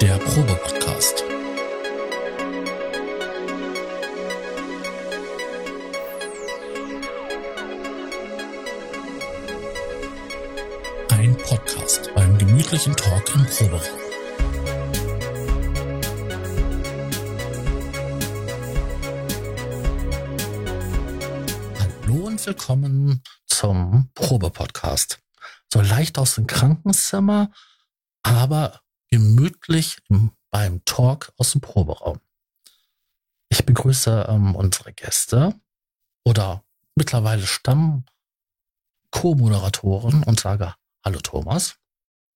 der Probe-Podcast. Ein Podcast beim gemütlichen Talk im Proberaum. Hallo und willkommen zum Probe-Podcast. So leicht aus dem Krankenzimmer, aber gemütlich beim Talk aus dem Proberaum. Ich begrüße ähm, unsere Gäste oder mittlerweile Stamm Co-Moderatoren und sage Hallo Thomas.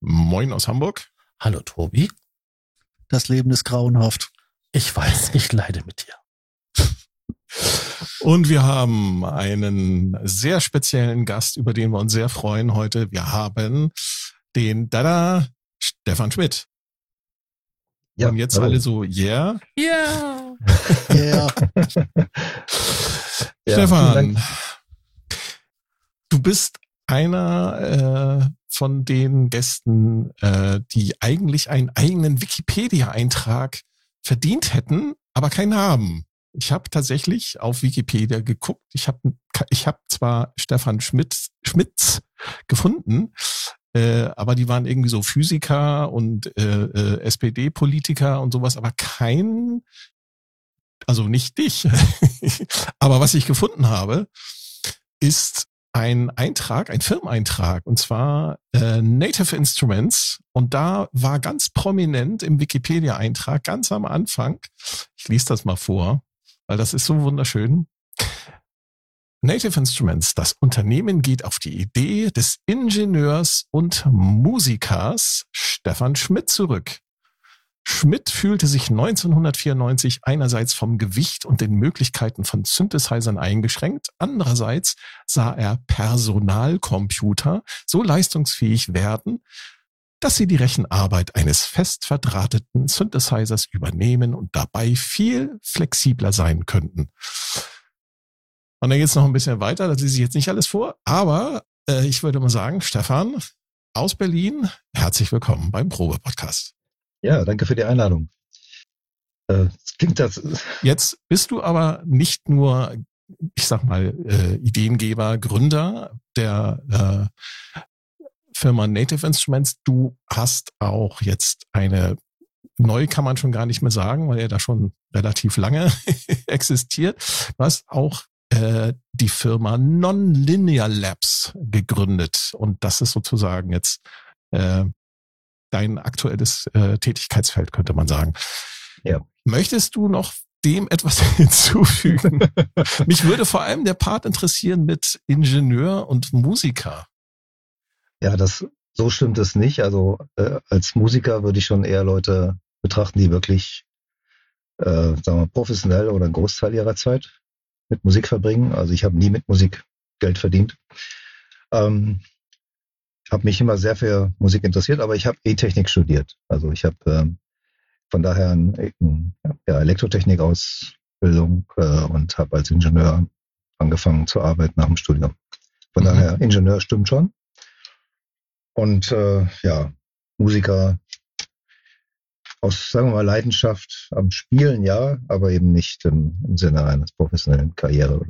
Moin aus Hamburg. Hallo Tobi. Das Leben ist grauenhaft. Ich weiß, ich leide mit dir. Und wir haben einen sehr speziellen Gast, über den wir uns sehr freuen heute. Wir haben den Dada Stefan Schmidt. Ja, Und jetzt hallo. alle so, yeah. Yeah. yeah. Stefan, du bist einer äh, von den Gästen, äh, die eigentlich einen eigenen Wikipedia-Eintrag verdient hätten, aber keinen haben. Ich habe tatsächlich auf Wikipedia geguckt. Ich habe ich hab zwar Stefan Schmitz, Schmitz gefunden, äh, aber die waren irgendwie so Physiker und äh, äh, SPD-Politiker und sowas, aber kein, also nicht dich. aber was ich gefunden habe, ist ein Eintrag, ein Firmeneintrag, und zwar äh, Native Instruments. Und da war ganz prominent im Wikipedia-Eintrag ganz am Anfang, ich lese das mal vor, weil das ist so wunderschön. Native Instruments, das Unternehmen geht auf die Idee des Ingenieurs und Musikers Stefan Schmidt zurück. Schmidt fühlte sich 1994 einerseits vom Gewicht und den Möglichkeiten von Synthesizern eingeschränkt, andererseits sah er Personalcomputer so leistungsfähig werden, dass sie die Rechenarbeit eines fest verdrahteten Synthesizers übernehmen und dabei viel flexibler sein könnten. Und dann geht's noch ein bisschen weiter, das lese ich jetzt nicht alles vor, aber äh, ich würde mal sagen, Stefan aus Berlin, herzlich willkommen beim Probe-Podcast. Ja, danke für die Einladung. Äh, klingt das. Jetzt bist du aber nicht nur, ich sag mal, äh, Ideengeber, Gründer der äh, Firma Native Instruments. Du hast auch jetzt eine neu kann man schon gar nicht mehr sagen, weil er da schon relativ lange existiert. Du hast auch äh, die Firma Nonlinear Labs gegründet. Und das ist sozusagen jetzt äh, dein aktuelles äh, Tätigkeitsfeld, könnte man sagen. Ja. Möchtest du noch dem etwas hinzufügen? Mich würde vor allem der Part interessieren mit Ingenieur und Musiker. Ja, das so stimmt es nicht. Also äh, als Musiker würde ich schon eher Leute betrachten, die wirklich, äh, sagen wir, professionell oder einen Großteil ihrer Zeit mit Musik verbringen. Also ich habe nie mit Musik Geld verdient. Ähm, habe mich immer sehr für Musik interessiert, aber ich habe E-Technik studiert. Also ich habe ähm, von daher eine ein, ja, Elektrotechnik-Ausbildung äh, und habe als Ingenieur angefangen zu arbeiten nach dem Studium. Von mhm. daher, Ingenieur stimmt schon. Und äh, ja, Musiker aus, sagen wir mal, Leidenschaft am Spielen, ja, aber eben nicht im, im Sinne eines professionellen Karriere.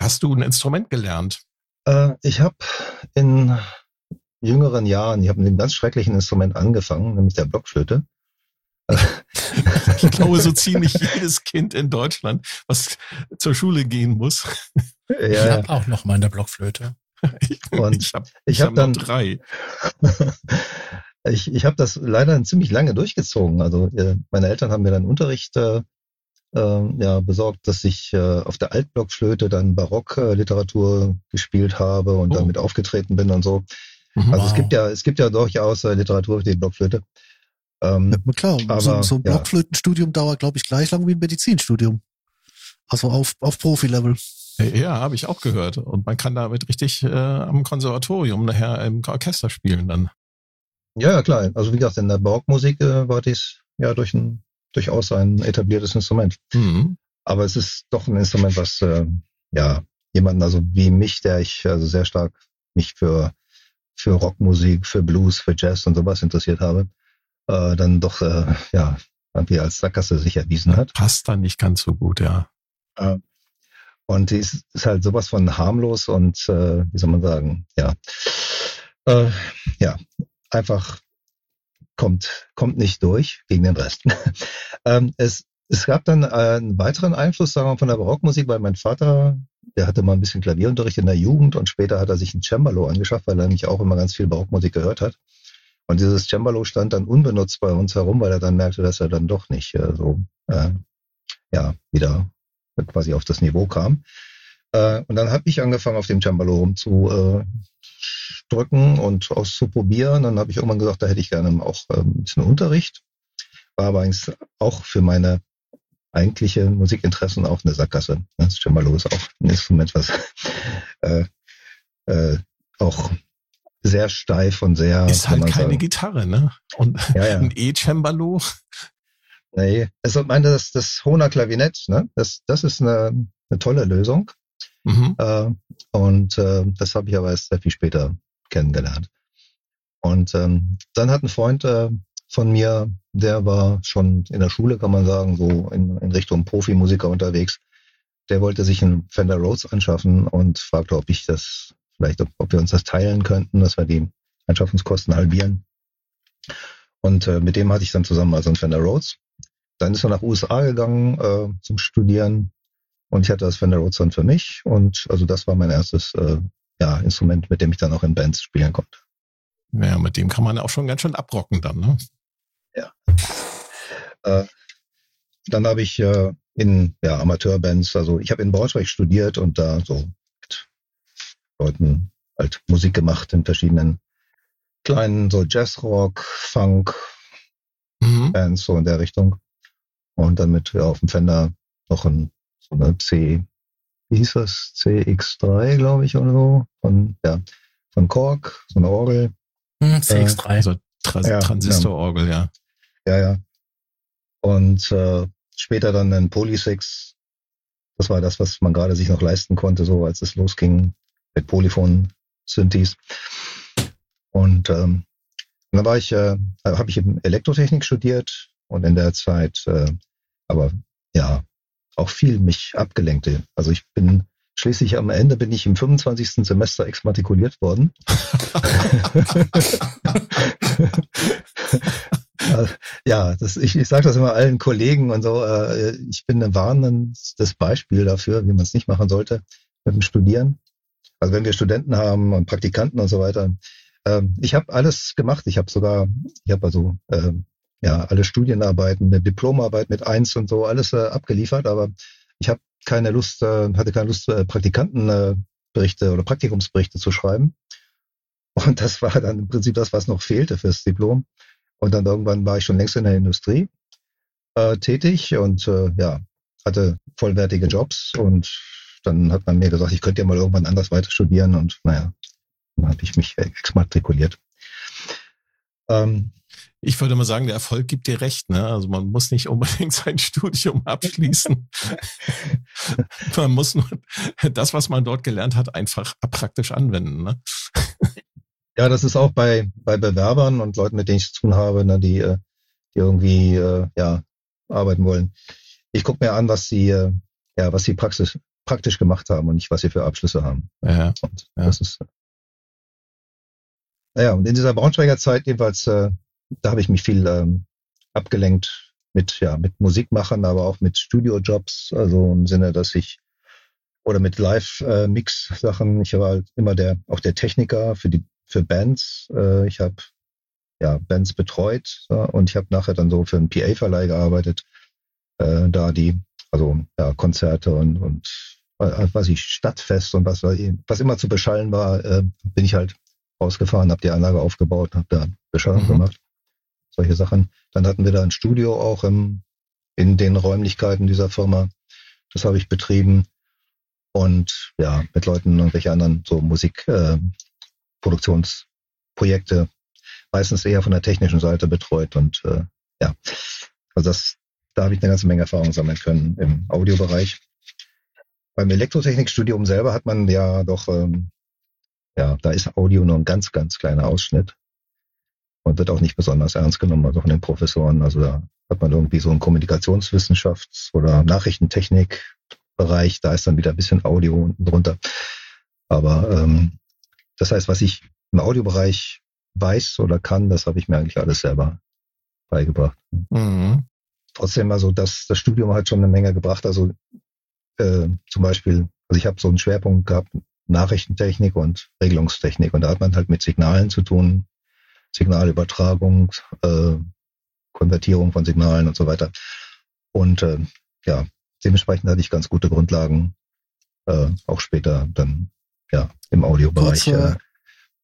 Hast du ein Instrument gelernt? Äh, ich habe in jüngeren Jahren, ich habe mit einem ganz schrecklichen Instrument angefangen, nämlich der Blockflöte. ich glaube, so ziemlich jedes Kind in Deutschland, was zur Schule gehen muss. Ja, ich habe auch noch mal in der Blockflöte. Und ich habe ich hab, hab dann drei. ich, ich habe das leider ziemlich lange durchgezogen. Also äh, meine Eltern haben mir dann Unterricht äh, äh, ja, besorgt, dass ich äh, auf der Altblockflöte dann Barockliteratur gespielt habe und oh. damit aufgetreten bin und so. Mhm. Also wow. es gibt ja, es gibt ja durchaus äh, Literatur für die Blockflöte. Ähm, ja, klar, aber, so, so ein Blockflötenstudium ja. dauert, glaube ich, gleich lang wie ein Medizinstudium. Also auf, auf Profi-Level. Ja, habe ich auch gehört. Und man kann damit richtig äh, am Konservatorium nachher im Orchester spielen dann. Ja, ja, klar. Also wie gesagt, in der Barockmusik äh, war dies ja durch ein, durchaus ein etabliertes Instrument. Mhm. Aber es ist doch ein Instrument, was äh, ja jemanden, also wie mich, der ich also sehr stark mich für für Rockmusik, für Blues, für Jazz und sowas interessiert habe, äh, dann doch äh, ja irgendwie als Sackgasse sich erwiesen hat. Passt dann nicht ganz so gut, ja. Äh, und die ist, ist halt sowas von harmlos und äh, wie soll man sagen, ja, äh, ja, einfach kommt kommt nicht durch gegen den Rest. ähm, es es gab dann einen weiteren Einfluss, sagen wir von der Barockmusik, weil mein Vater, der hatte mal ein bisschen Klavierunterricht in der Jugend und später hat er sich ein Cembalo angeschafft, weil er nämlich auch immer ganz viel Barockmusik gehört hat. Und dieses Cembalo stand dann unbenutzt bei uns herum, weil er dann merkte, dass er dann doch nicht äh, so äh, ja wieder quasi auf das Niveau kam. Äh, und dann habe ich angefangen, auf dem Cembalo rumzudrücken äh, und auszuprobieren. Dann habe ich irgendwann gesagt, da hätte ich gerne auch äh, ein bisschen Unterricht. War aber eigentlich auch für meine eigentliche Musikinteressen auch eine Sackgasse. Das Cembalo ist auch ein Instrument, was äh, äh, auch sehr steif und sehr. Ist halt keine sagen. Gitarre, ne? Und ja, ja. ein E-Cembalo. Nee, also ich meine, das, das Hohner Klavinett, ne? Das, das ist eine, eine tolle Lösung. Mhm. Äh, und äh, das habe ich aber erst sehr viel später kennengelernt. Und ähm, dann hat ein Freund äh, von mir, der war schon in der Schule, kann man sagen, so in, in Richtung Profimusiker unterwegs. Der wollte sich einen Fender Rhodes anschaffen und fragte, ob ich das vielleicht, ob, ob wir uns das teilen könnten, dass wir die Anschaffungskosten halbieren. Und äh, mit dem hatte ich dann zusammen also einen Fender Rhodes. Dann ist er nach USA gegangen äh, zum Studieren und ich hatte das Fender Rhodes dann für mich und also das war mein erstes äh, ja, Instrument, mit dem ich dann auch in Bands spielen konnte. Ja, mit dem kann man auch schon ganz schön abrocken dann, ne? Ja. Äh, dann habe ich äh, in ja, Amateurbands, also ich habe in Braunschweig studiert und da so Leuten halt Musik gemacht in verschiedenen kleinen, so Jazzrock, Funk, mhm. Bands, so in der Richtung. Und dann mit ja, auf dem Fender noch ein, so eine C, wie hieß das? CX3, glaube ich, oder so. Von, ja, von Korg, so eine Orgel. Mhm, CX3. Äh, also Trans ja, Transistororgel, ja. Ja, ja. Und äh, später dann ein Polysix. Das war das, was man gerade sich noch leisten konnte, so als es losging mit Polyphon-Synthes. Und ähm, dann war ich, äh, habe ich eben Elektrotechnik studiert und in der Zeit, äh, aber ja, auch viel mich abgelenkte. Also ich bin schließlich am Ende bin ich im 25. Semester exmatrikuliert worden. ja, das, ich, ich sage das immer allen Kollegen und so. Äh, ich bin ein warnendes Beispiel dafür, wie man es nicht machen sollte mit dem Studieren. Also wenn wir Studenten haben und Praktikanten und so weiter. Ähm, ich habe alles gemacht. Ich habe sogar, ich habe also äh, ja alle Studienarbeiten, eine Diplomarbeit mit eins und so alles äh, abgeliefert, aber ich habe keine Lust, äh, hatte keine Lust, äh, Praktikantenberichte oder Praktikumsberichte zu schreiben. Und das war dann im Prinzip das, was noch fehlte fürs Diplom. Und dann irgendwann war ich schon längst in der Industrie äh, tätig und äh, ja, hatte vollwertige Jobs und dann hat man mir gesagt, ich könnte ja mal irgendwann anders weiter studieren und naja, dann habe ich mich exmatrikuliert. Ähm, ich würde mal sagen, der Erfolg gibt dir recht. Ne? Also man muss nicht unbedingt sein Studium abschließen. man muss nur das, was man dort gelernt hat, einfach praktisch anwenden. Ne? ja, das ist auch bei, bei Bewerbern und Leuten, mit denen ich zu tun habe, ne, die, äh, die irgendwie äh, ja, arbeiten wollen. Ich gucke mir an, was sie, äh, ja, was sie praxisch, praktisch gemacht haben und nicht, was sie für Abschlüsse haben. Ja, und ja. das ist naja, und in dieser Braunschweiger Zeit jedenfalls, äh, da habe ich mich viel ähm, abgelenkt mit, ja, mit Musikmachern, aber auch mit Studiojobs, also im Sinne, dass ich oder mit Live-Mix-Sachen. ich war halt immer der, auch der Techniker für die, für Bands. Äh, ich habe ja Bands betreut und ich habe nachher dann so für einen PA-Verleih gearbeitet, äh, da die, also ja, Konzerte und, und äh, was ich Stadtfest und was, was immer zu beschallen war, äh, bin ich halt rausgefahren, habe die Anlage aufgebaut, habe da Beschallung mhm. gemacht, solche Sachen. Dann hatten wir da ein Studio auch im, in den Räumlichkeiten dieser Firma. Das habe ich betrieben und ja, mit Leuten und welche anderen so Musikproduktionsprojekte, äh, meistens eher von der technischen Seite betreut und äh, ja, also das, da habe ich eine ganze Menge Erfahrung sammeln können im Audiobereich. Beim Elektrotechnikstudium selber hat man ja doch ähm, ja, da ist Audio nur ein ganz, ganz kleiner Ausschnitt. und wird auch nicht besonders ernst genommen, also von den Professoren. Also da hat man irgendwie so einen Kommunikationswissenschafts- oder Nachrichtentechnik-Bereich, da ist dann wieder ein bisschen Audio unten drunter. Aber ähm, das heißt, was ich im Audiobereich weiß oder kann, das habe ich mir eigentlich alles selber beigebracht. Mhm. Trotzdem, also das, das Studium hat schon eine Menge gebracht. Also äh, zum Beispiel, also ich habe so einen Schwerpunkt gehabt, Nachrichtentechnik und Regelungstechnik. Und da hat man halt mit Signalen zu tun, Signalübertragung, äh, Konvertierung von Signalen und so weiter. Und äh, ja, dementsprechend hatte ich ganz gute Grundlagen, äh, auch später dann ja im Audiobereich. Kurze,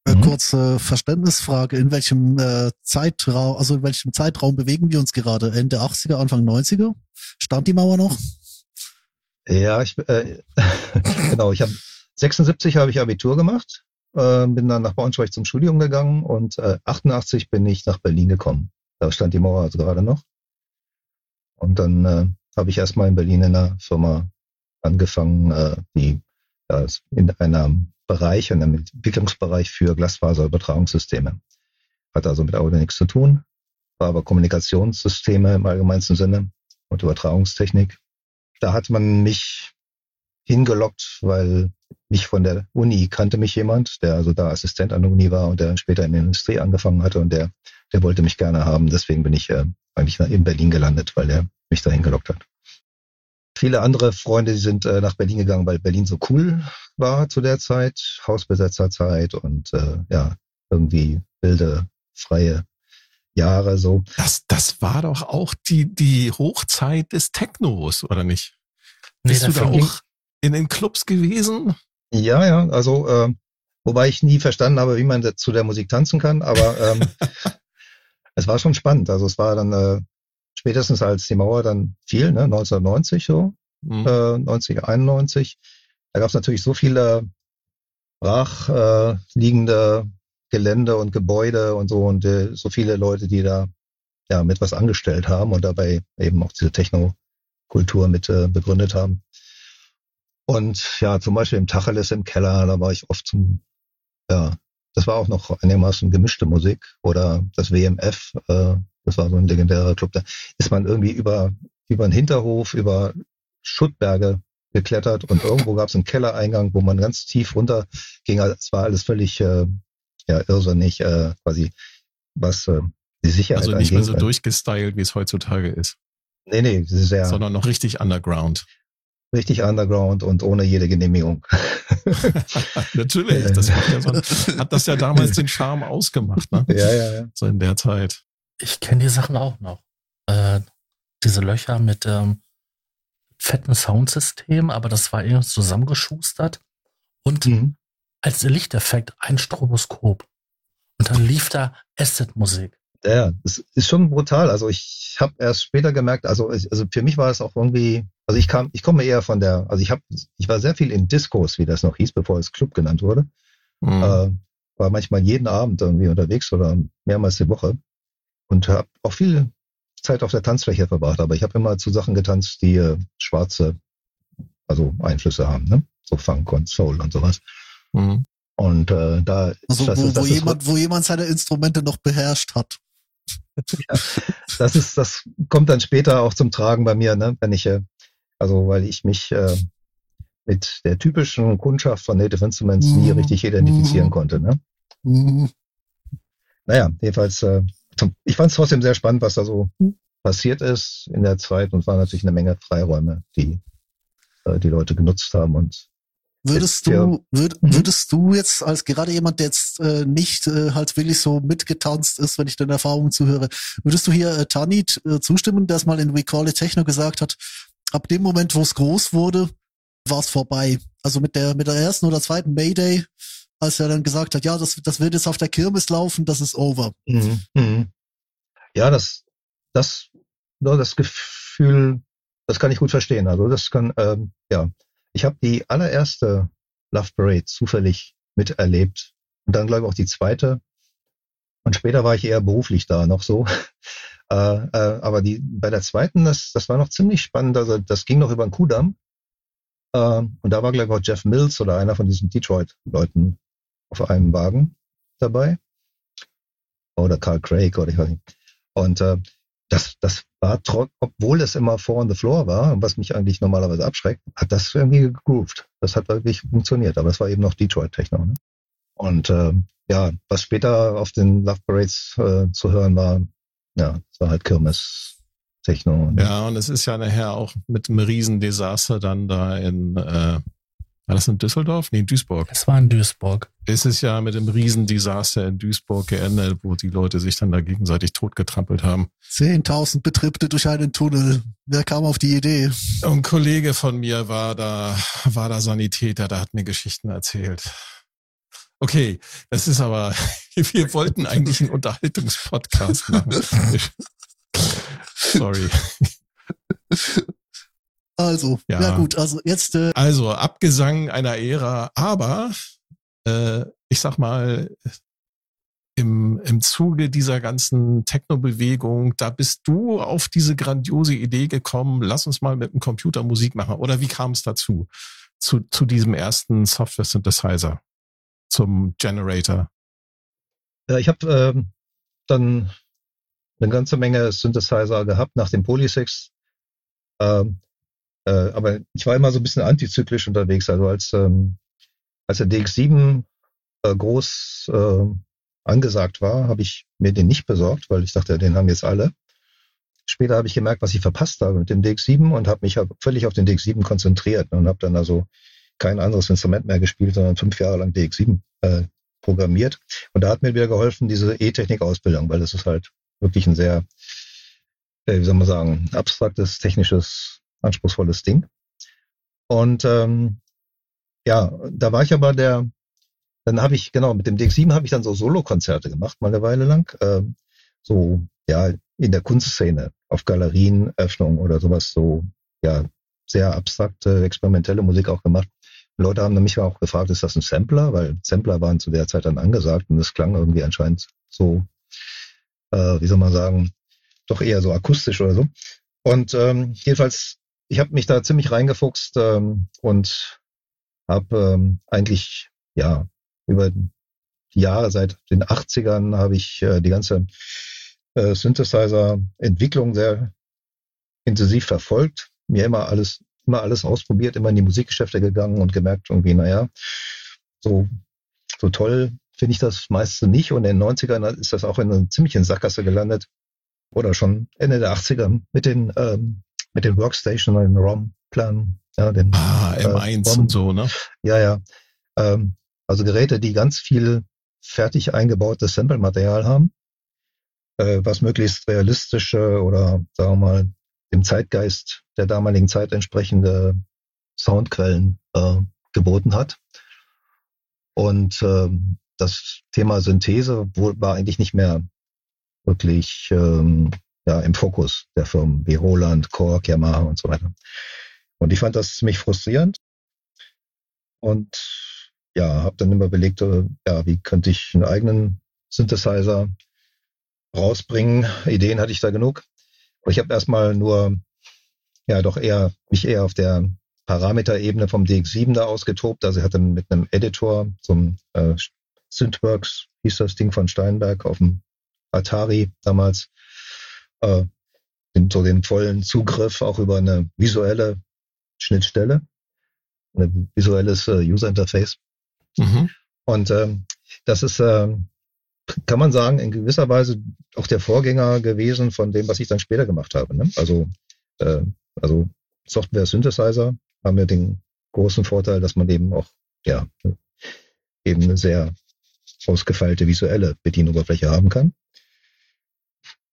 äh, mhm. kurze Verständnisfrage: In welchem äh, Zeitraum, also in welchem Zeitraum bewegen wir uns gerade? Ende 80er, Anfang 90er? Stand die Mauer noch? Ja, ich äh, genau. Ich habe 76 habe ich Abitur gemacht, äh, bin dann nach Braunschweig zum Studium gegangen und äh, 88 bin ich nach Berlin gekommen. Da stand die Mauer also gerade noch. Und dann äh, habe ich erstmal in Berlin in einer Firma angefangen, äh, die ja, in einem Bereich, in einem Entwicklungsbereich für Glasfaserübertragungssysteme. Hat also mit Audio nichts zu tun, war aber Kommunikationssysteme im allgemeinsten Sinne und Übertragungstechnik. Da hat man mich hingelockt, weil mich von der Uni kannte mich jemand, der also da Assistent an der Uni war und der später in der Industrie angefangen hatte und der, der wollte mich gerne haben. Deswegen bin ich äh, eigentlich in Berlin gelandet, weil er mich dahin gelockt hat. Viele andere Freunde, die sind äh, nach Berlin gegangen, weil Berlin so cool war zu der Zeit, Hausbesetzerzeit und äh, ja, irgendwie wilde, freie Jahre so. Das, das war doch auch die, die Hochzeit des Technos, oder nicht? Nee, Bist du da auch in den Clubs gewesen? Ja, ja, also äh, wobei ich nie verstanden habe, wie man zu der Musik tanzen kann, aber ähm, es war schon spannend. Also es war dann äh, spätestens als die Mauer dann fiel, ne, 1990 so, mhm. äh, 90, 91, da gab es natürlich so viele brach äh, liegende Gelände und Gebäude und so und äh, so viele Leute, die da ja mit was angestellt haben und dabei eben auch diese Techno-Kultur mit äh, begründet haben. Und ja, zum Beispiel im Tacheles im Keller, da war ich oft zum, ja, das war auch noch einigermaßen gemischte Musik oder das WMF, äh, das war so ein legendärer Club, da ist man irgendwie über, über einen Hinterhof, über Schuttberge geklettert und irgendwo gab es einen Kellereingang, wo man ganz tief runter ging. Also es war alles völlig äh, ja, irrsinnig, äh, quasi was äh, die Sicherheit Also nicht mehr so durchgestylt, wie es heutzutage ist. Nee, nee, sehr. Sondern noch richtig underground richtig underground und ohne jede Genehmigung. Natürlich, das ja so, hat das ja damals den Charme ausgemacht, ne? Ja, ja, ja. So in der Zeit. Ich kenne die Sachen auch noch. Äh, diese Löcher mit ähm, fetten Soundsystem, aber das war irgendwie zusammengeschustert. Und mhm. als Lichteffekt ein Stroboskop. Und dann lief da Acid-Musik. Ja, es ist schon brutal. Also ich habe erst später gemerkt, also, ich, also für mich war es auch irgendwie also ich kam, ich komme eher von der, also ich habe, ich war sehr viel in Discos, wie das noch hieß, bevor es Club genannt wurde. Mhm. Äh, war manchmal jeden Abend irgendwie unterwegs oder mehrmals die Woche und habe auch viel Zeit auf der Tanzfläche verbracht. Aber ich habe immer zu Sachen getanzt, die äh, schwarze, also Einflüsse haben, ne? So Funk und Soul und sowas. Mhm. Und äh, da also das, wo, das, das wo jemand, wo jemand seine Instrumente noch beherrscht hat. ja, das ist, das kommt dann später auch zum Tragen bei mir, ne? Wenn ich äh, also weil ich mich äh, mit der typischen Kundschaft von Native Instruments mhm. nie richtig identifizieren mhm. konnte. Ne? Mhm. Naja, jedenfalls, äh, ich fand es trotzdem sehr spannend, was da so passiert ist in der Zeit und es war natürlich eine Menge Freiräume, die äh, die Leute genutzt haben und Würdest du, würd, mhm. würdest du jetzt als gerade jemand, der jetzt äh, nicht äh, halt wirklich so mitgetanzt ist, wenn ich deine Erfahrungen zuhöre, würdest du hier äh, Tanit äh, zustimmen, der es mal in We Call It Techno gesagt hat, ab dem Moment, wo es groß wurde, war es vorbei. Also mit der, mit der ersten oder zweiten Mayday, als er dann gesagt hat, ja, das, das wird jetzt auf der Kirmes laufen, das ist over. Mhm. Mhm. Ja, das, das, das Gefühl, das kann ich gut verstehen. Also das kann, ähm, ja, ich habe die allererste Love Parade zufällig miterlebt und dann glaube ich auch die zweite. Und später war ich eher beruflich da noch so. Äh, äh, aber die bei der zweiten, das, das war noch ziemlich spannend. Also das ging noch über den Kudamm. Äh, und da war, glaube ich, auch Jeff Mills oder einer von diesen Detroit-Leuten auf einem Wagen dabei. oder Carl Craig oder ich weiß nicht. Und äh, das, das war, obwohl es immer four on the floor war, was mich eigentlich normalerweise abschreckt, hat das irgendwie gegroovt. Das hat wirklich funktioniert. Aber es war eben noch Detroit Techno. Ne? Und äh, ja, was später auf den Love Parades äh, zu hören war, ja, es war halt Kirmes Techno. Ne? Ja, und es ist ja nachher auch mit einem Riesendesaster dann da in äh, war das in Düsseldorf? Nee, in Duisburg. Es war in Duisburg. Es ist ja mit dem Riesendesaster in Duisburg geendet, wo die Leute sich dann da gegenseitig totgetrampelt haben. 10.000 Betriebte durch einen Tunnel. Wer kam auf die Idee? ein Kollege von mir war da, war da Sanitäter, der hat mir Geschichten erzählt. Okay, das ist aber, wir wollten eigentlich einen Unterhaltungspodcast machen. Sorry. Also, ja, ja gut, also jetzt. Äh also, Abgesang einer Ära, aber äh, ich sag mal, im, im Zuge dieser ganzen Techno-Bewegung, da bist du auf diese grandiose Idee gekommen, lass uns mal mit dem Computer Musik machen. Oder wie kam es dazu? Zu, zu diesem ersten Software-Synthesizer, zum Generator? Ja, ich habe ähm, dann eine ganze Menge Synthesizer gehabt nach dem Polysix. Ähm, äh, aber ich war immer so ein bisschen antizyklisch unterwegs. Also als, ähm, als der DX7 äh, groß äh, angesagt war, habe ich mir den nicht besorgt, weil ich dachte, den haben jetzt alle. Später habe ich gemerkt, was ich verpasst habe mit dem DX7 und habe mich völlig auf den DX7 konzentriert und habe dann also kein anderes Instrument mehr gespielt, sondern fünf Jahre lang DX7 äh, programmiert. Und da hat mir wieder geholfen, diese E-Technik-Ausbildung, weil das ist halt wirklich ein sehr, äh, wie soll man sagen, abstraktes, technisches anspruchsvolles Ding. Und ähm, ja, da war ich aber der, dann habe ich, genau, mit dem DX7 habe ich dann so Solo-Konzerte gemacht, mal eine Weile lang. Ähm, so, ja, in der Kunstszene, auf Galerien, Öffnung oder sowas, so, ja, sehr abstrakte, experimentelle Musik auch gemacht. Leute haben mich auch gefragt, ist das ein Sampler? Weil Sampler waren zu der Zeit dann angesagt und es klang irgendwie anscheinend so, äh, wie soll man sagen, doch eher so akustisch oder so. Und ähm, jedenfalls ich habe mich da ziemlich reingefuchst ähm, und habe ähm, eigentlich ja über die Jahre seit den 80ern habe ich äh, die ganze äh, Synthesizer-Entwicklung sehr intensiv verfolgt, mir immer alles immer alles ausprobiert, immer in die Musikgeschäfte gegangen und gemerkt irgendwie, naja, so so toll finde ich das meiste nicht. Und in den 90ern ist das auch in einer ziemlichen Sackgasse gelandet. Oder schon Ende der 80er mit den ähm, mit den Workstation und den ROM-Plan. Ja, den, ah, M1 äh, und so, ne? Ja, ja. Ähm, also Geräte, die ganz viel fertig eingebautes Sample-Material haben, äh, was möglichst realistische oder sagen wir mal dem Zeitgeist der damaligen Zeit entsprechende Soundquellen äh, geboten hat. Und ähm, das Thema Synthese war eigentlich nicht mehr wirklich ähm, ja, im Fokus der Firmen wie Roland, Korg, Yamaha und so weiter. Und ich fand das ziemlich frustrierend und ja, habe dann immer überlegt, äh, ja, wie könnte ich einen eigenen Synthesizer rausbringen? Ideen hatte ich da genug. Aber ich habe erstmal nur, ja, doch eher mich eher auf der Parameterebene vom DX7 da ausgetobt. Also ich hatte mit einem Editor, zum äh, Synthworks hieß das Ding von Steinberg auf dem Atari damals, äh, so den vollen Zugriff auch über eine visuelle Schnittstelle, ein visuelles äh, User Interface. Mhm. Und ähm, das ist, äh, kann man sagen, in gewisser Weise auch der Vorgänger gewesen von dem, was ich dann später gemacht habe. Ne? Also, äh, also Software Synthesizer haben ja den großen Vorteil, dass man eben auch ja eben eine sehr ausgefeilte visuelle Bedienoberfläche haben kann.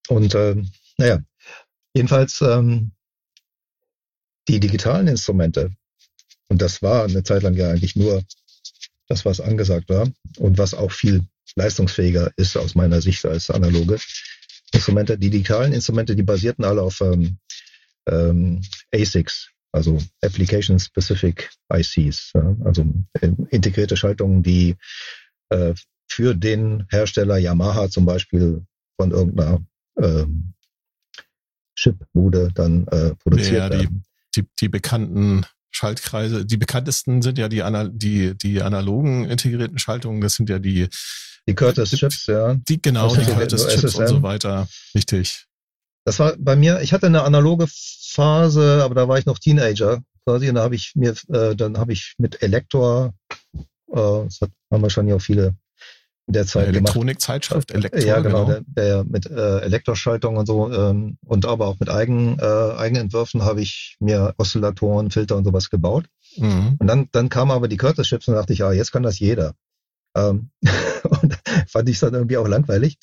Und äh, naja, jedenfalls ähm, die digitalen Instrumente, und das war eine Zeit lang ja eigentlich nur das, was angesagt war und was auch viel leistungsfähiger ist aus meiner Sicht als analoge Instrumente. Die digitalen Instrumente, die basierten alle auf ähm, ähm, ASICs, also Application Specific ICs, ja, also äh, integrierte Schaltungen, die äh, für den Hersteller Yamaha zum Beispiel von irgendeiner ähm, Chipbude dann äh, produziert ja, die, werden. Die, die bekannten Schaltkreise, die bekanntesten sind ja die, die, die analogen integrierten Schaltungen, das sind ja die Die Curtis-Chips, ja. Die, genau, die Curtis-Chips und so weiter. Richtig. Das war bei mir, ich hatte eine analoge Phase, aber da war ich noch Teenager quasi und da habe ich mir, äh, dann habe ich mit Elektor, äh, das hat, haben wahrscheinlich auch viele in der Zeit Elektronikzeitschrift, Elektor, Ja, genau, genau. Der, der mit äh, Elektroschaltung und so ähm, und aber auch mit Eigen, äh, Eigenentwürfen habe ich mir Oszillatoren, Filter und sowas gebaut. Mhm. Und dann, dann kam aber die Curtis-Chips und dachte ich, ah, jetzt kann das jeder. Ähm, und fand ich dann irgendwie auch langweilig.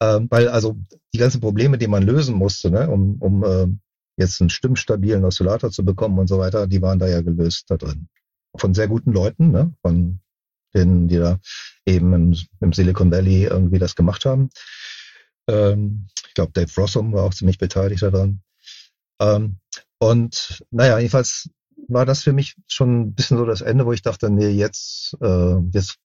Ähm, weil also die ganzen Probleme, die man lösen musste, ne, um, um äh, jetzt einen stimmstabilen Oszillator zu bekommen und so weiter, die waren da ja gelöst da drin. Von sehr guten Leuten, ne, von denen, die da eben im, im Silicon Valley irgendwie das gemacht haben. Ähm, ich glaube, Dave Rossum war auch ziemlich beteiligt daran. Ähm, und naja, jedenfalls war das für mich schon ein bisschen so das Ende, wo ich dachte, nee, jetzt, äh, jetzt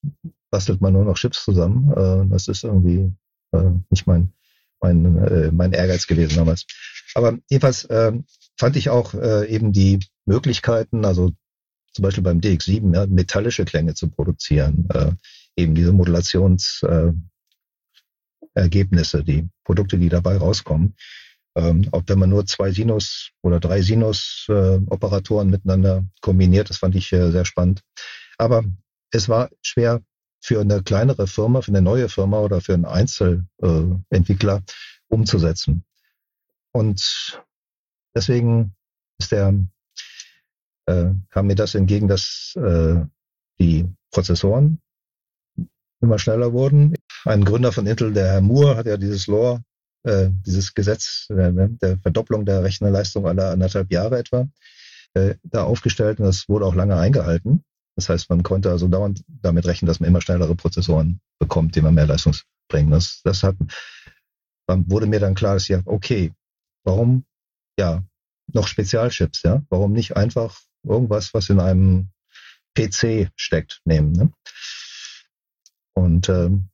bastelt man nur noch Chips zusammen. Äh, das ist irgendwie äh, nicht mein, mein, äh, mein Ehrgeiz gewesen damals. Aber jedenfalls äh, fand ich auch äh, eben die Möglichkeiten, also zum Beispiel beim DX7, ja, metallische Klänge zu produzieren, äh, eben diese Modulationsergebnisse, äh, die Produkte, die dabei rauskommen. Ähm, auch wenn man nur zwei Sinus oder drei Sinus-Operatoren äh, miteinander kombiniert, das fand ich äh, sehr spannend. Aber es war schwer für eine kleinere Firma, für eine neue Firma oder für einen Einzelentwickler umzusetzen. Und deswegen ist der äh, kam mir das entgegen, dass äh, die Prozessoren immer schneller wurden. Ein Gründer von Intel, der Herr Moore, hat ja dieses Law, äh, dieses Gesetz äh, der Verdopplung der Rechnerleistung aller anderthalb Jahre etwa, äh, da aufgestellt und das wurde auch lange eingehalten. Das heißt, man konnte also dauernd damit rechnen, dass man immer schnellere Prozessoren bekommt, die man mehr Leistung bringen. Das, das hat, dann wurde mir dann klar, dass ja, okay, warum, ja, noch Spezialchips, ja? Warum nicht einfach irgendwas, was in einem PC steckt, nehmen. Ne? Und ähm,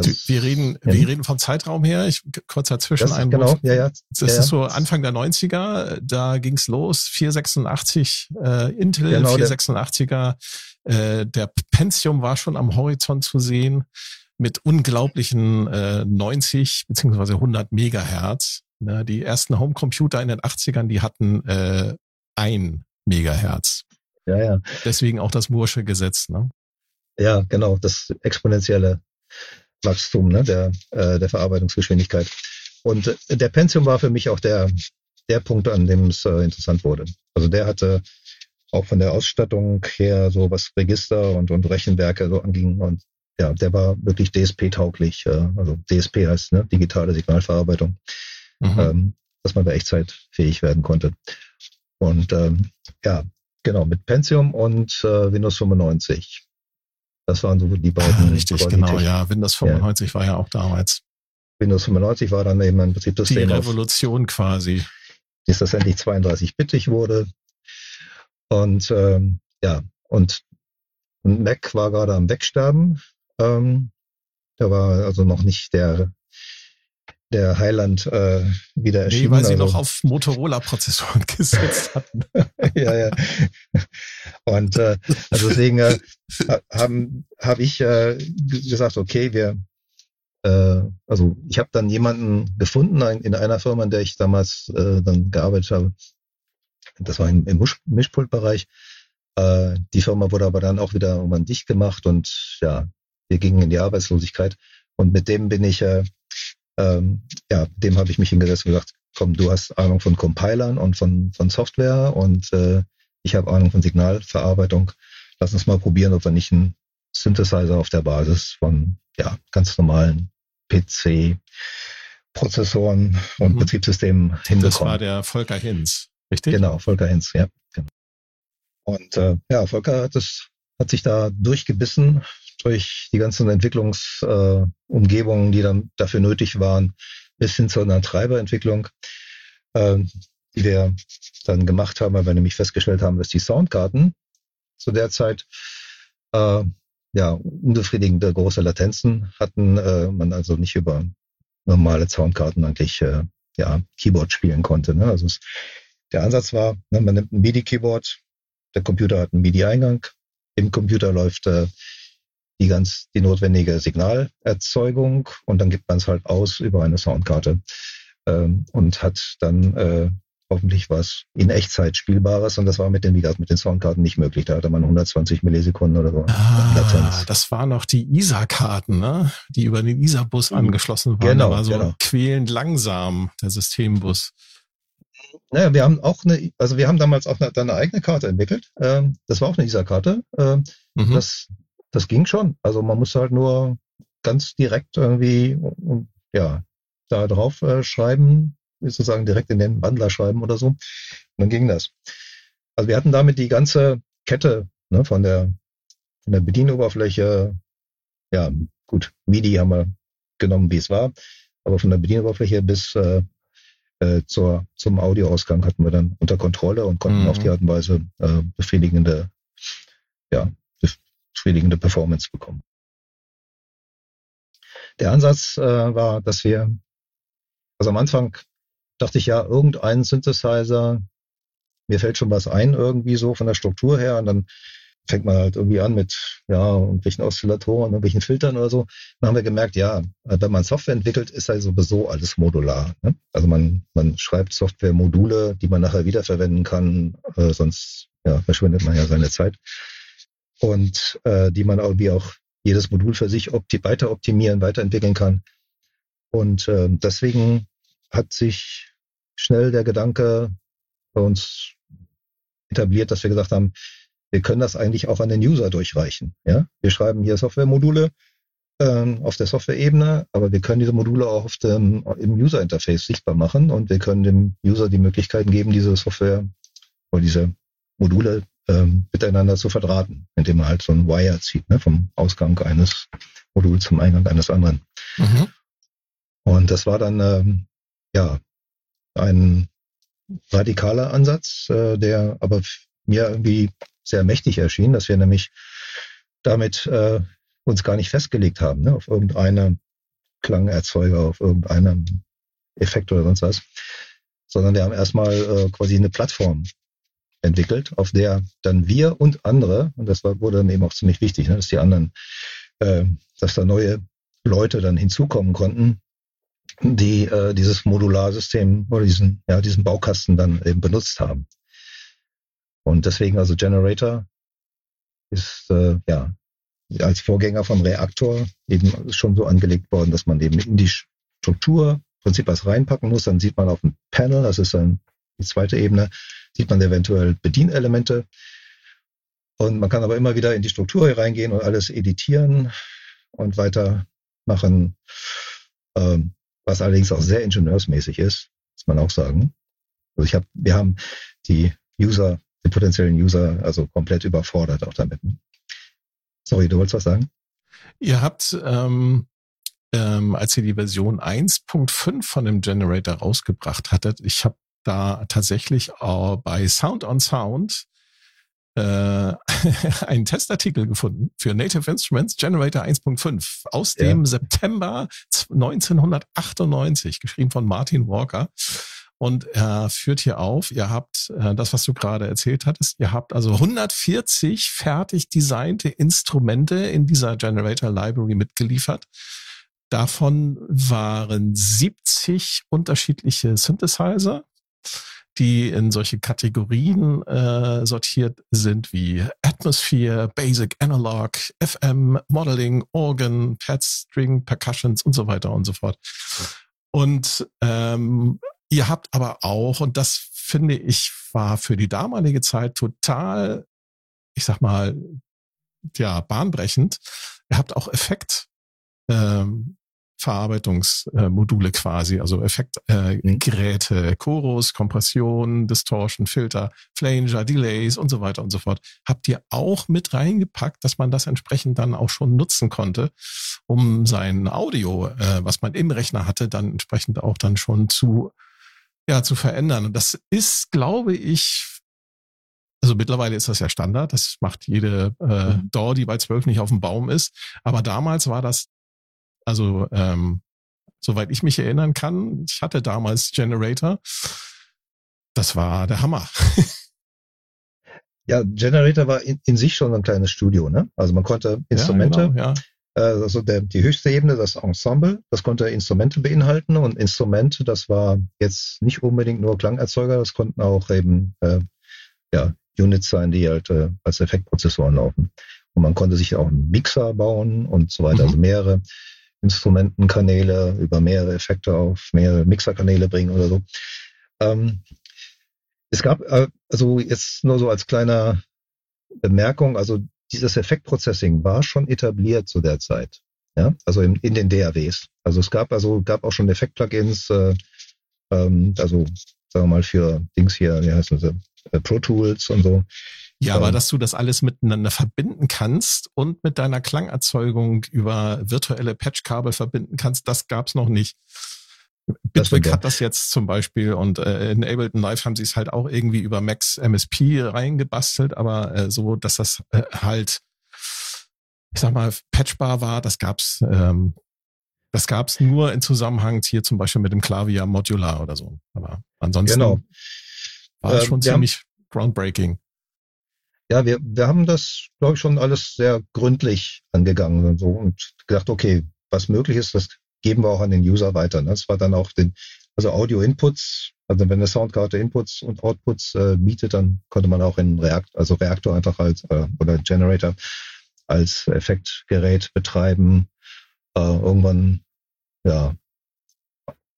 das, wir reden, ja. wir reden vom Zeitraum her. Ich kurz dazwischen das, ein. Genau, ja, ja. Das ja, ist so Anfang der 90er. Da ging's los. 486 äh, Intel, genau, 486er. Äh, der Pentium war schon am Horizont zu sehen mit unglaublichen äh, 90 beziehungsweise 100 Megahertz. Ne, die ersten Homecomputer in den 80ern, die hatten äh, ein Megahertz. Ja, ja. Deswegen auch das Moore'sche Gesetz, ne? Ja, genau, das exponentielle Wachstum ne, der, äh, der Verarbeitungsgeschwindigkeit. Und äh, der Pentium war für mich auch der, der Punkt, an dem es äh, interessant wurde. Also der hatte auch von der Ausstattung her so was Register und, und Rechenwerke so anging und ja, der war wirklich DSP-tauglich. Äh, also DSP heißt ne, digitale Signalverarbeitung, mhm. ähm, dass man da echtzeitfähig werden konnte. Und ähm, ja, genau, mit Pentium und äh, Windows 95. Das waren so die beiden. Ah, richtig, genau, ja. Windows 95 ja. war ja auch damals. Windows 95 war dann eben ein Prinzip das Die Revolution quasi. Bis das endlich 32-bittig wurde. Und ähm, ja, und Mac war gerade am Wegsterben. Ähm, da war also noch nicht der der Highland äh, wieder erschienen. Nee, weil sie also, noch auf Motorola-Prozessoren gesetzt hatten. ja, ja. Und äh, also deswegen äh, habe ich äh, gesagt, okay, wir äh, also ich habe dann jemanden gefunden in einer Firma, in der ich damals äh, dann gearbeitet habe. Das war im, im Mischpultbereich. Äh, die Firma wurde aber dann auch wieder irgendwann dicht gemacht und ja, wir gingen in die Arbeitslosigkeit. Und mit dem bin ich äh, ähm, ja, dem habe ich mich hingesetzt und gesagt, komm, du hast Ahnung von Compilern und von, von Software und äh, ich habe Ahnung von Signalverarbeitung. Lass uns mal probieren, ob wir nicht einen Synthesizer auf der Basis von ja, ganz normalen PC, Prozessoren und mhm. Betriebssystemen hinbekommen. Das war der Volker Hinz, richtig? Genau, Volker Hinz, ja. Genau. Und äh, ja, Volker hat, das, hat sich da durchgebissen durch die ganzen Entwicklungsumgebungen, äh, die dann dafür nötig waren, bis hin zu einer Treiberentwicklung, äh, die wir dann gemacht haben, weil wir nämlich festgestellt haben, dass die Soundkarten zu der Zeit äh, ja unbefriedigende große Latenzen hatten, äh, man also nicht über normale Soundkarten eigentlich äh, ja Keyboard spielen konnte. Ne? Also es, der Ansatz war, ne, man nimmt ein MIDI-Keyboard, der Computer hat einen MIDI-Eingang, im Computer läuft äh, die ganz die notwendige Signalerzeugung und dann gibt man es halt aus über eine Soundkarte ähm, und hat dann äh, hoffentlich was in Echtzeit Spielbares und das war mit den, wie mit den Soundkarten nicht möglich. Da hatte man 120 Millisekunden oder so. Ah, das waren noch die ISA-Karten, ne? die über den ISA-Bus mhm. angeschlossen waren. Genau, war so genau. quälend langsam, der Systembus. Naja, wir haben auch eine, also wir haben damals auch eine, eine eigene Karte entwickelt. Ähm, das war auch eine ISA-Karte. Ähm, mhm. das, das ging schon. Also man musste halt nur ganz direkt irgendwie, ja, da drauf äh, schreiben, sozusagen direkt in den Wandler schreiben oder so. Und dann ging das. Also wir hatten damit die ganze Kette ne, von der von der Bedienoberfläche, ja gut, MIDI haben wir genommen, wie es war, aber von der Bedienoberfläche bis äh, äh, zur, zum Audioausgang hatten wir dann unter Kontrolle und konnten mhm. auf die Art und Weise äh, befriedigende, ja, befriedigende Performance bekommen. Der Ansatz äh, war, dass wir, also am Anfang dachte ich ja, irgendein Synthesizer, mir fällt schon was ein irgendwie so von der Struktur her und dann fängt man halt irgendwie an mit ja irgendwelchen Oszillatoren, irgendwelchen Filtern oder so. Dann haben wir gemerkt, ja, wenn man Software entwickelt, ist halt sowieso alles modular. Ne? Also man man schreibt Software-Module, die man nachher wiederverwenden kann, äh, sonst ja verschwendet man ja seine Zeit und äh, die man irgendwie auch jedes Modul für sich opti weiter optimieren, weiterentwickeln kann. Und äh, deswegen hat sich schnell der Gedanke bei uns etabliert, dass wir gesagt haben, wir können das eigentlich auch an den User durchreichen. Ja, wir schreiben hier Softwaremodule ähm, auf der Software-Ebene, aber wir können diese Module auch auf dem, im User-Interface sichtbar machen und wir können dem User die Möglichkeiten geben, diese Software oder diese Module ähm, miteinander zu verdrahten, indem man halt so ein Wire zieht, ne, vom Ausgang eines Moduls zum Eingang eines anderen. Mhm. Und das war dann ähm, ja ein radikaler Ansatz, äh, der aber mir irgendwie sehr mächtig erschien, dass wir nämlich damit äh, uns gar nicht festgelegt haben, ne, auf irgendeine Klangerzeuger, auf irgendeinen Effekt oder sonst was, sondern wir haben erstmal äh, quasi eine Plattform entwickelt, auf der dann wir und andere, und das war, wurde dann eben auch ziemlich wichtig, ne, dass die anderen, äh, dass da neue Leute dann hinzukommen konnten, die äh, dieses Modularsystem oder diesen, ja, diesen Baukasten dann eben benutzt haben. Und deswegen also Generator ist äh, ja als Vorgänger vom Reaktor eben schon so angelegt worden, dass man eben in die Struktur im Prinzip was reinpacken muss. Dann sieht man auf dem Panel, das ist dann die zweite Ebene, sieht man eventuell Bedienelemente. Und man kann aber immer wieder in die Struktur reingehen und alles editieren und weitermachen. Ähm, was allerdings auch sehr ingenieursmäßig ist, muss man auch sagen. Also ich habe, wir haben die User, die potenziellen User also komplett überfordert auch damit. Sorry, du wolltest was sagen? Ihr habt, ähm, ähm, als ihr die Version 1.5 von dem Generator rausgebracht hattet, ich habe da tatsächlich auch bei Sound on Sound äh, einen Testartikel gefunden für Native Instruments Generator 1.5 aus ja. dem September 1998, geschrieben von Martin Walker. Und er führt hier auf, ihr habt äh, das, was du gerade erzählt hattest, ihr habt also 140 fertig designte Instrumente in dieser Generator Library mitgeliefert. Davon waren 70 unterschiedliche Synthesizer, die in solche Kategorien äh, sortiert sind wie Atmosphere, Basic Analog, FM, Modeling, Organ, Pad String, Percussions und so weiter und so fort. Und ähm, ihr habt aber auch, und das finde ich war für die damalige Zeit total, ich sag mal, ja, bahnbrechend. Ihr habt auch Effekt ähm, Verarbeitungsmodule quasi, also Effektgeräte, äh, mhm. Chorus, Kompression, Distortion, Filter, Flanger, Delays und so weiter und so fort. Habt ihr auch mit reingepackt, dass man das entsprechend dann auch schon nutzen konnte, um sein Audio, äh, was man im Rechner hatte, dann entsprechend auch dann schon zu, ja, zu verändern. Und das ist, glaube ich, also mittlerweile ist das ja Standard, das macht jede äh, mhm. DAW, die bei 12 nicht auf dem Baum ist. Aber damals war das also, ähm, soweit ich mich erinnern kann, ich hatte damals Generator. Das war der Hammer. Ja, Generator war in, in sich schon ein kleines Studio, ne? Also man konnte Instrumente, Ja, genau, ja. äh, also der, die höchste Ebene, das Ensemble, das konnte Instrumente beinhalten und Instrumente, das war jetzt nicht unbedingt nur Klangerzeuger, das konnten auch eben äh, ja, Units sein, die halt äh, als Effektprozessoren laufen. Und man konnte sich auch einen Mixer bauen und so weiter, Mhm. also mehrere Instrumentenkanäle über mehrere Effekte auf mehrere Mixerkanäle bringen oder so. Ähm, es gab, äh, also jetzt nur so als kleiner Bemerkung, also dieses Effektprocessing war schon etabliert zu der Zeit. Ja, also in, in den DAWs. Also es gab also gab auch schon Effekt-Plugins, äh, ähm, also sagen wir mal für Dings hier, wie heißen sie, äh, Pro Tools und so. Ja, aber Ähm, dass du das alles miteinander verbinden kannst und mit deiner Klangerzeugung über virtuelle Patchkabel verbinden kannst, das gab's noch nicht. Bitwig hat das jetzt zum Beispiel und äh, in Ableton Live haben sie es halt auch irgendwie über Max MSP reingebastelt, aber äh, so, dass das äh, halt, ich sag mal, patchbar war, das gab's, ähm, das gab's nur in Zusammenhang hier zum Beispiel mit dem Klavier Modular oder so. Aber ansonsten Genau. war es Ähm, schon wir haben- ziemlich groundbreaking. Ja, wir, wir haben das, glaube ich, schon alles sehr gründlich angegangen und so und gedacht, okay, was möglich ist, das geben wir auch an den User weiter. Ne? Das war dann auch den, also Audio-Inputs, also wenn eine Soundkarte Inputs und Outputs äh, bietet, dann konnte man auch in Reakt, also Reaktor einfach als äh, oder Generator als Effektgerät betreiben. Äh, irgendwann, ja,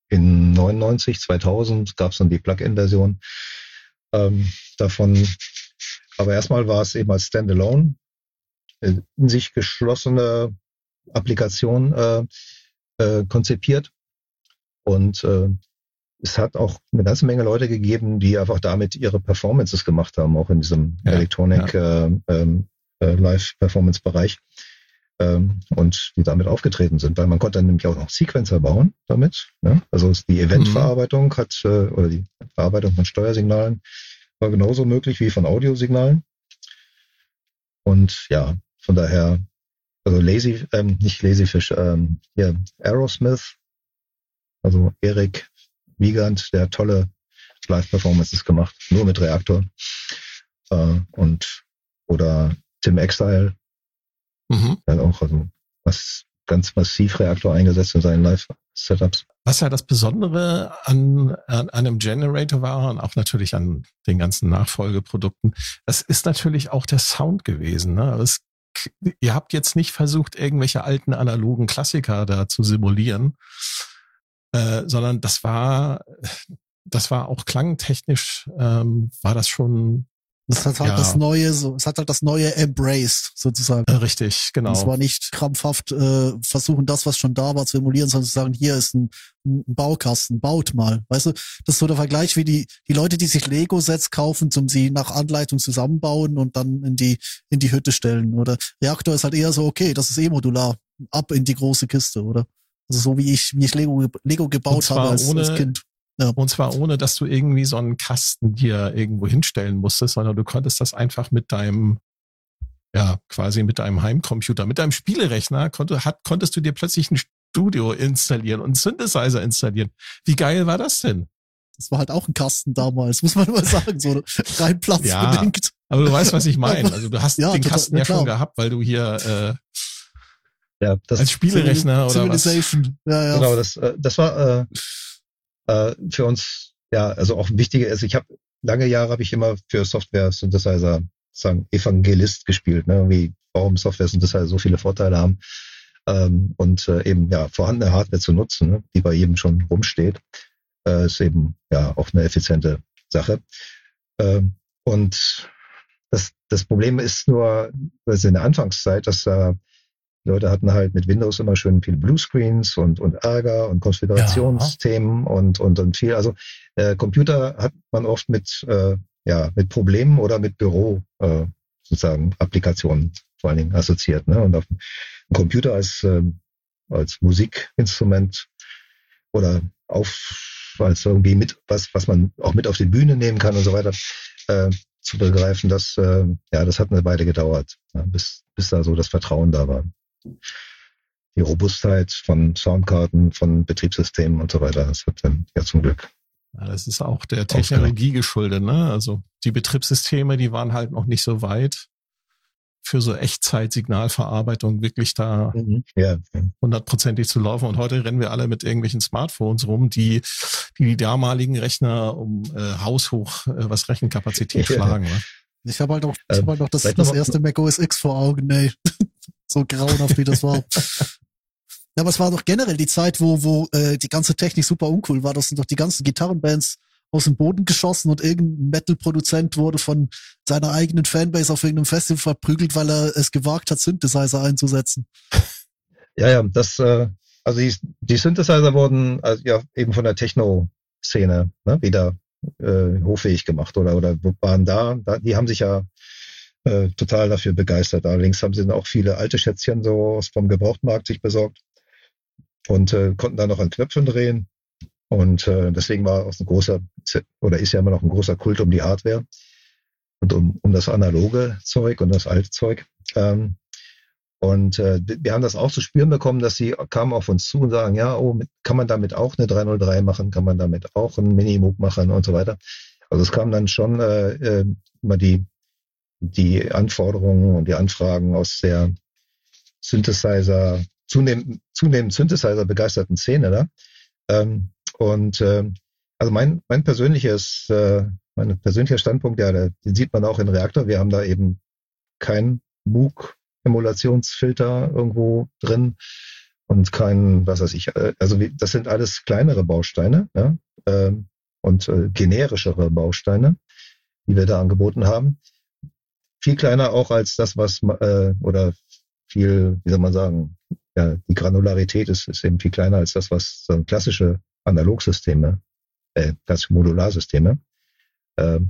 in 99, 2000 gab es dann die Plug-in-Version ähm, davon. Aber erstmal war es eben als Standalone äh, in sich geschlossene Applikation äh, äh, konzipiert. Und äh, es hat auch eine ganze Menge Leute gegeben, die einfach damit ihre Performances gemacht haben, auch in diesem Ja, Electronic Äh, ähm, äh, Live-Performance-Bereich. Ähm, und die damit aufgetreten sind, weil man konnte dann nämlich auch noch Sequencer bauen damit. Ne? Also die Eventverarbeitung hat, äh, oder die Verarbeitung von Steuersignalen war genauso möglich wie von Audiosignalen. Und ja, von daher, also Lazy, ähm, nicht Lazyfish, ähm, hier Aerosmith, also Erik Wiegand, der tolle Live-Performances gemacht, nur mit Reaktor. Äh, und oder Tim Exile, Mhm. hat auch also was ganz massiv Reaktor eingesetzt in seinen Live-Setups. Was ja das Besondere an, an, an einem Generator war und auch natürlich an den ganzen Nachfolgeprodukten, das ist natürlich auch der Sound gewesen. Ne? Es, ihr habt jetzt nicht versucht, irgendwelche alten analogen Klassiker da zu simulieren, äh, sondern das war, das war auch klangtechnisch, ähm, war das schon Das hat halt Ja. das Neue, so, es hat halt das Neue embraced, sozusagen. äh, richtig, genau. Es war nicht krampfhaft äh, versuchen, das, was schon da war, zu emulieren, sondern zu sagen, hier ist ein, ein Baukasten, baut mal. Weißt du, das ist so der Vergleich wie die, die Leute, die sich Lego-Sets kaufen, zum sie nach Anleitung zusammenbauen und dann in die, in die Hütte stellen. Oder Reaktor ist halt eher so, okay, das ist eh modular, ab in die große Kiste, oder? Also so wie ich, wie ich Lego, Lego gebaut habe als, ohne- als Kind. Und zwar ohne, dass du irgendwie so einen Kasten dir irgendwo hinstellen musstest, sondern du konntest das einfach mit deinem, ja, quasi mit deinem Heimcomputer, mit deinem Spielerechner, konnte, hat, konntest du dir plötzlich ein Studio installieren und einen Synthesizer installieren. Wie geil war das denn? Das war halt auch ein Kasten damals, muss man mal sagen, so rein platzbedingt. Aber du weißt, was ich meine. Also du hast Ja, den total, Kasten ja schon gehabt, weil du hier Ja, äh, das, als Spielerechner oder was. Civilization. Ja, ja. Genau, das, äh, das war äh, äh, für uns ja also auch wichtiger. Also ich habe lange Jahre habe ich immer für Software Synthesizer sagen Evangelist gespielt, ne? Wie warum Software Synthesizer so viele Vorteile haben ähm, und äh, eben ja vorhandene Hardware zu nutzen, ne? die bei jedem schon rumsteht, äh, ist eben ja auch eine effiziente Sache. Ähm, und das, das Problem ist nur, also in der Anfangszeit, dass äh, die Leute hatten halt mit Windows immer schön viele Bluescreens und, und Ärger und Konfigurationsthemen und, und, und viel. Also äh, Computer hat man oft mit, äh, ja, mit Problemen oder mit Büro äh, sozusagen Applikationen vor allen Dingen assoziiert. Ne? Und auf dem Computer als, ähm, als Musikinstrument oder auf als irgendwie mit was, was man auch mit auf die Bühne nehmen kann und so weiter, äh, zu begreifen, das, äh, ja, das hat eine Weile gedauert, ja, bis, bis da so das Vertrauen da war. Die Robustheit von Soundkarten, von Betriebssystemen und so weiter, das hat dann ja zum Glück Ja, das ist auch der Technologie geschuldet, ne? Also die Betriebssysteme, die waren halt noch nicht so weit für so Echtzeitsignalverarbeitung wirklich da mhm. ja. hundertprozentig zu laufen. Und heute rennen wir alle mit irgendwelchen Smartphones rum, die die, die damaligen Rechner um äh, haushoch äh, was Rechenkapazität ja. schlagen. Ne? Ich habe halt auch, ich hab halt auch das, das erste Mac OS X vor Augen, ey. So grauenhaft wie das war. Ja, aber es war doch generell die Zeit, wo, wo äh, die ganze Technik super uncool war. Das sind doch die ganzen Gitarrenbands aus dem Boden geschossen und irgendein Metal-Produzent wurde von seiner eigenen Fanbase auf irgendeinem Festival verprügelt, weil er es gewagt hat, Synthesizer einzusetzen. Ja, ja, das, äh, also die, die Synthesizer wurden also ja eben von der Techno-Szene ne, wieder äh, hoffähig gemacht oder oder waren da, da die haben sich ja äh, total dafür begeistert. Allerdings haben sie dann auch viele alte Schätzchen so vom Gebrauchtmarkt sich besorgt und äh, konnten da noch an Knöpfen drehen. Und äh, deswegen war auch ein großer, oder ist ja immer noch ein großer Kult um die Hardware und um, um das analoge Zeug und das alte Zeug. Ähm, und äh, wir haben das auch zu spüren bekommen, dass sie kamen auf uns zu und sagen, ja, oh, kann man damit auch eine 303 machen, kann man damit auch einen Minimoog machen und so weiter. Also es kamen dann schon äh, äh, immer die, die Anforderungen und die Anfragen aus der Synthesizer, zunehmend, zunehmend Synthesizer begeisterten Szene da. Ähm, und äh, also mein, mein persönliches, äh, mein persönlicher Standpunkt, ja, den sieht man auch in Reaktor. Wir haben da eben kein MOOC-Emulationsfilter irgendwo drin und kein, was weiß ich, äh, also das sind alles kleinere Bausteine ja, äh, und äh, generischere Bausteine, die wir da angeboten haben. Viel kleiner auch als das, was äh, oder viel, wie soll man sagen, ja, die Granularität ist, ist eben viel kleiner als das, was so klassische Analogsysteme, äh, klassische Modularsysteme äh,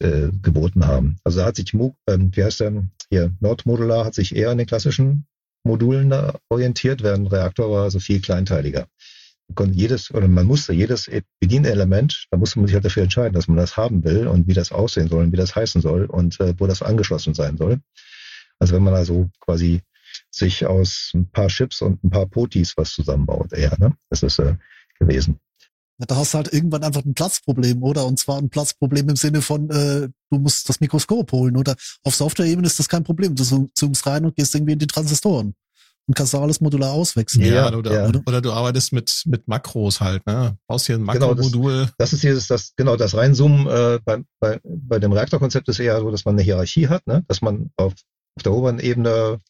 äh, geboten haben. Also da hat sich, äh, wie heißt der, hier, Nordmodular hat sich eher an den klassischen Modulen orientiert, während Reaktor war also viel kleinteiliger. Konnte jedes, oder man musste jedes Bedienelement, da musste man sich halt dafür entscheiden, dass man das haben will und wie das aussehen soll und wie das heißen soll und äh, wo das angeschlossen sein soll. Also wenn man also quasi sich aus ein paar Chips und ein paar Potis was zusammenbaut, eher, ne? Das ist äh, gewesen. Ja, da hast du halt irgendwann einfach ein Platzproblem, oder? Und zwar ein Platzproblem im Sinne von, äh, du musst das Mikroskop holen, oder? Auf Software-Ebene ist das kein Problem. Du zoomst rein und gehst irgendwie in die Transistoren und kannst alles modular auswechseln. Ja, oder, ja. Oder, du arbeitest mit, mit Makros halt, ne? Baust hier ein Makromodul. Genau, das, das, ist dieses, das, genau, das Reinzoomen äh, bei, bei, bei dem Reaktorkonzept ist eher so, dass man eine Hierarchie hat, ne? Dass man auf, auf der oberen Ebene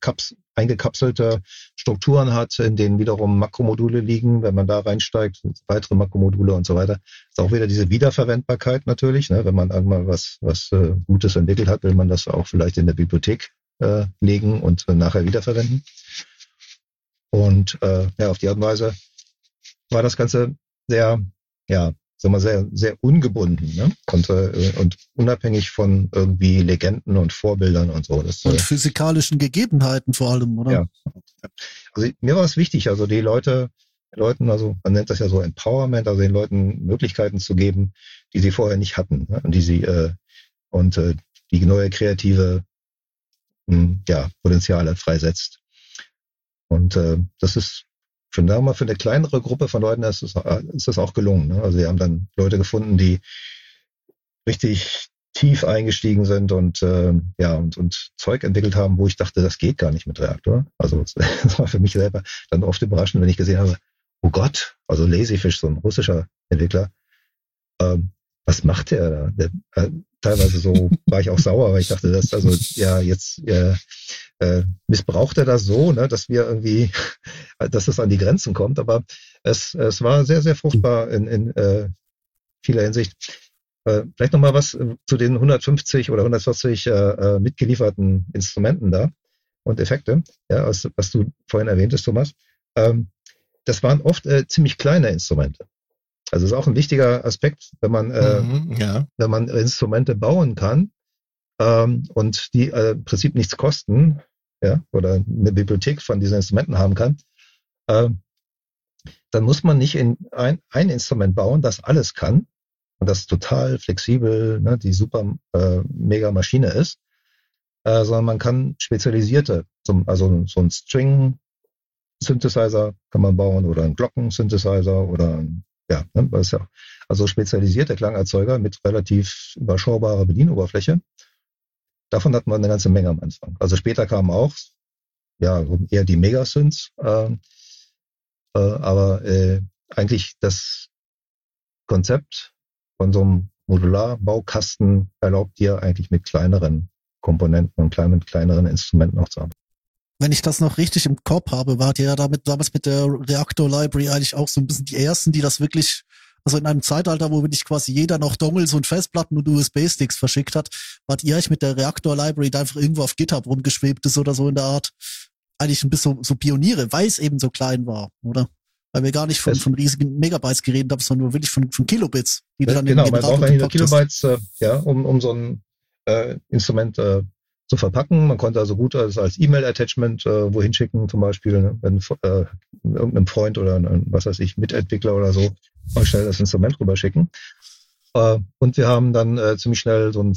Kaps eingekapselte Strukturen hat, in denen wiederum Makromodule liegen, wenn man da reinsteigt, weitere Makromodule und so weiter. Ist auch wieder diese Wiederverwendbarkeit natürlich. Ne? Wenn man irgendwann was, was äh, Gutes entwickelt hat, will man das auch vielleicht in der Bibliothek äh, legen und äh, nachher wiederverwenden. Und äh, ja, auf die Art und Weise war das Ganze sehr, ja, sagen wir, sehr, sehr ungebunden ne? und, äh, und unabhängig von irgendwie Legenden und Vorbildern und so. Das, und äh, physikalischen Gegebenheiten vor allem, oder? Ja. Also mir war es wichtig, also die Leute, Leuten, also man nennt das ja so Empowerment, also den Leuten Möglichkeiten zu geben, die sie vorher nicht hatten ne? und die sie äh, und äh, die neue kreative ja, Potenziale freisetzt. Und äh, das ist für, sagen wir mal, für eine kleinere Gruppe von Leuten ist, es, ist das auch gelungen. Ne? Also sie haben dann Leute gefunden, die richtig tief eingestiegen sind und äh, ja und, und Zeug entwickelt haben, wo ich dachte, das geht gar nicht mit Reaktor. Also das war für mich selber dann oft überraschend, wenn ich gesehen habe, oh Gott, also Lazyfish, so ein russischer Entwickler, ähm, was macht der da? Der, äh, teilweise so war ich auch sauer, weil ich dachte, das also ja jetzt äh, äh, missbraucht er das so, ne, dass wir irgendwie, dass es an die Grenzen kommt. Aber es, es war sehr, sehr fruchtbar in, in äh, vieler Hinsicht. Äh, vielleicht nochmal was äh, zu den 150 oder 140 äh, äh, mitgelieferten Instrumenten da und Effekte, ja, was, was du vorhin erwähntest, Thomas. Ähm, das waren oft äh, ziemlich kleine Instrumente. Also ist auch ein wichtiger Aspekt, wenn man, äh, mhm, ja. wenn man Instrumente bauen kann, ähm, und die äh, im Prinzip nichts kosten, ja, oder eine Bibliothek von diesen Instrumenten haben kann, äh, dann muss man nicht in ein, ein Instrument bauen, das alles kann und das total flexibel, ne, die super äh, mega Maschine ist, äh, sondern man kann spezialisierte, zum, also so ein String Synthesizer kann man bauen oder ein Glocken Synthesizer oder ein, ja, ne, was ja also spezialisierte Klangerzeuger mit relativ überschaubarer Bedienoberfläche. Davon hatten wir eine ganze Menge am Anfang. Also später kamen auch ja eher die Megasynths, äh, äh, aber äh, eigentlich das Konzept von so einem Modularbaukasten erlaubt dir eigentlich mit kleineren Komponenten und kleinen, kleineren Instrumenten auch zu arbeiten. Wenn ich das noch richtig im Kopf habe, wart ihr ja damit damals mit der Reactor Library eigentlich auch so ein bisschen die ersten, die das wirklich, also in einem Zeitalter, wo wirklich quasi jeder noch Dongles und Festplatten und USB-Sticks verschickt hat, wart ihr eigentlich mit der Reactor Library da einfach irgendwo auf GitHub rumgeschwebt ist oder so in der Art, eigentlich ein bisschen so, so Pioniere, weil es eben so klein war, oder? Weil wir gar nicht von, von riesigen Megabytes geredet haben, sondern nur wirklich von, von Kilobits, die ja, dann Genau, man braucht eigentlich Kilobytes, äh, ja, um, um so ein äh, Instrument äh, zu verpacken. Man konnte also gut als, als E-Mail-Attachment äh, wohin schicken, zum Beispiel, ne? wenn äh, irgendeinem Freund oder ein, was weiß ich, Mitentwickler oder so, mal schnell das Instrument rüberschicken. Äh, und wir haben dann äh, ziemlich schnell so ein,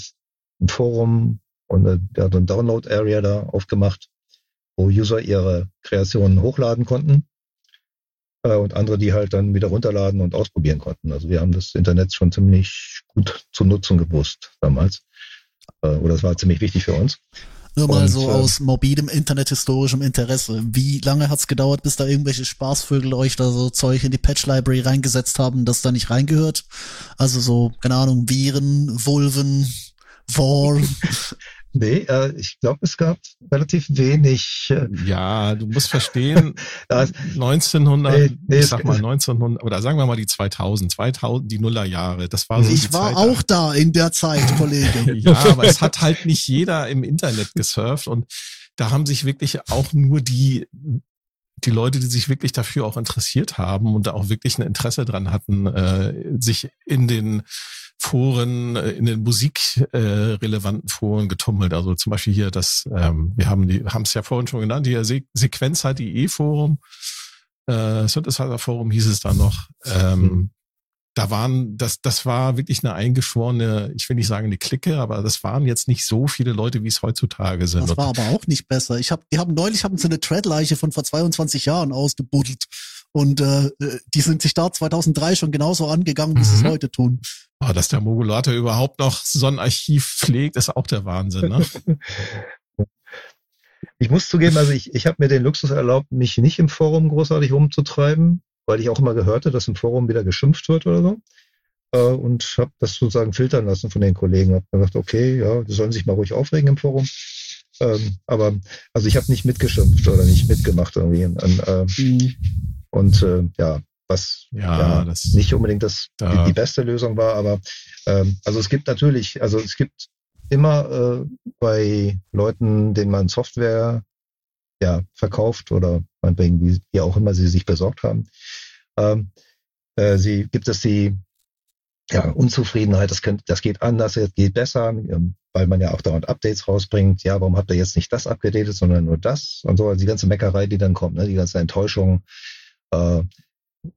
ein Forum und äh, ja, so ein Download-Area da aufgemacht, wo User ihre Kreationen hochladen konnten äh, und andere, die halt dann wieder runterladen und ausprobieren konnten. Also wir haben das Internet schon ziemlich gut zu nutzen gewusst damals. Äh, oder es war ziemlich wichtig für uns. Nur mal und, so äh, aus morbidem internethistorischem Interesse. Wie lange hat's gedauert, bis da irgendwelche Spaßvögel euch da so Zeug in die Patch Library reingesetzt haben, das da nicht reingehört? Also so, keine Ahnung, Viren, Vulven, War. Nee, äh, ich glaube, es gab relativ wenig. Äh, ja, du musst verstehen, 1900, nee, nee, ich sag mal 1900, oder sagen wir mal die 2000, 2000, die Nullerjahre, das war so Ich war Zeit, auch da in der Zeit, Kollege. ja, aber es hat halt nicht jeder im Internet gesurft und da haben sich wirklich auch nur die die Leute, die sich wirklich dafür auch interessiert haben und da auch wirklich ein Interesse dran hatten, äh, sich in den Foren, äh, in den musikrelevanten äh, Foren getummelt. Also zum Beispiel hier das, ähm, wir haben die, haben es ja vorhin schon genannt, hier Se Sequenzer.de Forum, äh, Synthesizer Forum hieß es da noch. Ähm, mhm. Da waren, das, das war wirklich eine eingeschworene, ich will nicht sagen eine Clique, aber das waren jetzt nicht so viele Leute, wie es heutzutage sind. Das war aber auch nicht besser. Ich habe, die haben neulich haben sie eine Threadleiche von vor 22 Jahren ausgebuddelt. Und äh, die sind sich da 2003 schon genauso angegangen, wie mhm. sie es mhm. heute tun. Oh, dass der Mogulator überhaupt noch so ein Archiv pflegt, ist auch der Wahnsinn. Ne? Ich muss zugeben, also ich, ich habe mir den Luxus erlaubt, mich nicht im Forum großartig rumzutreiben, weil ich auch immer gehörte, dass im Forum wieder geschimpft wird oder so. Äh, und habe das sozusagen filtern lassen von den Kollegen. Hab gedacht, okay, ja, die sollen sich mal ruhig aufregen im Forum. Ähm, aber also ich habe nicht mitgeschimpft oder nicht mitgemacht irgendwie. An, äh, mhm. Und äh, ja, was ja, ja das, nicht unbedingt das da. die, die, beste Lösung war, aber ähm, also es gibt natürlich, also es gibt immer äh, bei Leuten, denen man Software ja verkauft oder meinetwegen wie, wie auch immer sie sich besorgt haben, äh, sie gibt es die ja, Unzufriedenheit, das, könnt, das geht anders, das geht besser, ähm, weil man ja auch dauernd Updates rausbringt. Ja, warum habt ihr jetzt nicht das abgedatet, sondern nur das und so, also die ganze Meckerei, die dann kommt, ne, die ganze Enttäuschung, äh,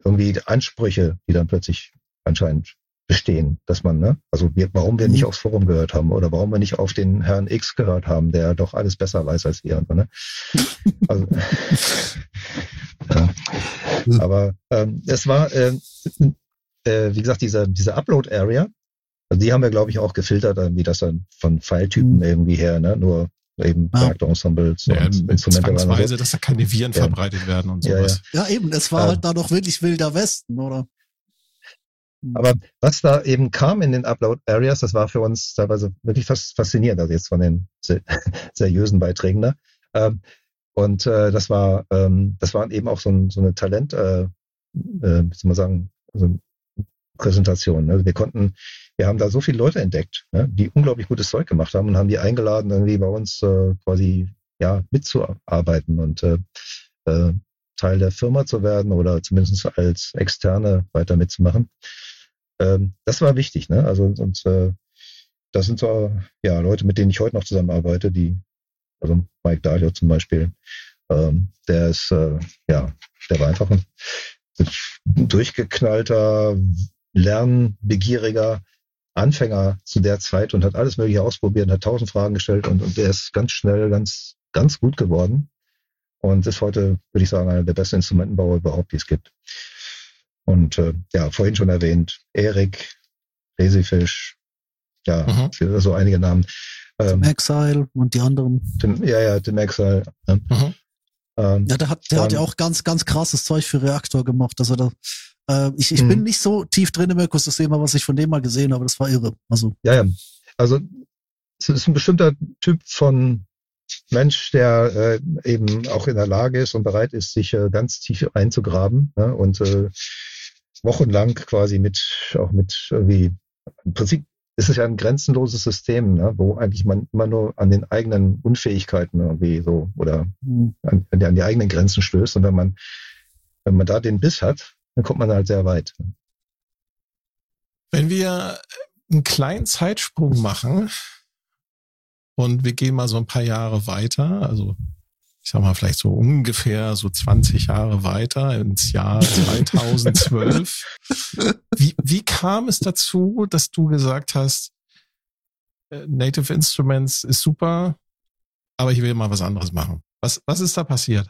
irgendwie Ansprüche, die dann plötzlich anscheinend bestehen, dass man, ne, also wir, warum wir nicht mhm. aufs Forum gehört haben oder warum wir nicht auf den Herrn X gehört haben, der doch alles besser weiß als wir. Ne? Also, ja. Aber ähm, es war, äh, äh, wie gesagt, diese, diese Upload-Area, also die haben wir, glaube ich, auch gefiltert, wie das dann von Filetypen mhm. irgendwie her, ne? Nur eben ah. Charakterensembles ja, und Instrumente. Zwangsweise, dass da keine Viren ja. verbreitet werden und sowas. Ja, ja. ja eben, es war halt da doch wirklich wilder Westen, oder? Aber was da eben kam in den Upload-Areas, das war für uns teilweise wirklich fast faszinierend, also jetzt von den seriösen Beiträgen da. Ähm, und äh, das war, ähm, das waren eben auch so, ein, so eine Talent, äh, äh, wie soll man sagen, so Präsentation. Also wir konnten wir haben da so viele Leute entdeckt, ne, die unglaublich gutes Zeug gemacht haben und haben die eingeladen, irgendwie bei uns äh, quasi ja mitzuarbeiten und äh, äh, Teil der Firma zu werden oder zumindest als Externe weiter mitzumachen. Ähm, das war wichtig, ne? Also und äh, das sind so ja Leute, mit denen ich heute noch zusammenarbeite, die also Mike Dalio zum Beispiel, ähm, der ist äh, ja, der war einfach ein durchgeknallter, lernbegieriger Anfänger zu der Zeit und hat alles Mögliche ausprobiert, hat tausend Fragen gestellt und, und der ist ganz schnell ganz, ganz gut geworden und ist heute, würde ich sagen, einer der besten Instrumentenbauer überhaupt, die es gibt. Und äh, ja, vorhin schon erwähnt, Erik, Resifisch, ja, mhm. so einige Namen. Ähm, Exile und die anderen. Tim, ja, ja, Tim Exile. Ja. Mhm. Ähm, ja, der hat, der hat ja auch ganz, ganz krasses Zeug für Reaktor gemacht. Also da, äh, ich, ich bin mhm. nicht so tief drin im Ökosystem, was ich von dem mal gesehen habe, das war irre. Also. Ja, ja. Also es ist ein bestimmter Typ von Mensch, der äh, eben auch in der Lage ist und bereit ist, sich äh, ganz tief einzugraben ne? und äh, wochenlang quasi mit auch mit irgendwie im Prinzip ist es ja ein grenzenloses System, ne, wo eigentlich man immer nur an den eigenen Unfähigkeiten irgendwie so oder mhm. an, an die eigenen Grenzen stößt. Und wenn man, wenn man da den Biss hat, dann kommt man halt sehr weit. Wenn wir einen kleinen Zeitsprung machen und wir gehen mal so ein paar Jahre weiter, also ich sag mal vielleicht so ungefähr so 20 Jahre weiter ins Jahr 2012. wie, wie kam es dazu, dass du gesagt hast, äh, Native Instruments ist super, aber ich will mal was anderes machen? Was, was ist da passiert?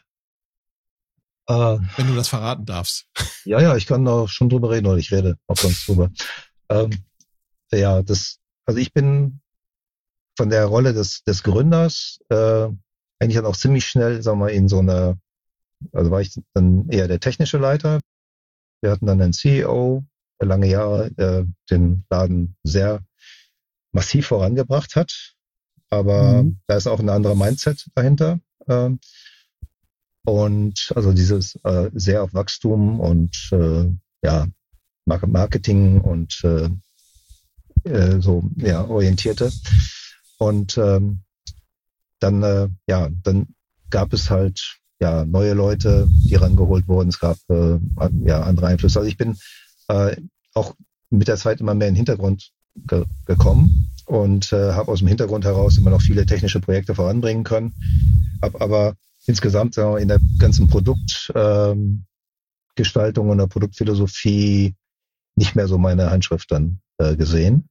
Äh, Wenn du das verraten darfst. Ja, ja, ich kann da schon drüber reden oder ich rede auch sonst drüber. Ähm, ja, das, also ich bin von der Rolle des, des Gründers äh, eigentlich dann auch ziemlich schnell, sagen wir mal, in so einer, also war ich dann eher der technische Leiter. Wir hatten dann einen CEO, der lange Jahre äh, den Laden sehr massiv vorangebracht hat. Aber mhm. da ist auch ein anderer Mindset dahinter. Ähm, und also dieses äh, sehr auf Wachstum und äh, ja, Marketing und äh, äh, so ja, orientierte. Und ähm, dann, äh, ja, dann gab es halt ja neue Leute, die rangeholt wurden. Es gab äh, ja andere Einflüsse. Also ich bin äh, auch mit der Zeit immer mehr in den Hintergrund ge gekommen und äh, habe aus dem Hintergrund heraus immer noch viele technische Projekte voranbringen können. Hab aber insgesamt sagen wir, in der ganzen Produktgestaltung ähm, und der Produktphilosophie nicht mehr so meine Handschrift dann äh, gesehen.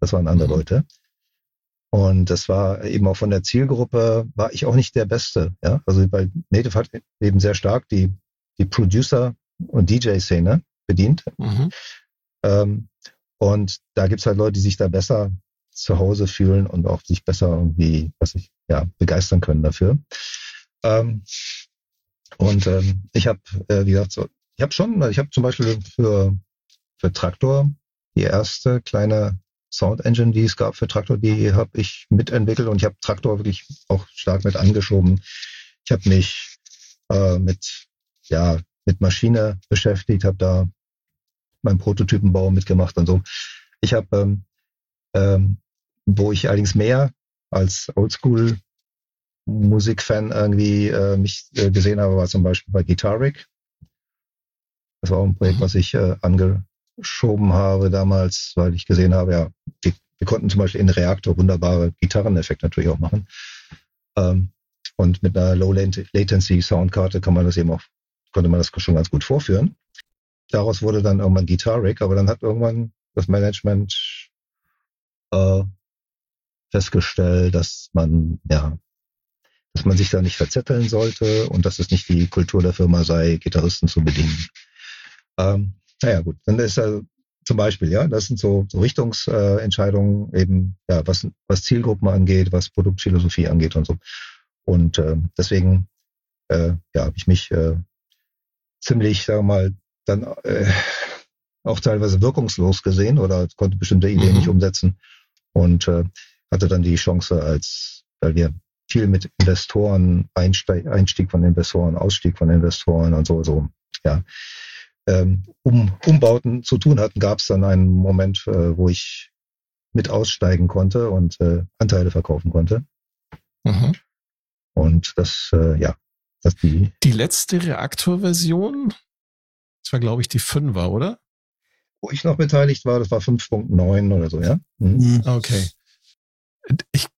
Das waren andere mhm. Leute. Und das war eben auch von der Zielgruppe, war ich auch nicht der Beste. Ja? Also weil Native hat eben sehr stark die, die Producer- und DJ-Szene bedient. Mhm. Ähm, und da gibt's halt Leute, die sich da besser zu Hause fühlen und auch sich besser irgendwie, was ich, ja, begeistern können dafür. Ähm, und ähm, ich habe, äh, wie gesagt, so, ich habe schon, ich habe zum Beispiel für, für Traktor die erste kleine Sound Engine, die es gab für Traktor, die habe ich mitentwickelt und ich habe Traktor wirklich auch stark mit angeschoben. Ich habe mich äh, mit ja mit Maschine beschäftigt, habe da meinen Prototypenbau mitgemacht und so. Ich habe, ähm, ähm, wo ich allerdings mehr als Oldschool Musikfan irgendwie äh, mich äh, gesehen habe, war zum Beispiel bei Guitar Rig. Das war auch ein Projekt, mhm. was ich äh, ange geschoben habe damals, weil ich gesehen habe, ja, wir, wir konnten zum Beispiel in Reaktor wunderbare Gitarreneffekte natürlich auch machen. Ähm, und mit einer Low Latency Soundkarte kann man das eben auch, konnte man das schon ganz gut vorführen. Daraus wurde dann irgendwann Guitar Rig, aber dann hat irgendwann das Management äh, festgestellt, dass man ja, dass man sich da nicht verzetteln sollte und dass es nicht die Kultur der Firma sei, Gitarristen zu bedienen. Ähm, naja, gut, dann ist also zum Beispiel, ja, das sind so, so Richtungsentscheidungen, äh, eben, ja, was, was Zielgruppen angeht, was Produktphilosophie angeht und so. Und äh, deswegen, äh, ja, habe ich mich äh, ziemlich, sagen wir mal, dann äh, auch teilweise wirkungslos gesehen oder konnte bestimmte Ideen mhm. nicht umsetzen und äh, hatte dann die Chance, als weil wir viel mit Investoren, Einstieg, Einstieg von Investoren, Ausstieg von Investoren und so, so, ja, ähm, um Umbauten zu tun hatten, gab es dann einen Moment, äh, wo ich mit aussteigen konnte und äh, Anteile verkaufen konnte. Mhm. Und das, äh, ja, das die. Die letzte Reaktorversion, das war, glaube ich, die 5er, oder? Wo ich noch beteiligt war, das war 5.9 oder so, ja. Mhm. mhm. Okay. Ich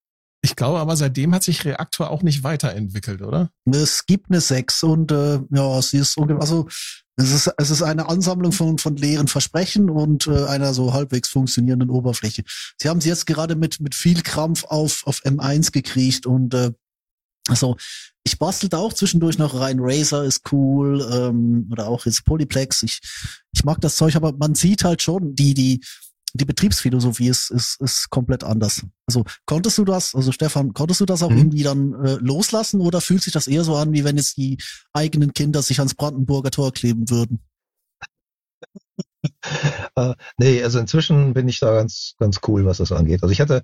ich glaube aber, seitdem hat sich Reaktor auch nicht weiterentwickelt, oder? Es gibt eine 6 und äh, ja, sie ist also es ist, es ist eine Ansammlung von, von leeren Versprechen und äh, einer so halbwegs funktionierenden Oberfläche. Sie haben sie jetzt gerade mit, mit viel Krampf auf, auf M1 gekriegt und äh, Also ich bastel da auch zwischendurch noch rein. Razer ist cool ähm, oder auch jetzt Polyplex. Ich, ich mag das Zeug, aber man sieht halt schon, die, die, die Betriebsphilosophie ist, ist, ist komplett anders. Also konntest du das, also Stefan, konntest du das auch mhm. irgendwie dann äh, loslassen oder fühlt sich das eher so an, wie wenn jetzt die eigenen Kinder sich ans Brandenburger Tor kleben würden? uh, nee, also inzwischen bin ich da ganz, ganz cool, was das angeht. Also ich hatte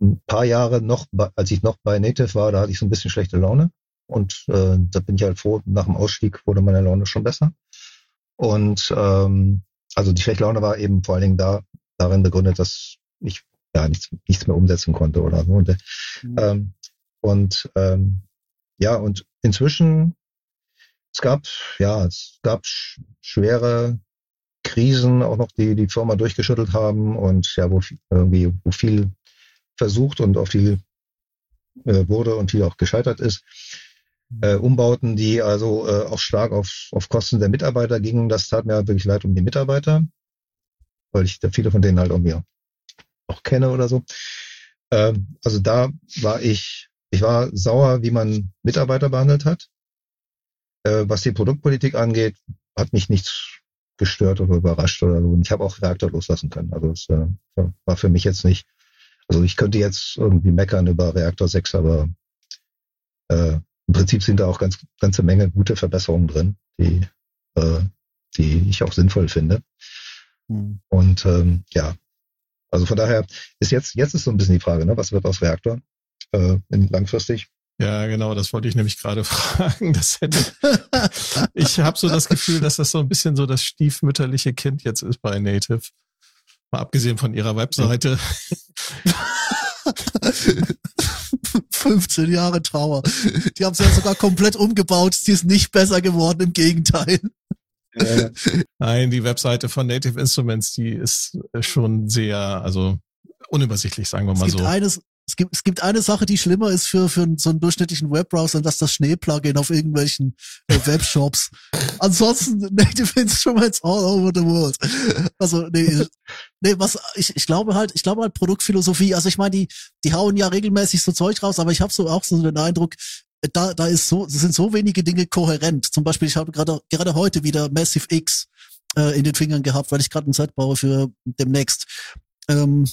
ein paar Jahre noch, als ich noch bei Native war, da hatte ich so ein bisschen schlechte Laune. Und äh, da bin ich halt froh, nach dem Ausstieg wurde meine Laune schon besser. Und ähm, also die schlechte Laune war eben vor allen Dingen da, darin begründet, dass ich ja nichts, nichts mehr umsetzen konnte oder so. Und, mhm. ähm, und ähm, ja, und inzwischen, es gab, ja, es gab sch schwere Krisen auch noch, die die Firma durchgeschüttelt haben und ja, wo irgendwie, wo viel versucht und auch viel äh, wurde und viel auch gescheitert ist. Äh, Umbauten, die also äh, auch stark auf, auf Kosten der Mitarbeiter gingen. Das tat mir wirklich leid um die Mitarbeiter, weil ich da viele von denen halt irgendwie auch kenne oder so. Ähm, also da war ich, ich war sauer, wie man Mitarbeiter behandelt hat. Äh, was die Produktpolitik angeht, hat mich nichts gestört oder überrascht oder so. Und ich habe auch Reaktor loslassen können. Also es äh, war für mich jetzt nicht also ich könnte jetzt irgendwie meckern über Reaktor 6, aber äh, im Prinzip sind da auch ganz ganze Menge gute Verbesserungen drin, die, äh, die ich auch sinnvoll finde. Mhm. Und ähm, ja, also von daher ist jetzt, jetzt ist so ein bisschen die Frage, ne, was wird aus Reaktor äh, in, langfristig? Ja, genau, das wollte ich nämlich gerade fragen. Das hätte, ich habe so das Gefühl, dass das so ein bisschen so das stiefmütterliche Kind jetzt ist bei Native. Mal abgesehen von ihrer Webseite. 15 Jahre Trauer. Die haben sie ja sogar komplett umgebaut. Sie ist nicht besser geworden, im Gegenteil. Nein, die Webseite von Native Instruments, die ist schon sehr, also unübersichtlich, sagen wir mal es gibt so. Eines, es gibt, es gibt eine Sache, die schlimmer ist für, für so einen durchschnittlichen Webbrowser, das das Schneeplugin auf irgendwelchen äh, Webshops. Ansonsten Native Instruments all over the world. Also, nee, nee, was, ich, ich glaube halt, ich glaube halt Produktphilosophie, also ich meine, die, die hauen ja regelmäßig so Zeug raus, aber ich habe so auch so den Eindruck, da, da ist so, sind so wenige Dinge kohärent. Zum Beispiel, ich habe gerade, gerade heute wieder Massive X äh, in den Fingern gehabt, weil ich gerade ein Set baue für demnächst. Ähm,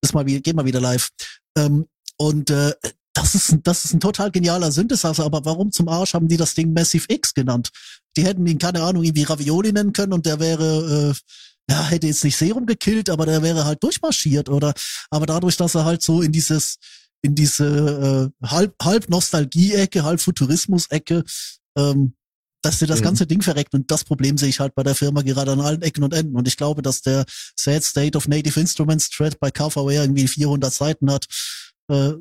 ist mal, geht mal wieder live. Ähm, und äh, das ist, das ist ein total genialer Synthesizer, aber warum zum Arsch haben die das Ding Massive X genannt? Die hätten ihn, keine Ahnung, irgendwie Ravioli nennen können und der wäre, äh, ja, hätte jetzt nicht Serum gekillt, aber der wäre halt durchmarschiert, oder? Aber dadurch, dass er halt so in dieses, in diese äh, halb, halb Nostalgie-Ecke, halb Futurismus-Ecke, ähm, dass dir das mhm. ganze Ding verreckt. Und das Problem sehe ich halt bei der Firma gerade an allen Ecken und Enden. Und ich glaube, dass der Sad State of Native Instruments Thread bei KVR irgendwie 400 Seiten hat, äh,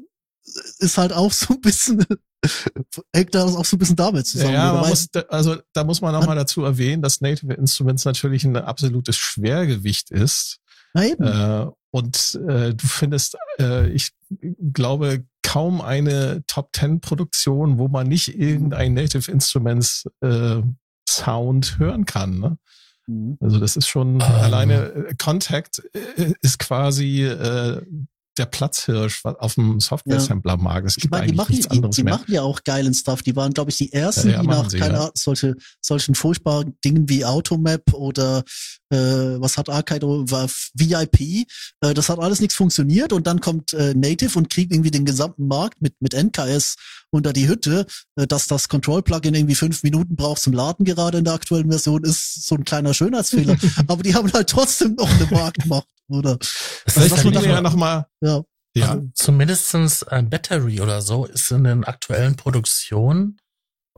ist halt auch so ein bisschen, hängt da auch so ein bisschen damit zusammen. Ja, man muss, also da muss man auch mal dazu erwähnen, dass Native Instruments natürlich ein absolutes Schwergewicht ist. Na eben. Äh, und äh, du findest, äh, ich glaube, kaum eine Top Ten Produktion, wo man nicht irgendein Native Instruments äh, Sound hören kann. Ne? Mhm. Also das ist schon um. alleine äh, Contact äh, ist quasi äh, der Platzhirsch auf dem Software-Sampler-Markt. Es gibt meine, eigentlich machen, nichts anderes die, die mehr. Die machen ja auch geilen Stuff. Die waren, glaube ich, die ersten, ja, ja, die nach sie, keine ja. solche, solchen furchtbaren Dingen wie Automap oder äh, was hat Arcade war VIP. Äh, das hat alles nichts funktioniert und dann kommt äh, Native und kriegt irgendwie den gesamten Markt mit mit NKS unter die Hütte, äh, dass das Control-Plugin irgendwie fünf Minuten braucht zum Laden gerade in der aktuellen Version, ist so ein kleiner Schönheitsfehler. Aber die haben halt trotzdem noch eine Marktmacht oder? Vielleicht können wir ja nochmal. Ja. Ja. Also zumindestens ein Battery oder so ist in den aktuellen Produktionen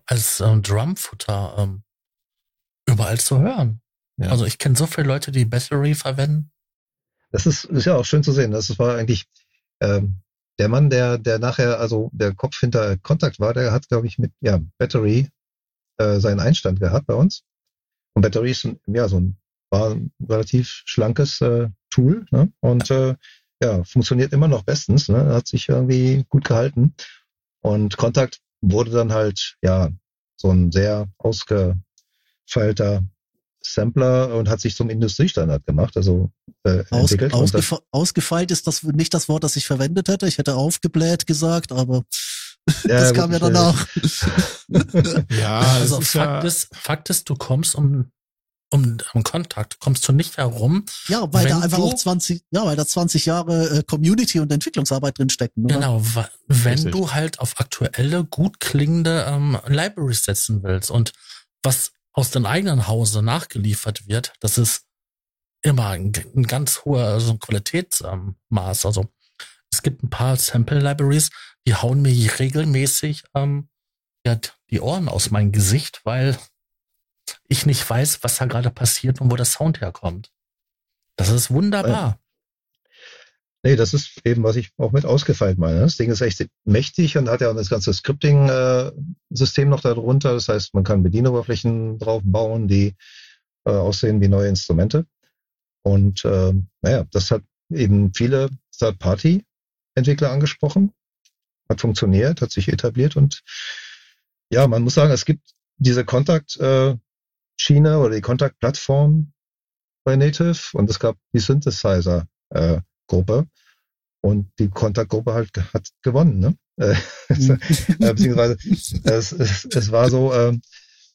als ähm, Drumfutter ähm, überall zu hören. Ja. Also ich kenne so viele Leute, die Battery verwenden. Das ist, ist ja auch schön zu sehen. Das war eigentlich ähm, der Mann, der, der nachher, also der Kopf hinter Kontakt war, der hat, glaube ich, mit ja, Battery äh, seinen Einstand gehabt bei uns. Und Battery ist ein, ja so ein war ein relativ schlankes äh, Tool ne? und äh, ja, funktioniert immer noch bestens, ne? hat sich irgendwie gut gehalten. Und Kontakt wurde dann halt ja so ein sehr ausgefeilter Sampler und hat sich zum Industriestandard gemacht, also äh, Aus, entwickelt. Ausgefe ausgefeilt ist das nicht das Wort, das ich verwendet hätte. Ich hätte aufgebläht gesagt, aber Ja, das kam ja danach. ja, also Fakt, ja ist, Fakt ist, du kommst um um, um Kontakt kommst du nicht herum. Ja, weil da einfach auch 20, ja, weil da 20 Jahre äh, Community und Entwicklungsarbeit drin stecken. Oder? Genau, wenn Richtig. du halt auf aktuelle, gut klingende ähm, Libraries setzen willst und was aus deinem eigenen Hause nachgeliefert wird, das ist immer ein, ein ganz hoher also Qualitätsmaß. Ähm, also es gibt ein paar Sample Libraries, die hauen mir regelmäßig ähm, ja, die Ohren aus meinem Gesicht, weil ich nicht weiß, was da gerade passiert und wo der Sound herkommt. Das ist wunderbar. Nee, das ist eben, was ich auch mit ausgefeilt meine. Das Ding ist echt mächtig und hat ja auch das ganze Scripting-System noch darunter. Das heißt, man kann Bedienoberflächen drauf bauen, die äh, aussehen wie neue Instrumente. Und äh, naja, das hat eben viele Third-Party-Entwickler angesprochen. Hat funktioniert, hat sich etabliert und ja, man muss sagen, es gibt diese Kontakt, äh, Schiene oder die Kontaktplattform bei Native und es gab die Synthesizer-Gruppe äh, und die Kontaktgruppe halt hat gewonnen. Ne? Äh, äh, beziehungsweise es, es, es war so äh,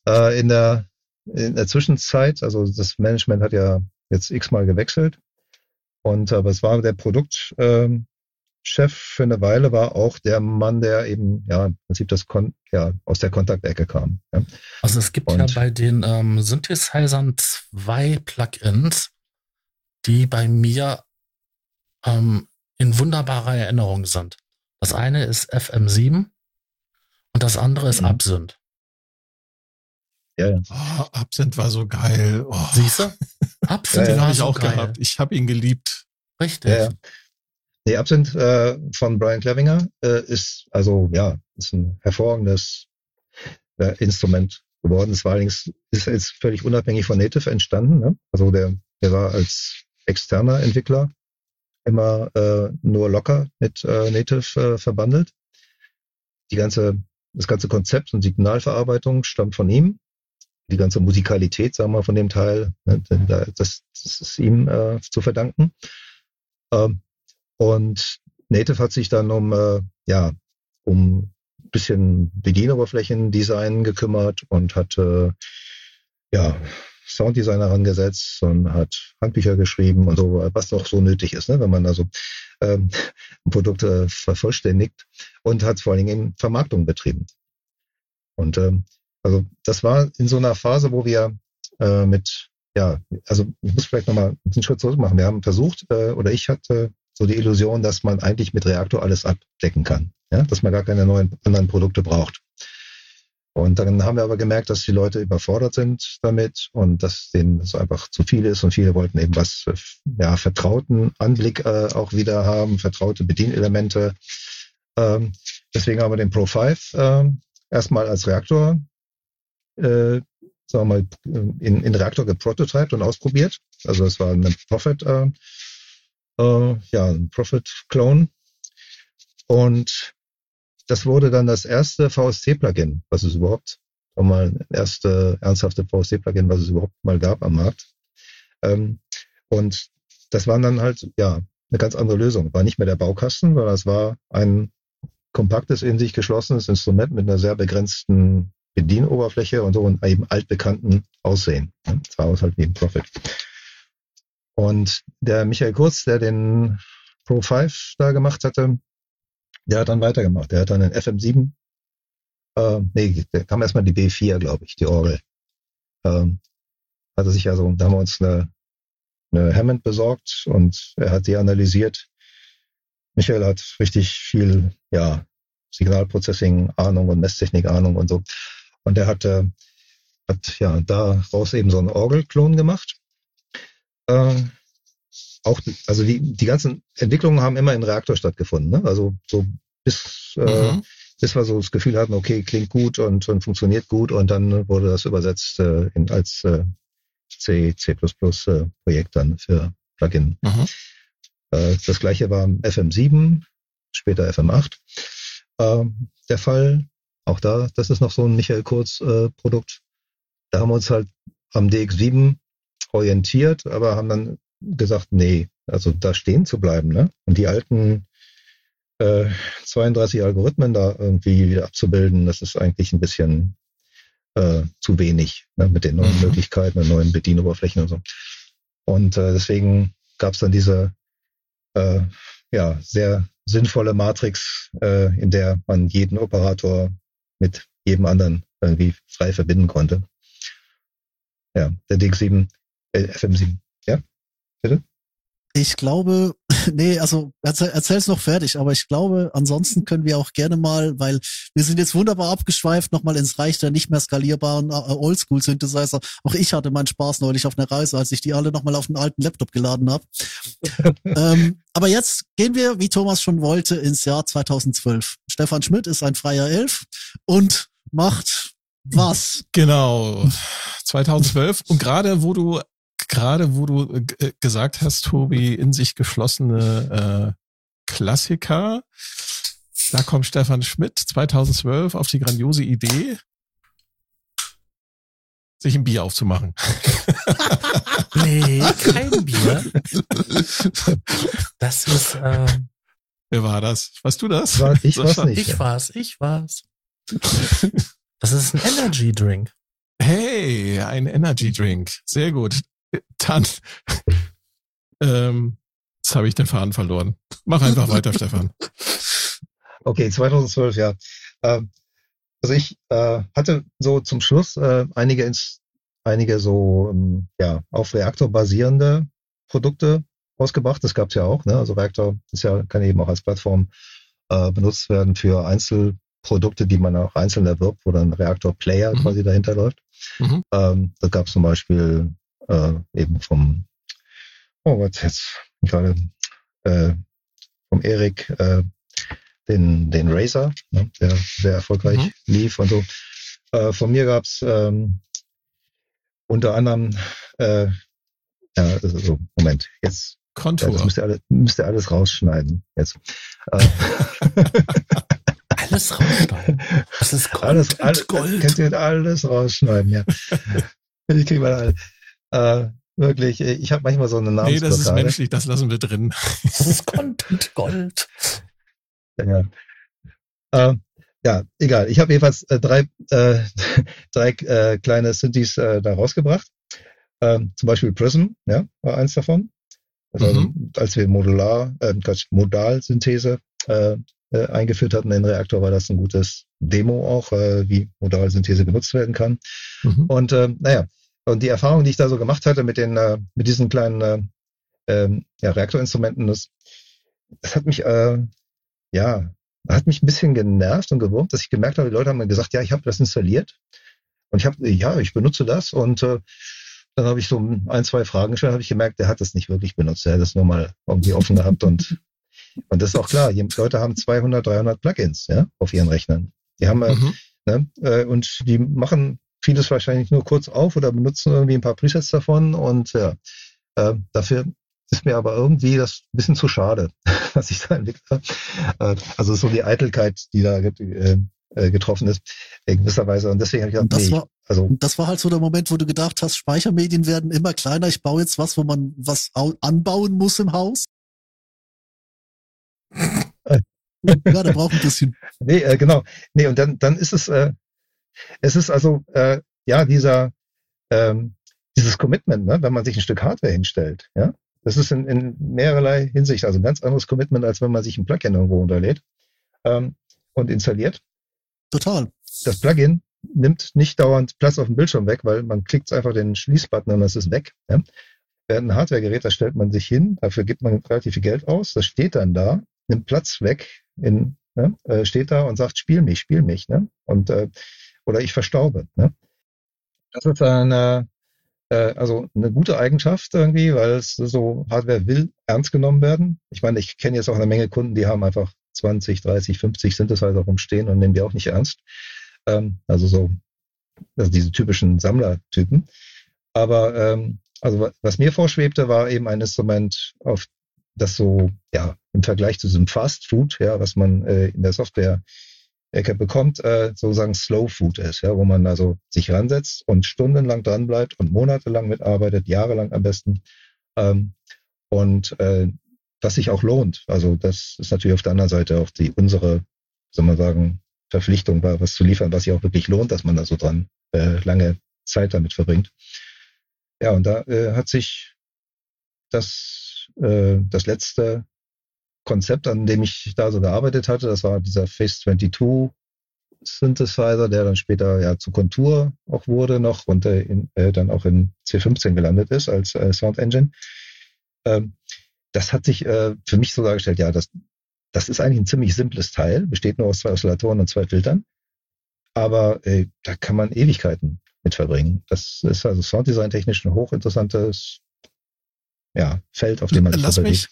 äh, in der in der Zwischenzeit, also das Management hat ja jetzt x-mal gewechselt und aber es war der Produkt, ähm, Chef für eine Weile war auch der Mann, der eben ja im Prinzip das Kon ja, aus der Kontaktecke kam. Ja. Also es gibt Und, ja bei den ähm, Synthesizern zwei Plugins, die bei mir ähm, in wunderbarer Erinnerung sind. Das eine ist FM7 und das andere ist mhm. Absynth. Ja, ja. Oh, Absinthe war so geil. Oh. Siehst du? Absinthe ja, ja. habe ich auch geil. gehabt. Ich habe ihn geliebt. Richtig. Ja, Nee, Absent äh, von Brian Clevinger äh, ist also ja ist ein hervorragendes äh, Instrument geworden. Es war allerdings ist jetzt völlig unabhängig von Native entstanden. Ne? Also der der war als externer Entwickler immer äh, nur locker mit äh, Native äh, verbandelt. Die ganze das ganze Konzept und Signalverarbeitung stammt von ihm. Die ganze Musikalität, sagen wir, von dem Teil, ne, das, das ist ihm äh, zu verdanken. Ähm, und Native hat sich dann um, äh, ja, um bisschen Bedienoberflächendesign gekümmert und hat, äh, ja, Sounddesigner rangesetzt und hat Handbücher geschrieben und so, was doch so nötig ist, ne, wenn man also ähm, ein Produkt äh, vervollständigt und hat vor allen Dingen Vermarktung betrieben. Und ähm, also das war in so einer Phase, wo wir äh, mit, ja, also ich muss vielleicht nochmal einen Schritt zurück machen. Wir haben versucht, äh, oder ich hatte so die Illusion, dass man eigentlich mit Reaktor alles abdecken kann, ja, dass man gar keine neuen anderen Produkte braucht. Und dann haben wir aber gemerkt, dass die Leute überfordert sind damit und dass denen das einfach zu viel ist und viele wollten eben was, ja, vertrauten Anblick äh, auch wieder haben, vertraute Bedienelemente. Ähm, deswegen haben wir den Pro 5 äh, erstmal als Reaktor, äh, sagen wir mal, in, in Reaktor geprototyped und ausprobiert. Also es war eine Profit äh, äh, ja, ein Prophet-Clone. Und das wurde dann das erste VST-Plugin, was es überhaupt, mal erste ernsthafte VST-Plugin, was es überhaupt mal gab am Markt. Ähm, und das war dann halt, ja, eine ganz andere Lösung. War nicht mehr der Baukasten, sondern es war ein kompaktes, in sich geschlossenes Instrument mit einer sehr begrenzten Bedienoberfläche und so und eben altbekannten Aussehen. Das war halt wie ein Profit. Und der Michael Kurz, der den Pro 5 da gemacht hatte, der hat dann weitergemacht. Der hat dann den FM7, äh, nee, der kam erstmal die B4, glaube ich, die Orgel. Ähm, hatte sich also, da haben wir uns eine, eine Hammond besorgt und er hat die analysiert. Michael hat richtig viel, ja, Signalprocessing Ahnung und Messtechnik Ahnung und so. Und er hat, äh, hat ja daraus eben so einen Orgelklon gemacht äh, auch, also die, die ganzen Entwicklungen haben immer in Reaktor stattgefunden. Ne? Also so bis, äh, mhm. bis wir so das Gefühl hatten, okay, klingt gut und, und funktioniert gut und dann wurde das übersetzt äh, in, als äh, C, C++ äh, Projekt dann für Plugin. Mhm. Äh, das gleiche war FM7, später FM8. Äh, der Fall, auch da, das ist noch so ein Michael Kurz äh, Produkt. Da haben wir uns halt am DX7 orientiert, aber haben dann gesagt, nee, also da stehen zu bleiben, ne? Und die alten äh, 32 Algorithmen da irgendwie wieder abzubilden, das ist eigentlich ein bisschen äh, zu wenig ne, mit den neuen mhm. Möglichkeiten und neuen Bedienoberflächen und so. Und äh, deswegen gab es dann diese äh, ja, sehr sinnvolle Matrix, äh, in der man jeden Operator mit jedem anderen irgendwie frei verbinden konnte. Ja, der DX7, äh, FM7. Ja, bitte? Ich glaube, nee, also erzähl, erzähl's noch fertig, aber ich glaube, ansonsten können wir auch gerne mal, weil wir sind jetzt wunderbar abgeschweift, nochmal ins Reich der nicht mehr skalierbaren äh, Oldschool-Synthesizer. Auch ich hatte meinen Spaß neulich auf einer Reise, als ich die alle nochmal auf den alten Laptop geladen habe. ähm, aber jetzt gehen wir, wie Thomas schon wollte, ins Jahr 2012. Stefan Schmidt ist ein freier Elf und macht was? Genau. 2012. Und gerade wo du gerade wo du äh, gesagt hast, Tobi, in sich geschlossene äh, Klassiker, da kommt Stefan Schmidt 2012 auf die grandiose Idee, sich ein Bier aufzumachen. nee, kein Bier. Das ist. Äh, Wer war das? Weißt du das? War, ich war's nicht. Ich war's, ich war's. Das ist ein Energy Drink. Hey, ein Energy Drink. Sehr gut. Dann, ähm, jetzt habe ich den Faden verloren. Mach einfach weiter, Stefan. Okay, 2012, ja. Ähm, also ich äh, hatte so zum Schluss äh, einige, ins, einige so ähm, ja auf Reaktor basierende Produkte ausgebracht. Das gab es ja auch. Ne? Also Reaktor ist ja kann eben auch als Plattform äh, benutzt werden für Einzelprodukte, die man auch einzeln erwirbt, wo dann Reaktor-Player mhm. quasi dahinter läuft. Mhm. Ähm, da gab es zum Beispiel äh, eben vom, oh Gott, jetzt gerade äh, vom Erik, äh, den, den Razer, ne, der sehr erfolgreich mhm. lief und so. Äh, von mir gab's ähm, unter anderem, äh, ja, also, Moment, jetzt Kontur. Ja, das müsst ihr, alle, müsst ihr alles rausschneiden. Jetzt. Äh, alles rausschneiden. Das ist Gold. Alles, alles, Gold. Könnt ihr alles rausschneiden, ja. ich kriege mal äh, wirklich, äh, ich habe manchmal so eine Namensblockade. Nee, das ist menschlich, das lassen wir drin. Das ist Content Gold. Ja, äh, ja egal. Ich habe jedenfalls äh, drei, äh, drei äh, kleine Synthes äh, da rausgebracht. Ähm, zum Beispiel Prism, ja, war eins davon. Also, mhm. als wir Modular, äh, Modalsynthese äh, äh, eingeführt hatten in den Reaktor, war das ein gutes Demo auch, äh, wie Modalsynthese benutzt werden kann. Mhm. Und äh, naja, und die Erfahrung, die ich da so gemacht hatte mit den, äh, mit diesen kleinen äh, ähm, ja, Reaktorinstrumenten, das, das hat mich, äh, ja, hat mich ein bisschen genervt und gewurmt, dass ich gemerkt habe, die Leute haben mir gesagt, ja, ich habe das installiert und ich habe, ja, ich benutze das und äh, dann habe ich so ein, zwei Fragen gestellt, habe ich gemerkt, der hat das nicht wirklich benutzt, der hat das nur mal irgendwie offen gehabt und und das ist auch klar, die Leute haben 200, 300 Plugins ja, auf ihren Rechnern. Die haben äh, mhm. ne, äh, und die machen vieles wahrscheinlich nur kurz auf oder benutzen irgendwie ein paar Presets davon und ja, äh, dafür ist mir aber irgendwie das ein bisschen zu schade, was ich da entwickelt habe. Äh, also so die Eitelkeit, die da äh, äh, getroffen ist, in gewisser Weise. Und deswegen habe ich gedacht, das nee, war, also das war halt so der Moment, wo du gedacht hast, Speichermedien werden immer kleiner. Ich baue jetzt was, wo man was anbauen muss im Haus. ja, der braucht ein bisschen. Nee, äh, genau. Nee, und dann, dann ist es, äh, es ist also äh, ja dieser ähm, dieses Commitment, ne, wenn man sich ein Stück Hardware hinstellt, ja, das ist in, in mehrerlei Hinsicht also ein ganz anderes Commitment, als wenn man sich ein Plugin irgendwo unterlädt ähm, und installiert. Total. Das Plugin nimmt nicht dauernd Platz auf dem Bildschirm weg, weil man klickt einfach den Schließbutton und es ist weg. Ja? Während ein Hardwaregerät, da stellt man sich hin, dafür gibt man relativ viel Geld aus, das steht dann da, nimmt Platz weg, in, ne, äh, steht da und sagt, spiel mich, spiel mich. Ne? Und äh, oder ich verstaube. Ne? Das ist eine, äh, also eine gute Eigenschaft irgendwie, weil es so Hardware will ernst genommen werden. Ich meine, ich kenne jetzt auch eine Menge Kunden, die haben einfach 20, 30, 50 Synthesizer rumstehen und nehmen die auch nicht ernst. Ähm, also so, also diese typischen Sammlertypen. Aber ähm, also was mir vorschwebte, war eben ein Instrument, auf das so, ja, im Vergleich zu diesem Fast Food, ja, was man äh, in der Software Ecke bekommt, äh, sozusagen Slow Food ist, ja, wo man also sich ransetzt und stundenlang dran bleibt und monatelang mitarbeitet, jahrelang am besten. Ähm, und äh, was sich auch lohnt. Also das ist natürlich auf der anderen Seite auch die unsere, soll man sagen, Verpflichtung, was zu liefern, was sich auch wirklich lohnt, dass man da so dran äh, lange Zeit damit verbringt. Ja, und da äh, hat sich das, äh, das letzte Konzept, an dem ich da so gearbeitet hatte, das war dieser Face 22 Synthesizer, der dann später ja zu Kontur auch wurde noch und äh, in, äh, dann auch in C15 gelandet ist als äh, Sound Engine. Ähm, das hat sich äh, für mich so dargestellt, ja, das, das ist eigentlich ein ziemlich simples Teil, besteht nur aus zwei Oszillatoren und zwei Filtern, aber äh, da kann man Ewigkeiten mit verbringen. Das ist also Sounddesign technisch ein hochinteressantes ja, Feld, auf dem man sich Lass mich,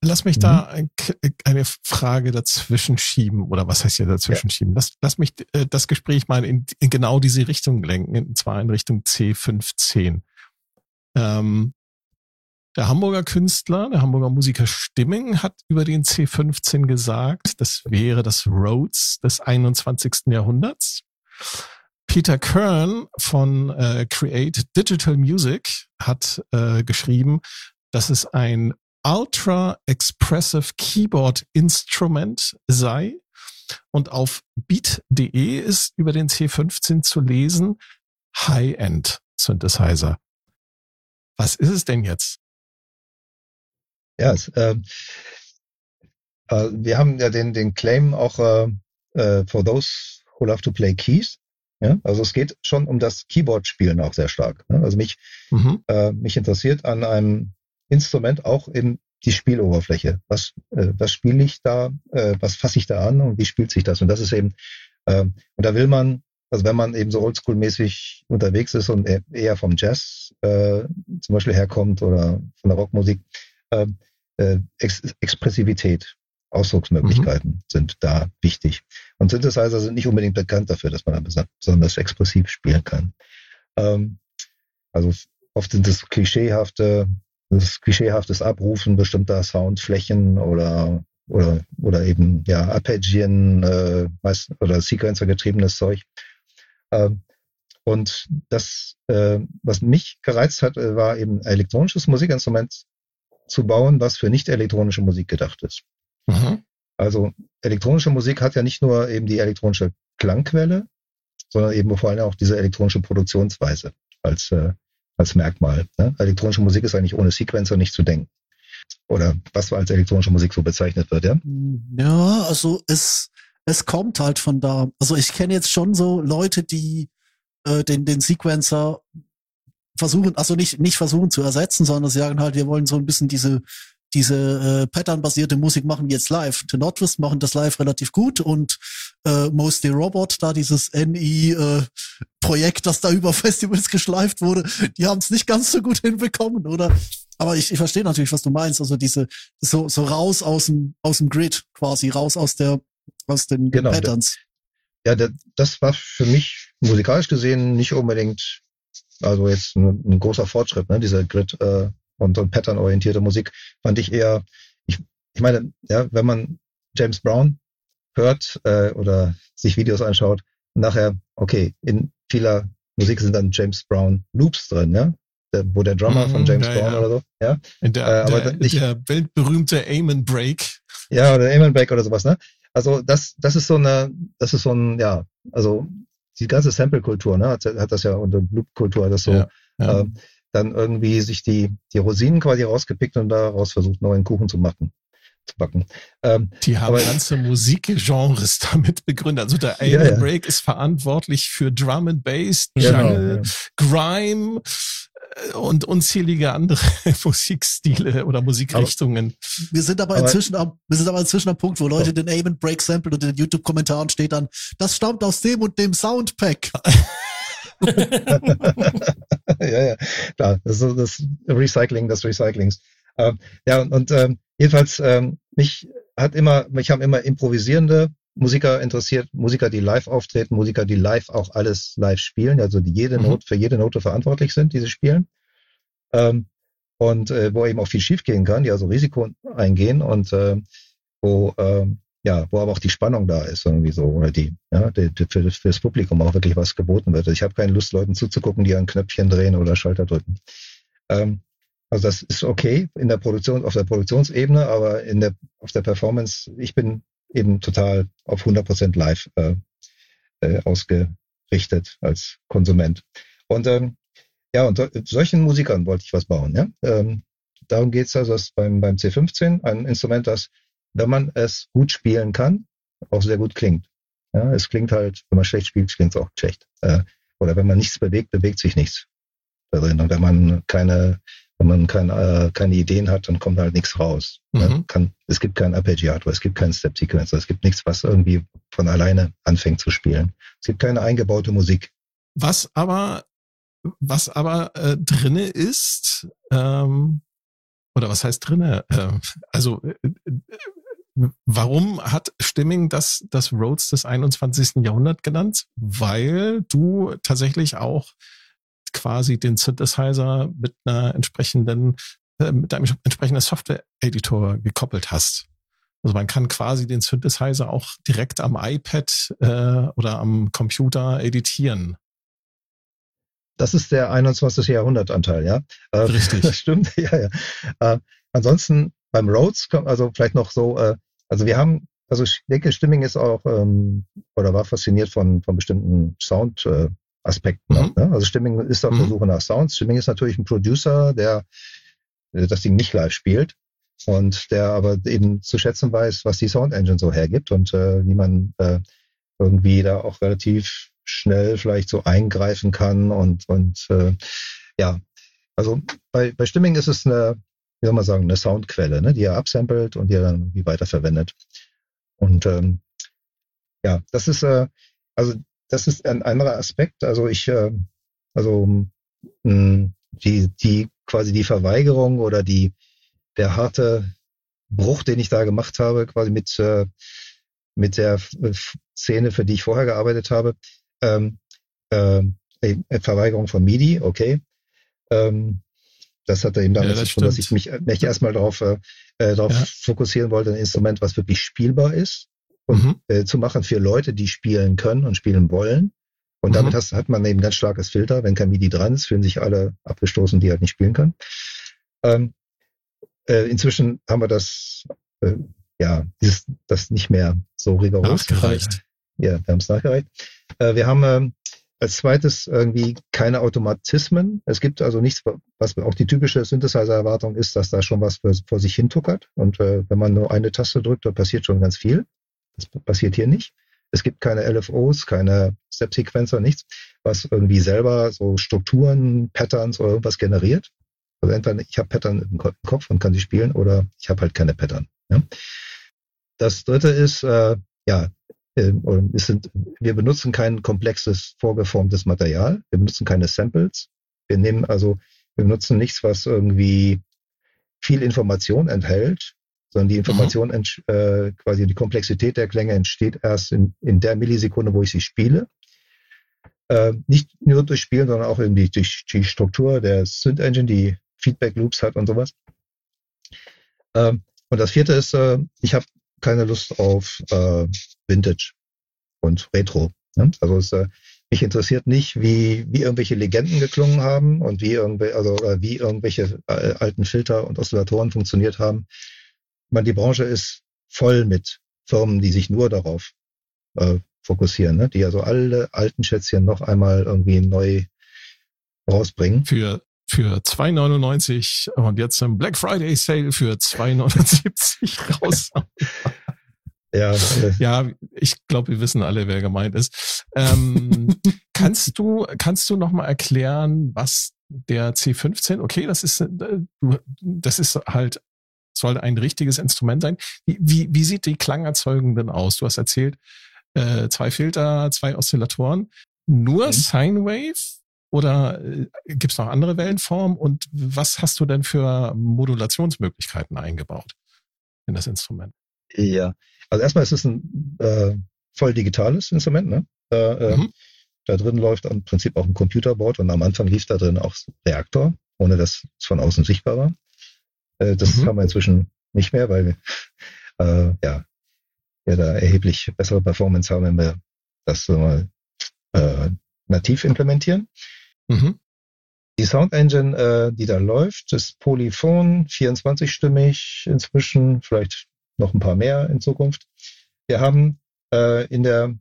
Lass mich mhm. da ein, eine Frage dazwischen schieben, oder was heißt hier dazwischen ja. schieben? Lass, lass mich äh, das Gespräch mal in, in, genau diese Richtung lenken, und zwar in Richtung C15. Ähm, der Hamburger Künstler, der Hamburger Musiker Stimming hat über den C15 gesagt, das wäre das Rhodes des 21. Jahrhunderts. Peter Kern von äh, Create Digital Music hat äh, geschrieben, dass es ein Ultra Expressive Keyboard Instrument sei. Und auf beat.de ist über den C15 zu lesen High-End Synthesizer. Was ist es denn jetzt? Ja, es, äh, äh, wir haben ja den, den Claim auch äh, äh, for those who love to play keys. Ja, also es geht schon um das Keyboard-Spielen auch sehr stark. Ne? Also mich, mhm. äh, mich interessiert an einem Instrument auch in die Spieloberfläche. Was, äh, was spiele ich da, äh, was fasse ich da an und wie spielt sich das? Und das ist eben, äh, und da will man, also wenn man eben so oldschool-mäßig unterwegs ist und eher vom Jazz äh, zum Beispiel herkommt oder von der Rockmusik, äh, äh, Ex Expressivität, Ausdrucksmöglichkeiten mhm. sind da wichtig. Und Synthesizer sind nicht unbedingt bekannt dafür, dass man da besonders expressiv spielen kann. Ähm, also oft sind es klischeehafte das klischeehaftes Abrufen bestimmter Soundflächen oder oder oder eben ja Arpeggien äh, meist, oder Sequencer getriebenes Zeug. Ähm, und das, äh, was mich gereizt hat, äh, war eben elektronisches Musikinstrument zu bauen, was für nicht elektronische Musik gedacht ist. Mhm. Also elektronische Musik hat ja nicht nur eben die elektronische Klangquelle, sondern eben vor allem auch diese elektronische Produktionsweise als äh, als Merkmal. Ne? Elektronische Musik ist eigentlich ohne Sequencer nicht zu denken. Oder was als elektronische Musik so bezeichnet wird, ja? Ja, also es, es kommt halt von da. Also ich kenne jetzt schon so Leute, die äh, den, den Sequencer versuchen, also nicht, nicht versuchen zu ersetzen, sondern sagen halt, wir wollen so ein bisschen diese diese äh, Pattern-basierte Musik machen wir jetzt live. The Nordwest machen das live relativ gut und äh, Mostly Robot, da dieses NI-Projekt, äh, das da über Festivals geschleift wurde, die haben es nicht ganz so gut hinbekommen, oder? Aber ich, ich verstehe natürlich, was du meinst. Also diese so, so raus aus dem, aus dem Grid quasi, raus aus der aus den, genau, Patterns. Ja, das war für mich musikalisch gesehen nicht unbedingt also jetzt ein, ein großer Fortschritt, ne, dieser Grid äh, und, und patternorientierte Musik fand ich eher, ich, ich meine, ja, wenn man James Brown hört äh, oder sich Videos anschaut, nachher, okay, in vieler Musik sind dann James Brown Loops drin, ja, der, wo der Drummer mhm, von James ja, Brown ja. oder so, ja. Der, äh, aber der, nicht, der weltberühmte Amen Break. Ja, oder Amen Break oder sowas, ne? Also das, das ist so eine, das ist so ein, ja, also die ganze Sample-Kultur, ne, hat, hat das ja und Loop-Kultur das so, ja, ja. Ähm, dann irgendwie sich die, die Rosinen quasi rausgepickt und daraus versucht, neuen Kuchen zu machen. Zu backen. Ähm, die haben aber, ganze Musikgenres damit begründet. Also der Alan ja, ja. Break ist verantwortlich für Drum and Bass, genau, Jungle, ja. Grime äh, und unzählige andere Musikstile oder Musikrichtungen. Aber, wir sind aber, aber, inzwischen am, wir sind aber inzwischen am Punkt, wo Leute so. den Amen Break Sample und in den YouTube-Kommentaren steht dann, das stammt aus dem und dem Soundpack. ja, ja, klar. Das ist das Recycling des Recyclings. Ähm, ja, und, und ähm, jedenfalls, ähm, mich hat immer, mich haben immer improvisierende Musiker interessiert, Musiker, die live auftreten, Musiker, die live auch alles live spielen, also die jede mhm. Note, für jede Note verantwortlich sind, die sie spielen. Ähm, und äh, wo eben auch viel schiefgehen kann, die also Risiko eingehen und äh, wo ähm, ja, wo aber auch die Spannung da ist, irgendwie so, oder die, ja, die, die für, für das Publikum auch wirklich was geboten wird. Ich habe keine Lust, Leuten zuzugucken, die ein Knöpfchen drehen oder Schalter drücken. Ähm, Also das ist okay in der Produktion, auf der Produktionsebene, aber in der, auf der Performance, ich bin eben total auf 100% live äh, äh, ausgerichtet als Konsument. Und ähm, ja, und solchen Musikern wollte ich was bauen. Ja? Ähm, darum geht's also dass beim, beim C15, ein Instrument, das, wenn man es gut spielen kann, auch sehr gut klingt. Ja, es klingt halt, wenn man schlecht spielt, klingt es auch schlecht. Äh, oder wenn man nichts bewegt, bewegt sich nichts da drin. Und wenn man keine, wenn man keine, äh, keine Ideen hat, dann kommt halt nichts raus. Mhm. Ja, kann, es gibt kein Arpeggiator, es gibt keinen Step Sequencer, es gibt nichts, was irgendwie von alleine anfängt zu spielen. Es gibt keine eingebaute Musik. Was aber, was aber äh, drinne ist, ähm, oder was heißt drinne? Ähm, also äh, äh, warum hat Stimming das, das Rhodes des 21. Jahrhunderts genannt? Weil du tatsächlich auch quasi den Synthesizer mit einer entsprechenden, äh, mit einem entsprechenden Software-Editor gekoppelt hast. Also man kann quasi den Synthesizer auch direkt am iPad äh, oder am Computer editieren. Das ist der 21. Jahrhundert-Anteil, ja. Äh, Richtig. Das stimmt, ja, ja. Äh, ansonsten beim Rhodes, also vielleicht noch so, äh, also wir haben, also ich denke, Stimming ist auch ähm, oder war fasziniert von, von bestimmten Sound, äh, Aspekten. Mhm. Ne? Also Stimming ist auf der mhm. Suche nach Sounds. Stimming ist natürlich ein Producer, der äh, das Ding nicht live spielt und der aber eben zu schätzen weiß, was die Sound Engine so hergibt und äh, wie man äh, irgendwie da auch relativ schnell vielleicht so eingreifen kann und und äh, ja, also bei, bei Stimming ist es eine, wie soll man sagen, eine Soundquelle, ne, die er absampelt und die er dann wie weiterverwendet. Und ähm, ja, das ist äh, also das ist ein anderer Aspekt. Also ich, äh, also mh, die, die quasi die Verweigerung oder die der harte Bruch, den ich da gemacht habe, quasi mit äh, mit der Szene, für die ich vorher gearbeitet habe, ähm, äh, Verweigerung von MIDI, okay. Ähm, das hatte eben damit ja, zu tun, dass ich mich, mich erstmal darauf, äh, darauf ja. fokussieren wollte, ein Instrument, was wirklich spielbar ist und, mhm. äh, zu machen für Leute, die spielen können und spielen wollen. Und mhm. damit hast, hat man eben ganz starkes Filter. Wenn kein MIDI dran ist, fühlen sich alle abgestoßen, die halt nicht spielen können. Ähm, äh, inzwischen haben wir das, äh, ja, dieses, das nicht mehr so rigoros. Nachgereicht. Ja, wir haben es nachgereicht. Äh, wir haben äh, als zweites irgendwie keine Automatismen. Es gibt also nichts, was auch die typische Synthesizer-Erwartung ist, dass da schon was für, vor sich hin tuckert. Und äh, wenn man nur eine Taste drückt, dann passiert schon ganz viel. Das passiert hier nicht. Es gibt keine LFOs, keine Step-Sequencer, nichts, was irgendwie selber so Strukturen, Patterns oder irgendwas generiert. Also entweder ich habe Pattern im Kopf und kann sie spielen oder ich habe halt keine Pattern. Ja. Das dritte ist, äh, ja, es sind, wir benutzen kein komplexes, vorgeformtes Material. Wir benutzen keine Samples. Wir nehmen also, wir benutzen nichts, was irgendwie viel Information enthält, sondern die Information, mhm. äh, quasi die Komplexität der Klänge entsteht erst in, in der Millisekunde, wo ich sie spiele. Äh, nicht nur durch Spielen, sondern auch irgendwie durch die Struktur der Synth Engine, die Feedback Loops hat und sowas. Äh, und das vierte ist, äh, ich habe keine Lust auf äh, Vintage und Retro. Ne? Also es, äh, mich interessiert nicht, wie, wie irgendwelche Legenden geklungen haben und wie, irgendwelche, also, äh, wie irgendwelche äh, alten Filter und Oszillatoren funktioniert haben man, die Branche ist voll mit Firmen, die sich nur darauf äh, fokussieren, ne? die also alle alten Schätzchen noch einmal irgendwie neu rausbringen. Für für 2,99 und jetzt im Black Friday Sale für 2,79 raus. ja, äh, ja, ich glaube, wir wissen alle, wer gemeint ist. Ähm, kannst du kannst du noch mal erklären, was der C15? Okay, das ist äh, das ist halt soll ein richtiges Instrument sein. Wie, wie, wie sieht die Klangerzeugung denn aus? Du hast erzählt, äh, zwei Filter, zwei Oszillatoren. Nur mhm. Sine Wave oder äh, gibt es noch andere Wellenformen? Und was hast du denn für Modulationsmöglichkeiten eingebaut in das Instrument? Ja, also erstmal ist es ein äh, voll digitales Instrument. Ne? Da, äh, mhm. da drin läuft im Prinzip auch ein Computerboard und am Anfang lief da drin auch Reaktor, ohne dass es von außen sichtbar war. Äh, das mhm. haben wir inzwischen nicht mehr, weil äh, ja, wir da erheblich bessere Performance haben, wenn wir das so mal äh, nativ implementieren. Mhm. Die Sound Engine, äh, die da läuft, ist Polyphon, 24-stimmig inzwischen, vielleicht noch ein paar mehr in Zukunft. Wir haben äh, in der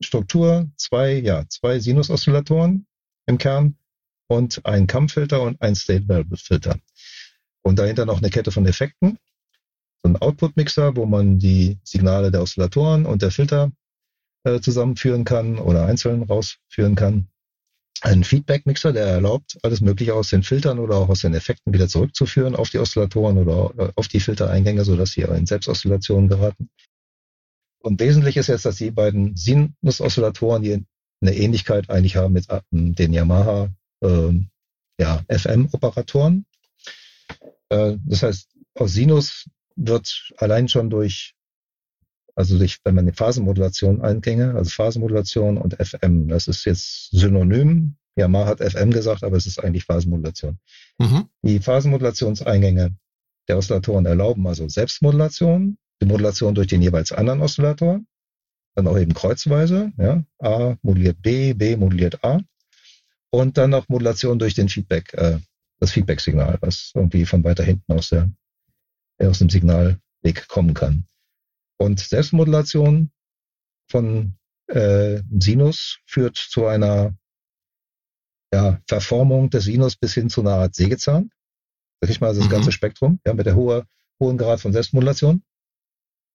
Struktur zwei, ja, zwei Sinus-Oszillatoren im Kern und ein Kammfilter und ein State Variable Filter. Und dahinter noch eine Kette von Effekten. So ein Output-Mixer, wo man die Signale der Oszillatoren und der Filter äh, zusammenführen kann oder einzeln rausführen kann ein Feedback-Mixer, der erlaubt, alles Mögliche aus den Filtern oder auch aus den Effekten wieder zurückzuführen auf die Oszillatoren oder äh, auf die Filtereingänge, sodass sie in Selbstoszillationen geraten. Und wesentlich ist jetzt, dass die beiden Sinus-Oszillatoren, die eine Ähnlichkeit eigentlich haben mit äh, den Yamaha äh, ja, FM-Operatoren. Äh, das heißt, aus Sinus wird allein schon durch also durch, wenn man die Phasenmodulation eingänge, also Phasenmodulation und FM, das ist jetzt synonym. Yamaha hat FM gesagt, aber es ist eigentlich Phasenmodulation. Mhm. Die Phasenmodulationseingänge der Oszillatoren erlauben also Selbstmodulation, die Modulation durch den jeweils anderen Oszillator, dann auch eben kreuzweise, ja, A moduliert B, B moduliert A und dann noch Modulation durch den Feedback, äh, das Feedback-Signal, was irgendwie von weiter hinten aus der aus dem Signalweg kommen kann. Und Selbstmodulation von äh, Sinus führt zu einer ja, Verformung des Sinus bis hin zu einer Art Sägezahn. Sag ich mal, also das mhm. ganze Spektrum, ja, mit der hohe, hohen Grad von Selbstmodulation.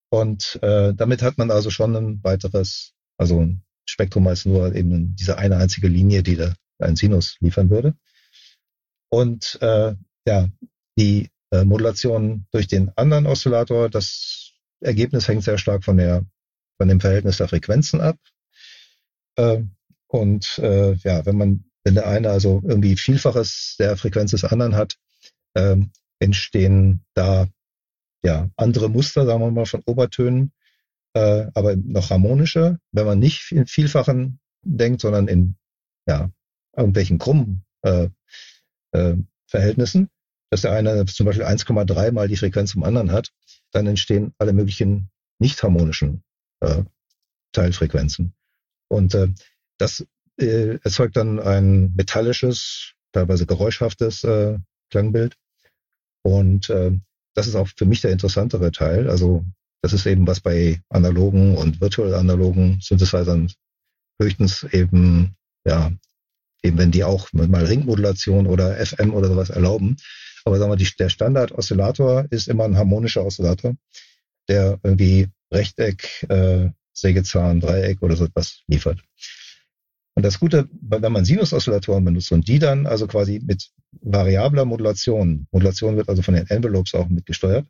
Und äh, damit hat man also schon ein weiteres, also ein Spektrum als nur eben diese eine einzige Linie, die da ein Sinus liefern würde. Und äh, ja, die äh, Modulation durch den anderen Oszillator, das Ergebnis hängt sehr stark von der, von dem Verhältnis der Frequenzen ab. Äh, und äh, ja, wenn man, wenn der eine also irgendwie Vielfaches der Frequenz des anderen hat, äh, entstehen da ja andere Muster, sagen wir mal, von Obertönen, äh, aber noch harmonische. Wenn man nicht in Vielfachen denkt, sondern in ja, irgendwelchen krummen äh, äh, Verhältnissen, dass der eine zum Beispiel 1,3 mal die Frequenz zum anderen hat, dann entstehen alle möglichen nicht harmonischen äh, Teilfrequenzen. Und äh, das äh, erzeugt dann ein metallisches, teilweise geräuschhaftes äh, Klangbild. Und äh, das ist auch für mich der interessantere Teil. Also das ist eben was bei analogen und virtuell analogen Synthesizern höchstens eben, ja, eben wenn die auch mal Ringmodulation oder FM oder sowas erlauben, aber sagen wir, die, der Standard-Oszillator ist immer ein harmonischer Oszillator, der irgendwie Rechteck, äh, Sägezahn, Dreieck oder so etwas liefert. Und das Gute, wenn man Sinus-Oszillatoren benutzt und die dann also quasi mit variabler Modulation, Modulation wird also von den Envelopes auch mitgesteuert,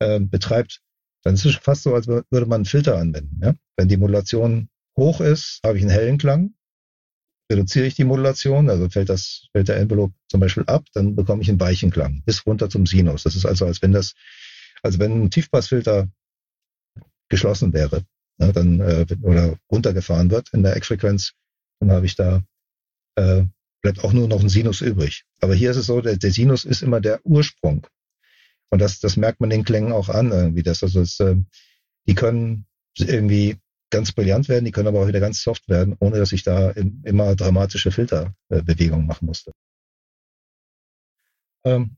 äh, betreibt, dann ist es fast so, als würde man einen Filter anwenden. Ja? Wenn die Modulation hoch ist, habe ich einen hellen Klang reduziere ich die Modulation, also fällt das, fällt der Envelope zum Beispiel ab, dann bekomme ich einen weichen Klang bis runter zum Sinus. Das ist also, als wenn das, als wenn ein Tiefpassfilter geschlossen wäre, ne, dann äh, oder runtergefahren wird in der Eckfrequenz, dann habe ich da äh, bleibt auch nur noch ein Sinus übrig. Aber hier ist es so, der, der Sinus ist immer der Ursprung. Und das, das merkt man den Klängen auch an, irgendwie. Das, also es, äh, die können irgendwie ganz brillant werden, die können aber auch wieder ganz soft werden, ohne dass ich da immer dramatische Filterbewegungen machen musste. Ähm,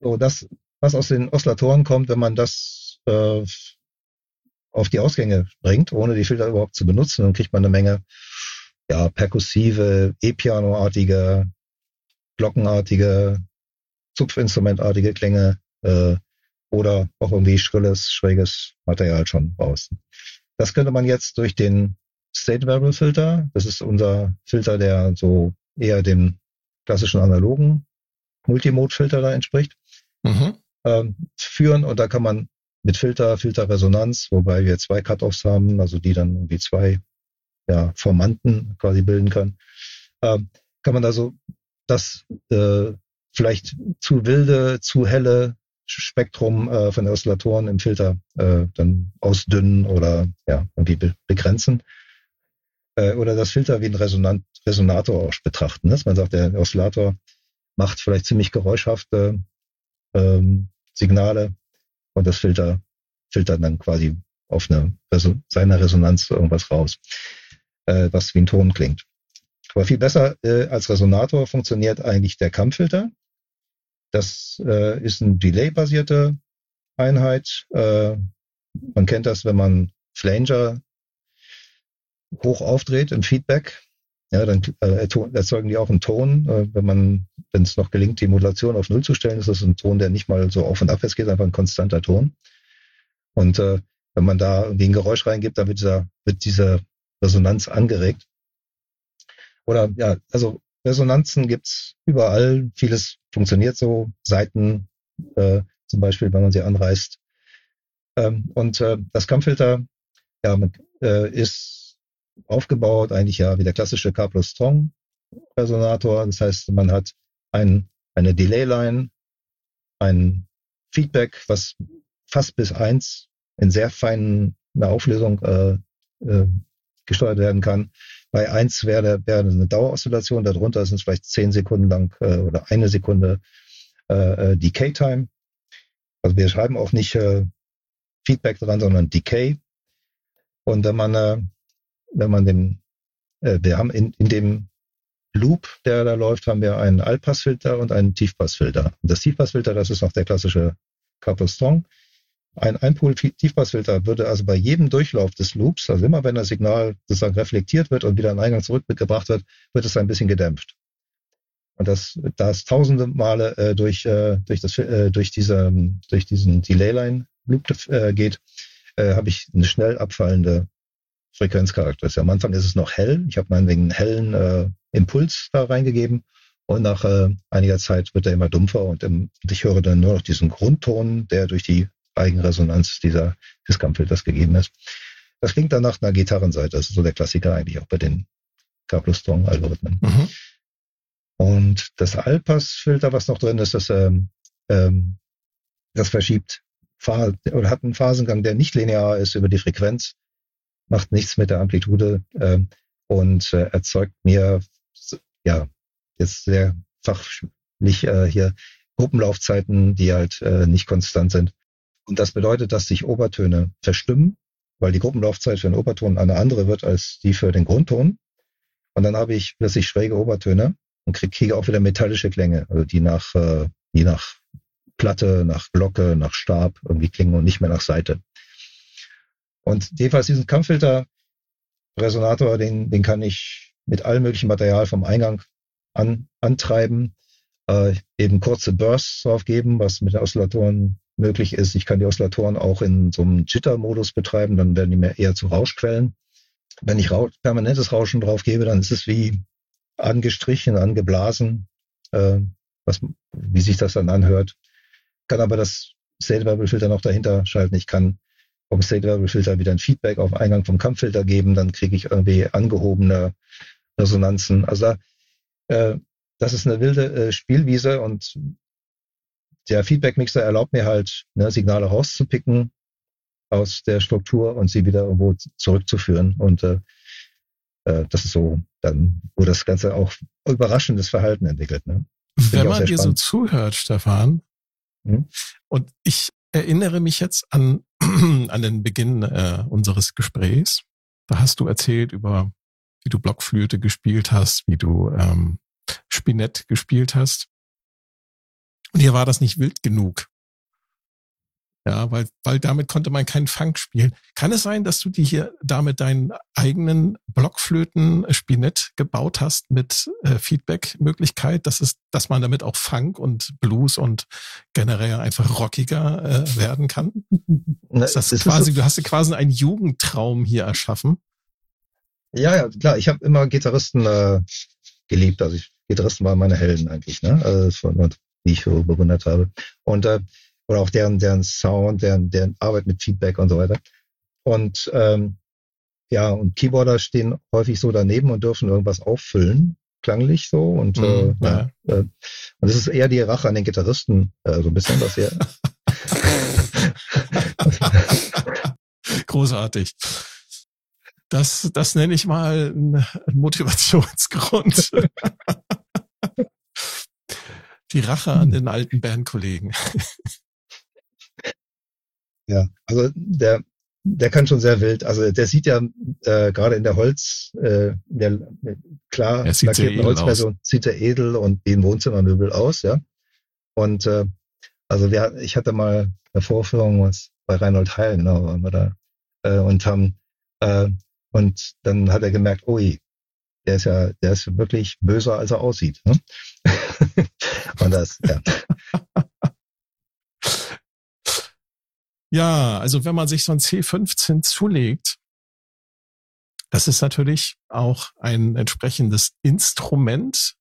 so, das, was aus den Oszillatoren kommt, wenn man das äh, auf die Ausgänge bringt, ohne die Filter überhaupt zu benutzen, dann kriegt man eine Menge ja, perkussive, E-Piano-artige, glockenartige, Zupfinstrumentartige Klänge äh, oder auch irgendwie schrilles, schräges Material schon raus. Das könnte man jetzt durch den State Variable Filter, das ist unser Filter, der so eher dem klassischen analogen Multimode-Filter da entspricht, mhm. ähm, führen und da kann man mit Filter, Filterresonanz, wobei wir zwei Cut-Offs haben, also die dann irgendwie zwei ja, Formanten quasi bilden können, ähm, kann man da so das äh, vielleicht zu wilde, zu helle Spektrum äh, von Oszillatoren im Filter äh, dann ausdünnen oder ja, irgendwie be begrenzen. Äh, oder das Filter wie ein Resonant Resonator auch betrachten. Dass man sagt, der Oszillator macht vielleicht ziemlich geräuschhafte ähm, Signale und das Filter filtert dann quasi auf eine Reso seiner Resonanz irgendwas raus, äh, was wie ein Ton klingt. Aber viel besser äh, als Resonator funktioniert eigentlich der Kammfilter. Das äh, ist eine Delay-basierte Einheit. Äh, man kennt das, wenn man Flanger hoch aufdreht im Feedback. Ja, dann äh, erzeugen die auch einen Ton. Äh, wenn man, wenn es noch gelingt, die Modulation auf Null zu stellen, ist das ein Ton, der nicht mal so auf und abwärts geht, einfach ein konstanter Ton. Und äh, wenn man da irgendwie ein Geräusch reingibt, dann wird, dieser, wird diese Resonanz angeregt. Oder ja, also Resonanzen gibt's überall. Vieles funktioniert so. Seiten äh, zum Beispiel, wenn man sie anreißt. Ähm, und äh, das Kammfilter ja, äh, ist aufgebaut eigentlich ja wie der klassische K plus Strong Resonator. Das heißt, man hat ein, eine Delay-Line, ein Feedback, was fast bis eins in sehr feiner Auflösung äh, äh, gesteuert werden kann. Bei eins wäre, wäre eine Daueroszillation, darunter sind es vielleicht zehn Sekunden lang äh, oder eine Sekunde äh, äh, Decay Time. Also wir schreiben auch nicht äh, Feedback dran, sondern Decay. Und wenn man, äh, wenn man den, äh, wir haben in, in dem Loop, der da läuft, haben wir einen Allpassfilter und einen Tiefpassfilter. Und das Tiefpassfilter, das ist noch der klassische Couple Strong. Ein Einpol-Tiefpassfilter würde also bei jedem Durchlauf des Loops, also immer wenn das Signal sozusagen reflektiert wird und wieder an Eingang zurückgebracht wird, wird es ein bisschen gedämpft. Und das, da es tausende Male äh, durch, äh, durch, das, äh, durch, diese, durch diesen Delay-Line-Loop äh, geht, äh, habe ich eine schnell abfallende Frequenzcharakteristik. Am Anfang ist es noch hell. Ich habe meinetwegen einen hellen äh, Impuls da reingegeben. Und nach äh, einiger Zeit wird er immer dumpfer und, im, ich höre dann nur noch diesen Grundton, der durch die Eigenresonanz dieser, des Kampffilters gegeben ist. Das klingt dann nach einer Gitarrenseite. Das ist so der Klassiker eigentlich auch bei den K-Plus-Strong-Algorithmen. Mhm. Und das Allpass-Filter, was noch drin ist, das, ähm, ähm, das verschiebt oder hat einen Phasengang, der nicht linear ist über die Frequenz, macht nichts mit der Amplitude ähm, und äh, erzeugt mir ja jetzt sehr fachlich äh, hier Gruppenlaufzeiten, die halt äh, nicht konstant sind. Und das bedeutet, dass sich Obertöne verstimmen, weil die Gruppenlaufzeit für einen Oberton eine andere wird als die für den Grundton. Und dann habe ich plötzlich schräge Obertöne und kriege krieg auch wieder metallische Klänge, also die nach, äh, die nach Platte, nach Glocke, nach Stab irgendwie klingen und nicht mehr nach Seite. Und jedenfalls diesen Kampffilter Resonator, den, den kann ich mit allem möglichen Material vom Eingang an, antreiben, äh, eben kurze Bursts drauf geben, was mit den Oszillatoren möglich ist. Ich kann die Oszillatoren auch in so einem Jitter-Modus betreiben, dann werden die mehr eher zu Rauschquellen. Wenn ich Rausch, permanentes Rauschen drauf gebe, dann ist es wie angestrichen, angeblasen, äh, was, wie sich das dann anhört. Kann aber das State Variable Filter noch dahinter schalten. Ich kann vom State Variable Filter wieder ein Feedback auf Eingang vom Kampffilter geben, dann kriege ich irgendwie angehobene Resonanzen. Also da, äh, das ist eine wilde äh, Spielwiese und der Feedback-Mixer erlaubt mir halt, ne, Signale rauszupicken aus der Struktur und sie wieder irgendwo zurückzuführen. Und äh, äh, das ist so dann, wo das Ganze auch überraschendes Verhalten entwickelt. Ne? Wenn man dir so zuhört, Stefan, hm? und ich erinnere mich jetzt an, an den Beginn äh, unseres Gesprächs. Da hast du erzählt über, wie du Blockflöte gespielt hast, wie du ähm, Spinett gespielt hast. Und hier war das nicht wild genug. Ja, weil, weil damit konnte man keinen Funk spielen. Kann es sein, dass du dir hier damit deinen eigenen Blockflöten-Spinett gebaut hast mit äh, Feedback-Möglichkeit, dass es, dass man damit auch Funk und Blues und generell einfach rockiger äh, werden kann? Na, ist das ist quasi, so? du hast dir quasi einen Jugendtraum hier erschaffen. Ja, ja, klar. Ich habe immer Gitarristen äh, geliebt. Also ich, Gitarristen waren meine Helden eigentlich, ne? Also das war, die ich so bewundert habe. Und äh, oder auch deren, deren Sound, deren, deren Arbeit mit Feedback und so weiter. Und ähm, ja, und Keyboarder stehen häufig so daneben und dürfen irgendwas auffüllen, klanglich so. Und, mm, äh, ja. äh, und es ist eher die Rache an den Gitarristen, äh, so ein bisschen, was ihr. Großartig. Das, das nenne ich mal einen Motivationsgrund. Die Rache an den alten Bandkollegen. Ja, also der, der kann schon sehr wild. Also der sieht ja äh, gerade in der Holz, äh, der klar er sieht lackierten Holzversion sieht er edel und wie ein Wohnzimmermöbel aus, ja. Und äh, also wir, ich hatte mal eine Vorführung was bei Reinhold Heil, genau, waren wir da äh, und haben äh, und dann hat er gemerkt, ui, der ist ja, der ist wirklich böser, als er aussieht. Ne? und das, ja. Ja, also wenn man sich so ein C15 zulegt, das ist natürlich auch ein entsprechendes Instrument.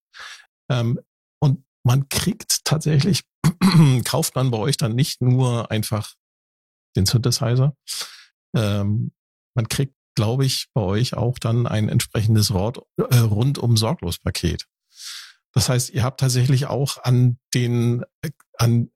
Ähm, und man kriegt tatsächlich, kauft man bei euch dann nicht nur einfach den Synthesizer. Ähm, man kriegt, glaube ich, bei euch auch dann ein entsprechendes Rot, äh, rundum sorglos Paket. Das heißt, ihr habt tatsächlich auch an den, äh, an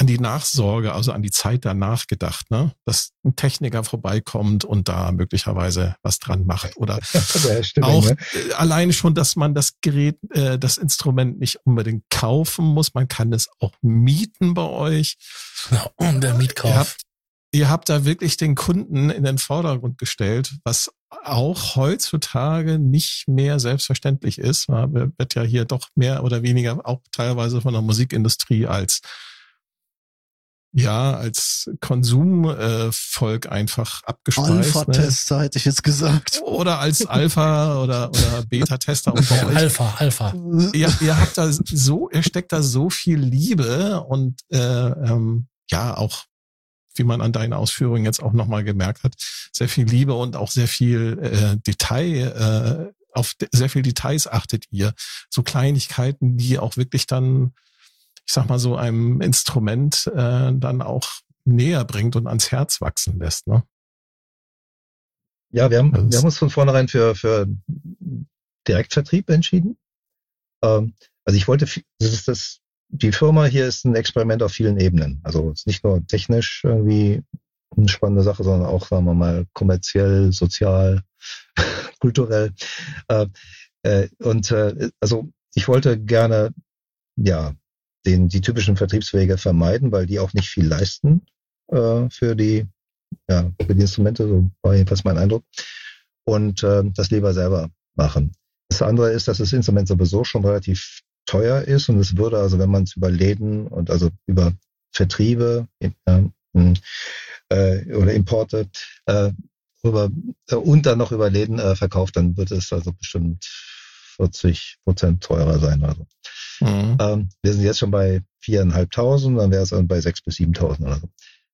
an die Nachsorge, also an die Zeit danach gedacht, ne? Dass ein Techniker vorbeikommt und da möglicherweise was dran macht. Oder stimmt, auch ne? alleine schon, dass man das Gerät, äh, das Instrument nicht unbedingt kaufen muss. Man kann es auch mieten bei euch. Ja, und der Mietkauf. Ihr habt, ihr habt da wirklich den Kunden in den Vordergrund gestellt, was auch heutzutage nicht mehr selbstverständlich ist. Man wird ja hier doch mehr oder weniger auch teilweise von der Musikindustrie als ja, als Konsumvolk äh, einfach abgespeist. Ne? Alpha-Tester ne? hätte ich jetzt gesagt. Oder als Alpha oder, oder Beta-Tester. Und bei euch, Alpha, Alpha. Ihr, ihr habt da so, ihr steckt da so viel Liebe und äh, ähm, ja, auch wie man an deinen Ausführungen jetzt auch nochmal gemerkt hat, sehr viel Liebe und auch sehr viel äh, Detail, äh, auf sehr viel Details achtet ihr. So Kleinigkeiten, die auch wirklich dann ich sag mal so, einem Instrument äh, dann auch näher bringt und ans Herz wachsen lässt. Ne? Ja, wir haben, also wir haben uns von vornherein für, für Direktvertrieb entschieden. Ähm, also ich wollte, das ist das, die Firma hier ist ein Experiment auf vielen Ebenen. Also es ist nicht nur technisch irgendwie eine spannende Sache, sondern auch, sagen wir mal, kommerziell, sozial, kulturell. Äh, äh, und äh, also ich wollte gerne ja den, die typischen Vertriebswege vermeiden, weil die auch nicht viel leisten äh, für die ja, für die Instrumente, so war jedenfalls mein Eindruck. Und äh, das lieber selber machen. Das andere ist, dass das Instrument sowieso schon relativ teuer ist und es würde also, wenn man es über Läden und also über Vertriebe äh, äh, oder Importe äh, über, äh, und dann noch über Läden äh, verkauft, dann wird es also bestimmt 40 Prozent teurer sein. Also. Mhm. Ähm, wir sind jetzt schon bei viereinhalbtausend, dann wäre es dann bei sechs bis siebentausend oder so.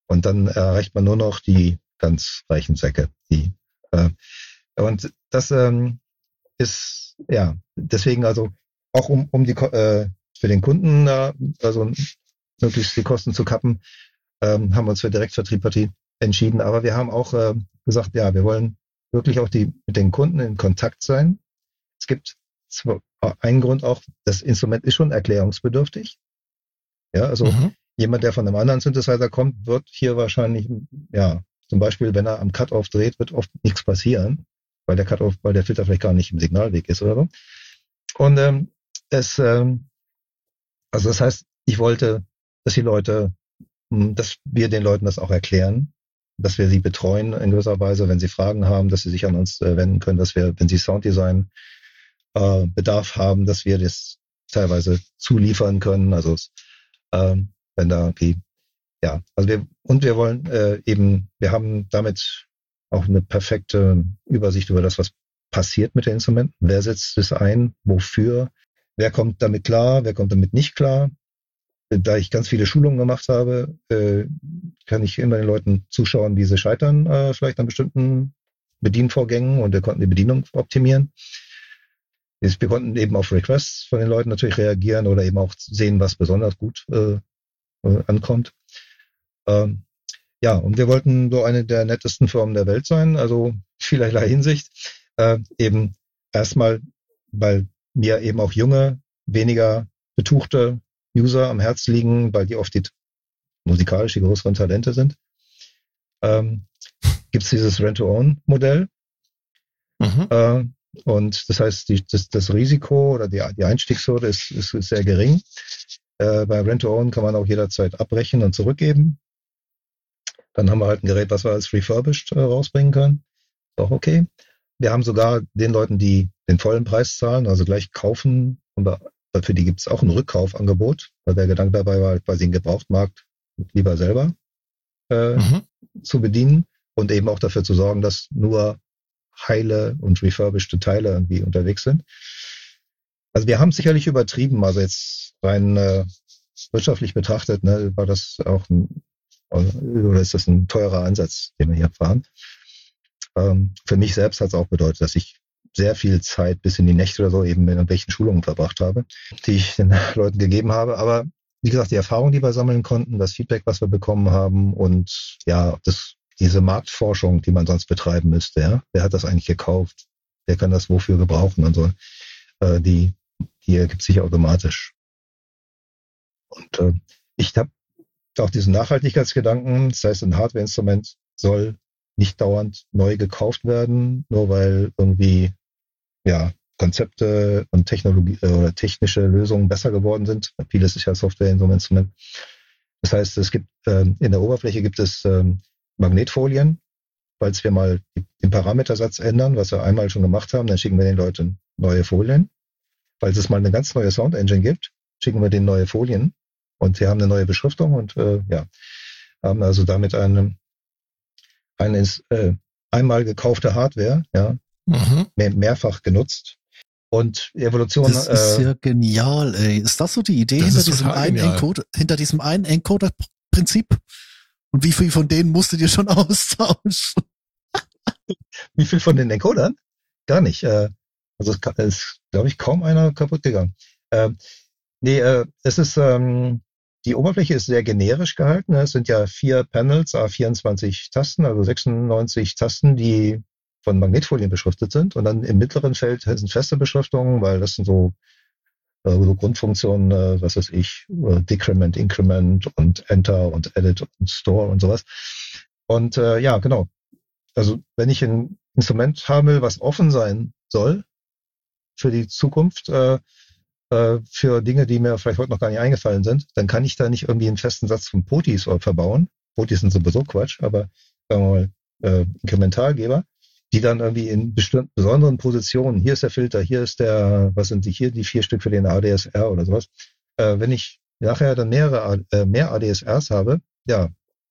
Und dann erreicht man nur noch die ganz reichen Säcke. Die, äh, und das ähm, ist, ja, deswegen also auch um, um die äh, für den Kunden äh, also möglichst die Kosten zu kappen, ähm, haben wir uns für Direktvertrieb entschieden. Aber wir haben auch äh, gesagt, ja, wir wollen wirklich auch die mit den Kunden in Kontakt sein. Es gibt ein Grund auch, das Instrument ist schon erklärungsbedürftig. Ja, also mhm. jemand, der von einem anderen Synthesizer kommt, wird hier wahrscheinlich, ja, zum Beispiel, wenn er am Cut-Off dreht, wird oft nichts passieren, weil der Cut-Off, weil der Filter vielleicht gar nicht im Signalweg ist oder so. Und ähm, es, ähm, also das heißt, ich wollte, dass die Leute, hm, dass wir den Leuten das auch erklären, dass wir sie betreuen in gewisser Weise, wenn sie Fragen haben, dass sie sich an uns äh, wenden können, dass wir, wenn sie Sounddesign äh, Bedarf haben, dass wir das teilweise zuliefern können. Also ähm, wenn da irgendwie, ja, also wir und wir wollen äh, eben, wir haben damit auch eine perfekte Übersicht über das, was passiert mit den Instrumenten. Wer setzt es ein? Wofür? Wer kommt damit klar? Wer kommt damit nicht klar? Da ich ganz viele Schulungen gemacht habe, äh, kann ich immer den Leuten zuschauen, wie sie scheitern, äh, vielleicht an bestimmten Bedienvorgängen und wir konnten die Bedienung optimieren. Wir konnten eben auf Requests von den Leuten natürlich reagieren oder eben auch sehen, was besonders gut äh, äh, ankommt. Ähm, ja, und wir wollten so eine der nettesten Firmen der Welt sein, also vielerlei Hinsicht. Äh, eben erstmal, weil mir eben auch junge, weniger betuchte User am Herz liegen, weil die oft die musikalisch die größeren Talente sind. Ähm, Gibt es dieses Rent-to-Own-Modell. Mhm. Äh, und das heißt, die, das, das Risiko oder die, die Einstiegshürde ist, ist, ist sehr gering. Äh, bei Rent-to-Own kann man auch jederzeit abbrechen und zurückgeben. Dann haben wir halt ein Gerät, was wir als refurbished äh, rausbringen können. Ist auch okay. Wir haben sogar den Leuten, die den vollen Preis zahlen, also gleich kaufen, und für die gibt es auch ein Rückkaufangebot, weil der Gedanke dabei war, quasi einen Gebrauchtmarkt lieber selber äh, mhm. zu bedienen und eben auch dafür zu sorgen, dass nur heile und refurbished Teile irgendwie unterwegs sind. Also wir haben es sicherlich übertrieben, also jetzt rein äh, wirtschaftlich betrachtet, ne, war das auch ein, oder ist das ein teurer Ansatz, den wir hier fahren. Ähm, für mich selbst hat es auch bedeutet, dass ich sehr viel Zeit bis in die Nächte oder so eben in irgendwelchen Schulungen verbracht habe, die ich den Leuten gegeben habe. Aber wie gesagt, die Erfahrung, die wir sammeln konnten, das Feedback, was wir bekommen haben und ja, das diese Marktforschung, die man sonst betreiben müsste, ja, wer hat das eigentlich gekauft? Wer kann das wofür gebrauchen und so, äh, die, die ergibt sich automatisch. Und äh, ich habe auch diesen Nachhaltigkeitsgedanken, das heißt, ein Hardware-Instrument soll nicht dauernd neu gekauft werden, nur weil irgendwie ja Konzepte und Technologie äh, oder technische Lösungen besser geworden sind. Vieles ist ja Software in so einem Instrument. Das heißt, es gibt ähm, in der Oberfläche gibt es ähm, Magnetfolien. Falls wir mal den Parametersatz ändern, was wir einmal schon gemacht haben, dann schicken wir den Leuten neue Folien. Falls es mal eine ganz neue Sound Engine gibt, schicken wir denen neue Folien und wir haben eine neue Beschriftung und äh, ja, haben also damit eine, eine äh, einmal gekaufte Hardware, ja, mhm. mehr, mehrfach genutzt. Und Evolution. Das ist äh, ja genial, ey. Ist das so die Idee hinter diesem, einen Encoder, hinter diesem einen Encoder-Prinzip? Und wie viel von denen musstet ihr schon austauschen? wie viel von den Encodern? Gar nicht. Äh, also es ist, glaube ich, kaum einer kaputt gegangen. Äh, nee, äh, es ist, ähm, die Oberfläche ist sehr generisch gehalten. Es sind ja vier Panels, A24 Tasten, also 96 Tasten, die von Magnetfolien beschriftet sind. Und dann im mittleren Feld sind feste Beschriftungen, weil das sind so äh, so Grundfunktionen, äh, was weiß ich, äh, Decrement, Increment und Enter und Edit und Store und sowas. Und äh, ja, genau. Also wenn ich ein Instrument haben will, was offen sein soll für die Zukunft, äh, äh, für Dinge, die mir vielleicht heute noch gar nicht eingefallen sind, dann kann ich da nicht irgendwie einen festen Satz von Potis verbauen. Potis sind sowieso Quatsch, aber sagen wir mal, äh, Inkrementalgeber die dann irgendwie in bestimmten besonderen Positionen, hier ist der Filter, hier ist der, was sind die hier, die vier Stück für den ADSR oder sowas. Äh, wenn ich nachher dann mehrere, äh, mehr ADSRs habe, ja,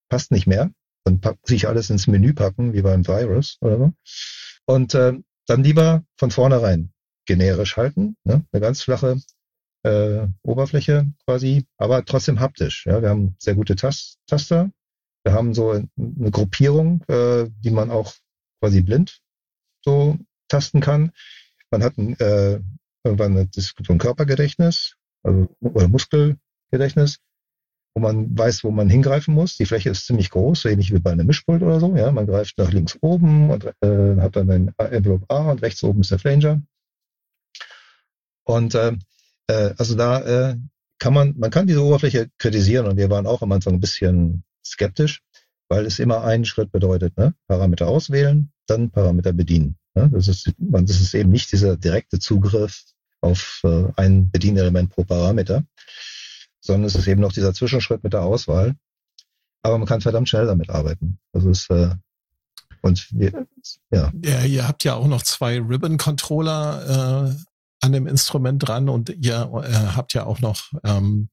passt nicht mehr. Dann muss ich alles ins Menü packen, wie beim Virus oder so. Und äh, dann lieber von vornherein generisch halten, ne? eine ganz flache äh, Oberfläche quasi, aber trotzdem haptisch. Ja? Wir haben sehr gute Tas Taster. Wir haben so eine Gruppierung, äh, die man auch quasi blind so tasten kann. Man hat ein, äh, irgendwann das, so ein Körpergedächtnis, also oder Muskelgedächtnis, wo man weiß, wo man hingreifen muss. Die Fläche ist ziemlich groß, ähnlich wie bei einem Mischpult oder so. Ja, man greift nach links oben und äh, hat dann ein Envelope A und rechts oben ist der Flanger. Und äh, äh, also da äh, kann man, man kann diese Oberfläche kritisieren und wir waren auch am Anfang ein bisschen skeptisch weil es immer einen Schritt bedeutet. Ne? Parameter auswählen, dann Parameter bedienen. Ne? Das, ist, das ist eben nicht dieser direkte Zugriff auf äh, ein Bedienelement pro Parameter, sondern es ist eben noch dieser Zwischenschritt mit der Auswahl. Aber man kann verdammt schnell damit arbeiten. Also es äh, und wir, ja. ja. Ihr habt ja auch noch zwei Ribbon-Controller äh, an dem Instrument dran und ihr äh, habt ja auch noch ähm,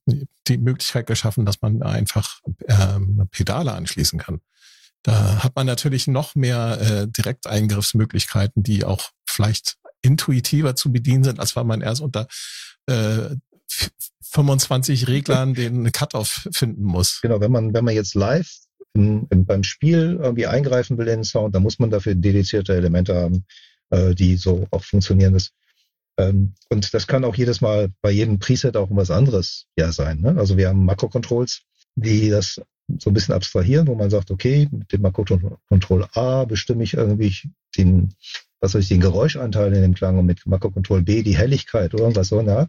die Möglichkeit geschaffen, dass man einfach ähm, Pedale anschließen kann. Da hat man natürlich noch mehr äh, Direkteingriffsmöglichkeiten, die auch vielleicht intuitiver zu bedienen sind, als wenn man erst unter äh, 25 Reglern den Cut-off finden muss. Genau, wenn man, wenn man jetzt live in, in, beim Spiel irgendwie eingreifen will in den Sound, dann muss man dafür dedizierte Elemente haben, äh, die so auch funktionieren. Das und das kann auch jedes Mal bei jedem Preset auch was anderes ja sein. Ne? Also wir haben Makro-Controls, die das so ein bisschen abstrahieren, wo man sagt, okay, mit dem Makro-Control A bestimme ich irgendwie den, was weiß ich, den Geräuschanteil in dem Klang und mit Makro-Control B die Helligkeit oder irgendwas so. Ne?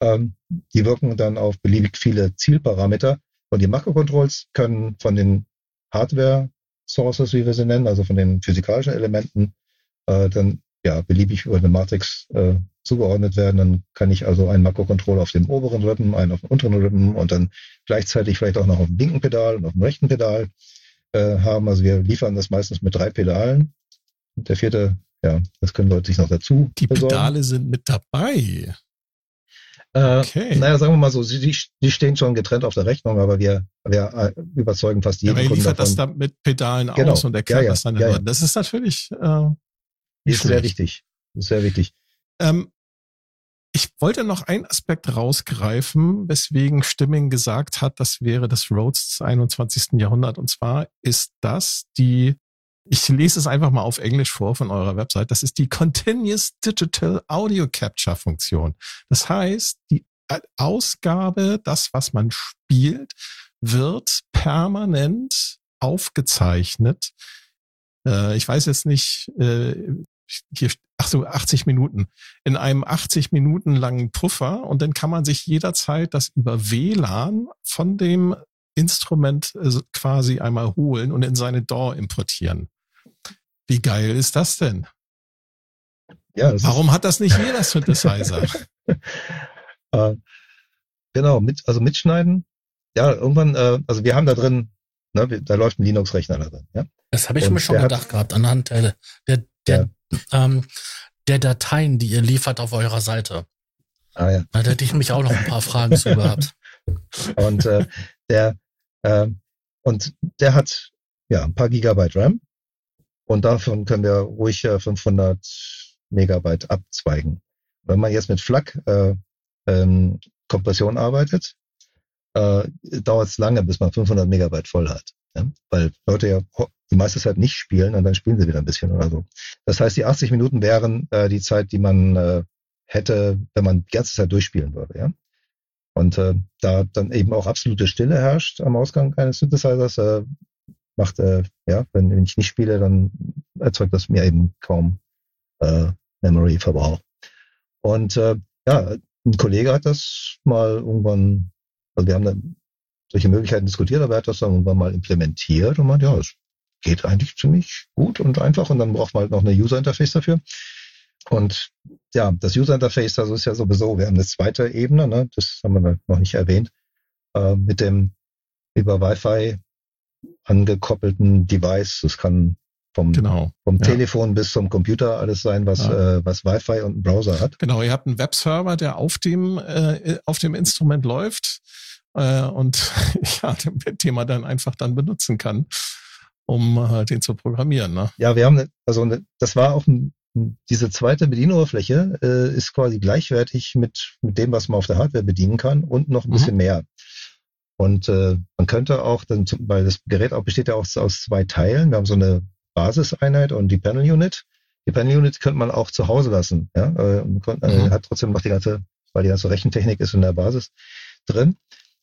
Ähm, die wirken dann auf beliebig viele Zielparameter. Und die Makro-Controls können von den Hardware-Sources, wie wir sie nennen, also von den physikalischen Elementen, äh, dann ja, beliebig über eine Matrix äh, zugeordnet werden. Dann kann ich also einen Makrocontroller auf dem oberen Rippen, einen auf dem unteren Rippen und dann gleichzeitig vielleicht auch noch auf dem linken Pedal und auf dem rechten Pedal äh, haben. Also wir liefern das meistens mit drei Pedalen. Und der vierte, ja, das können Leute sich noch dazu. Die besorgen. Pedale sind mit dabei. Äh, okay. Naja, sagen wir mal so, die, die stehen schon getrennt auf der Rechnung, aber wir, wir äh, überzeugen fast jeden ja, aber ihr liefert davon. das dann mit Pedalen genau. aus und erklärt ja, ja, das dann ja, ja. Das ist natürlich äh, ist sehr wichtig. Ist sehr wichtig. Ähm, ich wollte noch einen Aspekt rausgreifen, weswegen Stimming gesagt hat, das wäre das Rhodes des 21. Jahrhunderts. Und zwar ist das die, ich lese es einfach mal auf Englisch vor von eurer Website, das ist die Continuous Digital Audio Capture Funktion. Das heißt, die Ausgabe, das, was man spielt, wird permanent aufgezeichnet. Äh, ich weiß jetzt nicht, äh, hier, ach so, 80 Minuten, in einem 80 Minuten langen Puffer und dann kann man sich jederzeit das über WLAN von dem Instrument äh, quasi einmal holen und in seine DAW importieren. Wie geil ist das denn? Ja, das Warum hat das nicht jeder Synthesizer? äh, genau, mit, also mitschneiden. Ja, irgendwann, äh, also wir haben da drin, ne, da läuft ein Linux-Rechner da drin. Ja? Das habe ich und mir schon gedacht hat, gehabt, anhand der, der, der ähm, der Dateien, die ihr liefert auf eurer Seite. Ah, ja. Da hätte ich mich auch noch ein paar Fragen zu gehabt. Und äh, der äh, und der hat ja ein paar Gigabyte RAM und davon können wir ruhig äh, 500 Megabyte abzweigen. Wenn man jetzt mit FLAC äh, ähm, Kompression arbeitet, äh, dauert es lange, bis man 500 Megabyte voll hat. Ja? Weil Leute ja die meiste Zeit nicht spielen und dann spielen sie wieder ein bisschen oder so. Das heißt, die 80 Minuten wären äh, die Zeit, die man äh, hätte, wenn man die ganze Zeit durchspielen würde, ja. Und äh, da dann eben auch absolute Stille herrscht am Ausgang eines Synthesizers, äh, macht, äh, ja, wenn ich nicht spiele, dann erzeugt das mir eben kaum äh, Memory-Verbrauch. Und äh, ja, ein Kollege hat das mal irgendwann, also wir haben dann solche Möglichkeiten diskutiert, aber er hat das dann irgendwann mal implementiert und meint, ja, es geht eigentlich ziemlich gut und einfach und dann braucht man halt noch eine User Interface dafür. Und ja, das User Interface, das ist ja sowieso, wir haben eine zweite Ebene, ne, das haben wir noch nicht erwähnt, äh, mit dem über Wi-Fi angekoppelten Device. Das kann vom, genau, vom ja. Telefon bis zum Computer alles sein, was, ja. äh, was Wi-Fi und einen Browser hat. Genau, ihr habt einen Webserver, der auf dem, äh, auf dem Instrument läuft äh, und ja, den man dann einfach dann benutzen kann um äh, den zu programmieren. Ne? Ja, wir haben, ne, also ne, das war auch ein, diese zweite Bedienoberfläche äh, ist quasi gleichwertig mit, mit dem, was man auf der Hardware bedienen kann und noch ein mhm. bisschen mehr. Und äh, man könnte auch, dann, weil das Gerät auch besteht ja auch aus zwei Teilen. Wir haben so eine Basiseinheit und die Panel Unit. Die Panel Unit könnte man auch zu Hause lassen. Ja, äh, äh, mhm. hat trotzdem noch die ganze, weil die ganze Rechentechnik ist in der Basis drin.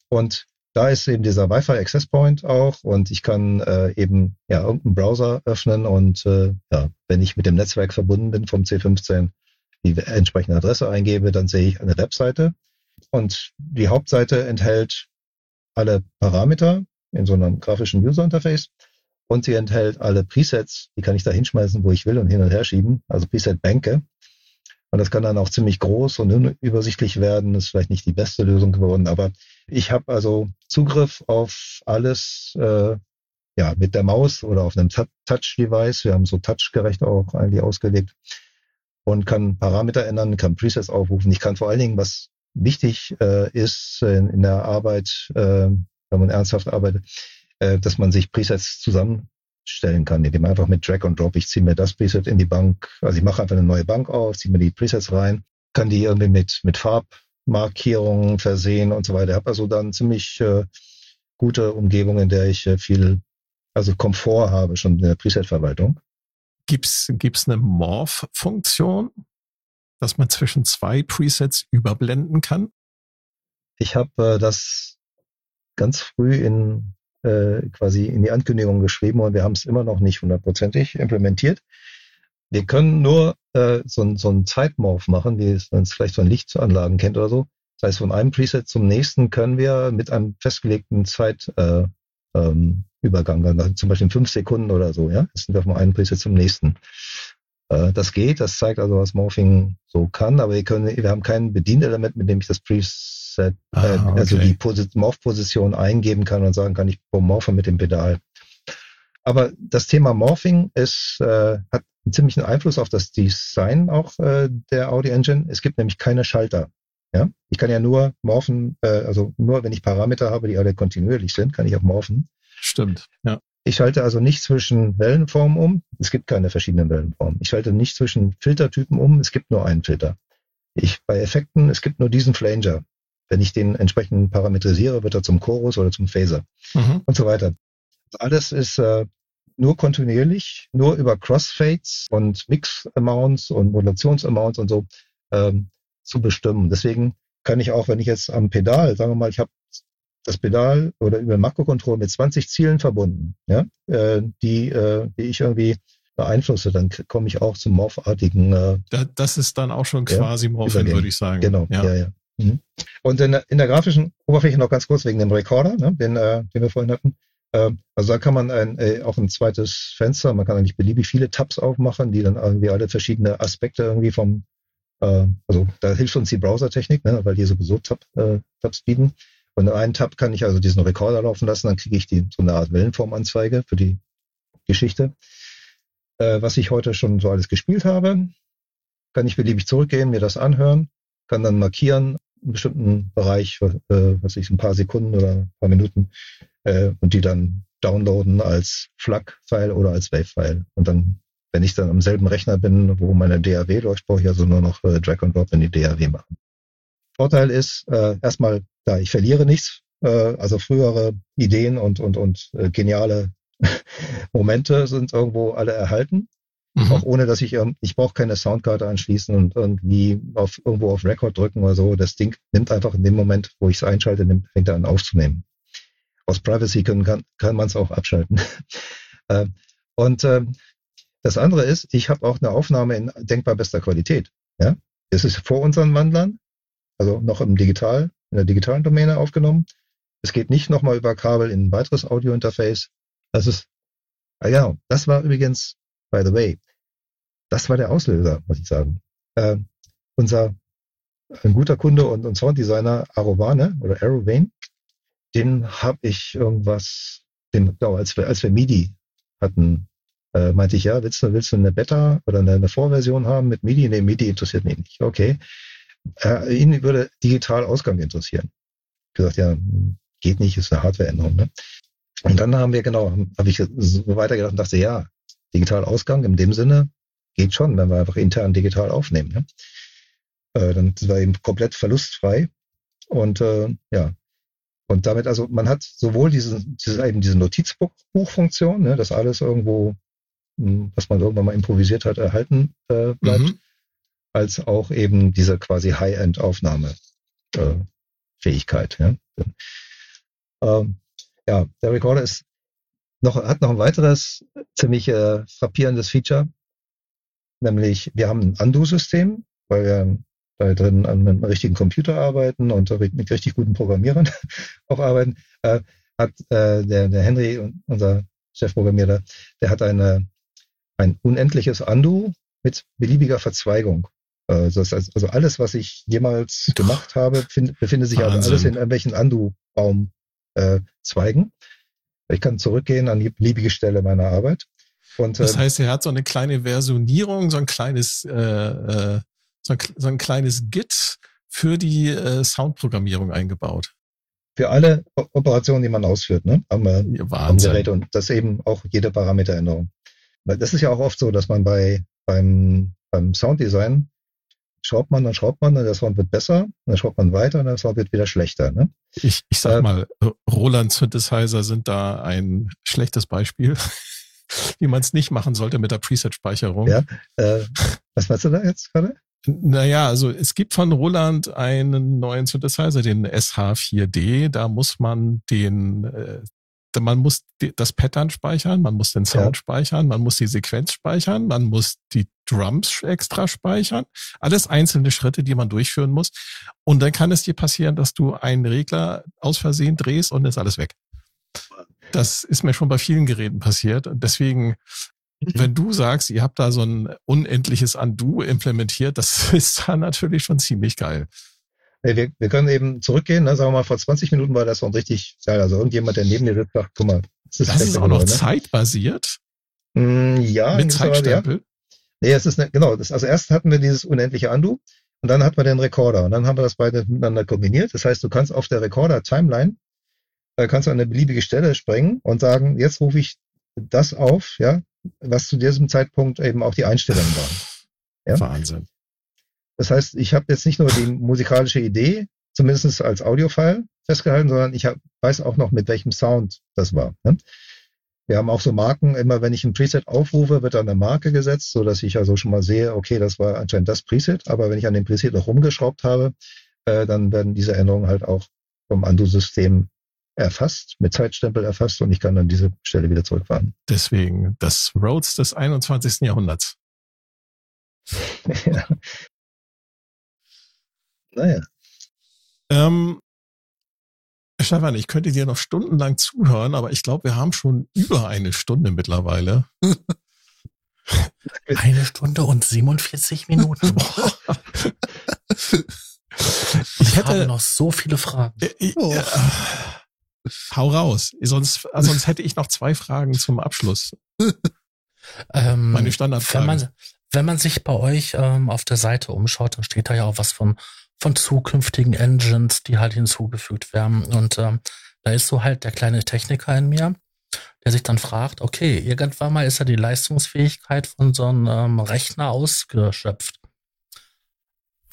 Und da ist eben dieser Wi-Fi Access Point auch und ich kann äh, eben ja irgendeinen Browser öffnen und äh, ja, wenn ich mit dem Netzwerk verbunden bin vom C15 die entsprechende Adresse eingebe, dann sehe ich eine Webseite und die Hauptseite enthält alle Parameter in so einem grafischen User Interface und sie enthält alle Presets, die kann ich da hinschmeißen, wo ich will und hin und her schieben, also Preset-Bänke. Und das kann dann auch ziemlich groß und unübersichtlich werden. Das ist vielleicht nicht die beste Lösung geworden, aber ich habe also Zugriff auf alles äh, ja mit der Maus oder auf einem Touch-Device. Wir haben so touchgerecht auch eigentlich ausgelegt und kann Parameter ändern, kann Presets aufrufen. Ich kann vor allen Dingen, was wichtig äh, ist in, in der Arbeit, äh, wenn man ernsthaft arbeitet, äh, dass man sich Presets zusammenstellen kann, indem man einfach mit Drag und Drop, ich ziehe mir das Preset in die Bank, also ich mache einfach eine neue Bank auf, ziehe mir die Presets rein, kann die irgendwie mit, mit Farb Markierungen versehen und so weiter. Ich habe also dann ziemlich äh, gute Umgebung, in der ich äh, viel, also Komfort habe schon in der Preset-Verwaltung. Gibt's gibt's eine Morph-Funktion, dass man zwischen zwei Presets überblenden kann? Ich habe äh, das ganz früh in äh, quasi in die Ankündigung geschrieben und wir haben es immer noch nicht hundertprozentig implementiert. Wir können nur äh, so, so einen Zeitmorph machen, wie man es vielleicht von Lichtanlagen kennt oder so. Das heißt, von einem Preset zum nächsten können wir mit einem festgelegten Zeitübergang, äh, ähm, also zum Beispiel in fünf Sekunden oder so, ja, jetzt sind wir von einem Preset zum nächsten. Äh, das geht, das zeigt also, was Morphing so kann, aber wir können, wir haben kein Bedienelement, mit dem ich das Preset, ah, okay. äh, also die Morph-Position eingeben kann und sagen kann, ich morphe mit dem Pedal. Aber das Thema Morphing ist, äh, hat einen ziemlichen Einfluss auf das Design auch äh, der Audi Engine. Es gibt nämlich keine Schalter. Ja, ich kann ja nur morphen, äh, also nur wenn ich Parameter habe, die alle kontinuierlich sind, kann ich auch morphen. Stimmt, ja. Ich schalte also nicht zwischen Wellenformen um. Es gibt keine verschiedenen Wellenformen. Ich schalte nicht zwischen Filtertypen um. Es gibt nur einen Filter. Ich, bei Effekten, es gibt nur diesen Flanger. Wenn ich den entsprechend parametrisiere, wird er zum Chorus oder zum Phaser mhm. und so weiter. Alles ist äh, nur kontinuierlich, nur über Crossfades und Mix-Amounts und Modulations-Amounts und so ähm, zu bestimmen. Deswegen kann ich auch, wenn ich jetzt am Pedal, sagen wir mal, ich habe das Pedal oder über Makrokontrolle mit 20 Zielen verbunden, ja, äh, die, äh, die ich irgendwie beeinflusse, dann komme ich auch zum morphartigen. Äh, das ist dann auch schon quasi ja, Morphin, würde ich sagen. Genau, ja, ja. ja. Mhm. Und in der, in der grafischen Oberfläche noch ganz kurz wegen dem Recorder, ne, den, äh, den wir vorhin hatten. Äh, also da kann man ein, äh, auch ein zweites Fenster, man kann eigentlich beliebig viele Tabs aufmachen, die dann irgendwie alle verschiedene Aspekte irgendwie vom, äh, also da hilft uns die Browser-Technik, ne, weil die sowieso Tab, äh, Tabs bieten. Und in einem Tab kann ich also diesen Recorder laufen lassen, dann kriege ich die, so eine Art Wellenformanzeige für die Geschichte. Äh, was ich heute schon so alles gespielt habe, kann ich beliebig zurückgehen, mir das anhören, kann dann markieren, einen bestimmten Bereich, äh, was ich, ein paar Sekunden oder ein paar Minuten, äh, und die dann downloaden als FLAC-File oder als Wave-File. Und dann, wenn ich dann am selben Rechner bin, wo meine DAW läuft, brauche ich also nur noch äh, Drag and Drop in die DAW machen. Vorteil ist äh, erstmal, da ich verliere nichts, äh, also frühere Ideen und und und äh, geniale Momente sind irgendwo alle erhalten. Mhm. Auch ohne, dass ich, ich brauche keine Soundkarte anschließen und irgendwie auf, irgendwo auf Record drücken oder so. Das Ding nimmt einfach in dem Moment, wo ich es einschalte, nimmt, fängt er an aufzunehmen. Aus Privacy können, kann, kann man es auch abschalten. äh, und äh, das andere ist, ich habe auch eine Aufnahme in denkbar bester Qualität. Ja, es ist vor unseren Wandlern, also noch im Digital, in der digitalen Domäne aufgenommen. Es geht nicht nochmal über Kabel in ein weiteres Audio-Interface. Das ist, ah ja, das war übrigens, by the way, das war der Auslöser, muss ich sagen. Äh, unser ein guter Kunde und, und Sounddesigner Arovane oder Arovane, den habe ich irgendwas, den, genau, als wir, als wir MIDI hatten, äh, meinte ich, ja, willst du, willst du eine Beta oder eine, eine Vorversion haben mit MIDI? Nee, MIDI interessiert mich nicht. Okay. Äh, ihn würde digital Ausgang interessieren. Gesagt, ja, geht nicht, ist eine Hardwareänderung. Ne? Und dann haben wir genau, habe ich so weitergedacht und dachte, ja, digital Ausgang in dem Sinne geht schon, wenn wir einfach intern digital aufnehmen. Ne? Äh, dann sind wir eben komplett verlustfrei. Und äh, ja, und damit, also man hat sowohl diese, diese eben diese Notizbuchfunktion, ne, dass alles irgendwo, hm, was man irgendwann mal improvisiert hat, erhalten äh, bleibt, mhm als auch eben diese quasi High-End-Aufnahmefähigkeit. Äh, ja. Ähm, ja, der Recorder ist noch, hat noch ein weiteres ziemlich äh, frappierendes Feature, nämlich wir haben ein Undo-System, weil wir da drin an einem richtigen Computer arbeiten und mit richtig guten Programmierern auch arbeiten, äh, hat äh, der, der Henry, unser Chefprogrammierer, der hat eine, ein unendliches Undo mit beliebiger Verzweigung. Also, also alles, was ich jemals gemacht habe, find, befindet sich also alles in irgendwelchen Andu-Baum-Zweigen. Äh, ich kann zurückgehen an die beliebige Stelle meiner Arbeit. Und, das äh, heißt, er hat so eine kleine Versionierung, so ein kleines, äh, äh, so, ein, so ein kleines Git für die äh, Soundprogrammierung eingebaut. Für alle Operationen, die man ausführt, ne? Am, äh, am Gerät und das eben auch jede Parameteränderung. Weil das ist ja auch oft so, dass man bei beim, beim Sounddesign schraubt man, dann schraubt man, dann der Sound wird besser, dann schraubt man weiter und der Sound wird wieder schlechter. Ne? Ich, ich sag äh, mal, Roland Synthesizer sind da ein schlechtes Beispiel, wie man es nicht machen sollte mit der Preset-Speicherung. Ja, äh, was meinst du da jetzt gerade? Naja, also es gibt von Roland einen neuen Synthesizer, den SH4D. Da muss man den äh, man muss das Pattern speichern, man muss den Sound ja. speichern, man muss die Sequenz speichern, man muss die Drums extra speichern. Alles einzelne Schritte, die man durchführen muss. Und dann kann es dir passieren, dass du einen Regler aus Versehen drehst und ist alles weg. Das ist mir schon bei vielen Geräten passiert. Und deswegen, wenn du sagst, ihr habt da so ein unendliches Undo implementiert, das ist dann natürlich schon ziemlich geil. wir, wir können eben zurückgehen, ne? sagen wir mal, vor 20 Minuten war das schon richtig geil. Also irgendjemand, der neben dir sitzt, sagt, guck mal, das ist, das ist auch noch ne? zeitbasiert? Mm, ja. Mit Zeitstempel? Ja. Nee, es ist, ne, genau, das, also erst hatten wir dieses unendliche Undo und dann hatten wir den Recorder und dann haben wir das beide miteinander kombiniert. Das heißt, du kannst auf der Recorder-Timeline, äh, kannst du an eine beliebige Stelle springen und sagen, jetzt rufe ich das auf, ja, was zu diesem Zeitpunkt eben auch die Einstellungen waren. Ja? Wahnsinn. Das heißt, ich habe jetzt nicht nur die musikalische Idee, zumindest als Audiofile festgehalten, sondern ich hab, weiß auch noch, mit welchem Sound das war. Ne? Wir haben auch so Marken, immer wenn ich ein Preset aufrufe, wird da eine Marke gesetzt, so dass ich also schon mal sehe, okay, das war anscheinend das Preset, aber wenn ich an dem Preset noch rumgeschraubt habe, äh, dann werden diese Änderungen halt auch vom Andu-System erfasst, mit Zeitstempel erfasst und ich kann dann diese Stelle wieder zurückfahren. Deswegen das Rhodes des 21. Jahrhunderts. ja. Naja. Ähm, Stefan, ich könnte dir noch stundenlang zuhören, aber ich glaube, wir haben schon über eine Stunde mittlerweile. Eine Stunde und 47 Minuten. ich hätte, habe noch so viele Fragen. Äh, oh. äh, hau raus. Sonst, sonst hätte ich noch zwei Fragen zum Abschluss. Ähm, Meine Standardfragen. Wenn man, wenn man sich bei euch ähm, auf der Seite umschaut, dann steht da ja auch was von von zukünftigen Engines, die halt hinzugefügt werden. Und ähm, da ist so halt der kleine Techniker in mir, der sich dann fragt, okay, irgendwann mal ist ja die Leistungsfähigkeit von so einem ähm, Rechner ausgeschöpft.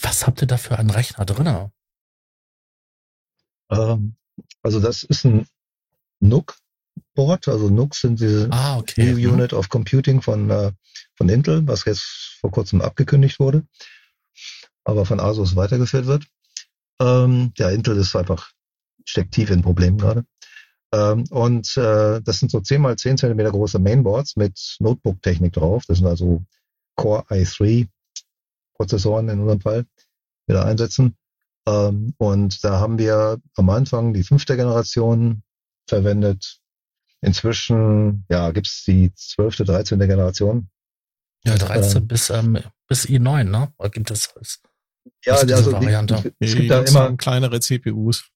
Was habt ihr da für einen Rechner drin? Ähm, also das ist ein NUC-Board. Also NUC sind diese ah, okay. New Unit of Computing von, äh, von Intel, was jetzt vor kurzem abgekündigt wurde aber von Asus weitergeführt wird. Ähm, ja, Intel ist einfach, steckt tief in Problemen gerade. Ähm, und äh, das sind so 10 mal 10 Zentimeter große Mainboards mit Notebook-Technik drauf. Das sind also Core i3 Prozessoren in unserem Fall, die da einsetzen. Ähm, und da haben wir am Anfang die fünfte Generation verwendet. Inzwischen, ja, gibt's die zwölfte, dreizehnte Generation. Ja, 13 ähm, bis, ähm, bis i9, ne? Gibt es als ja, also Variante. Die, es gibt da immer kleinere CPUs.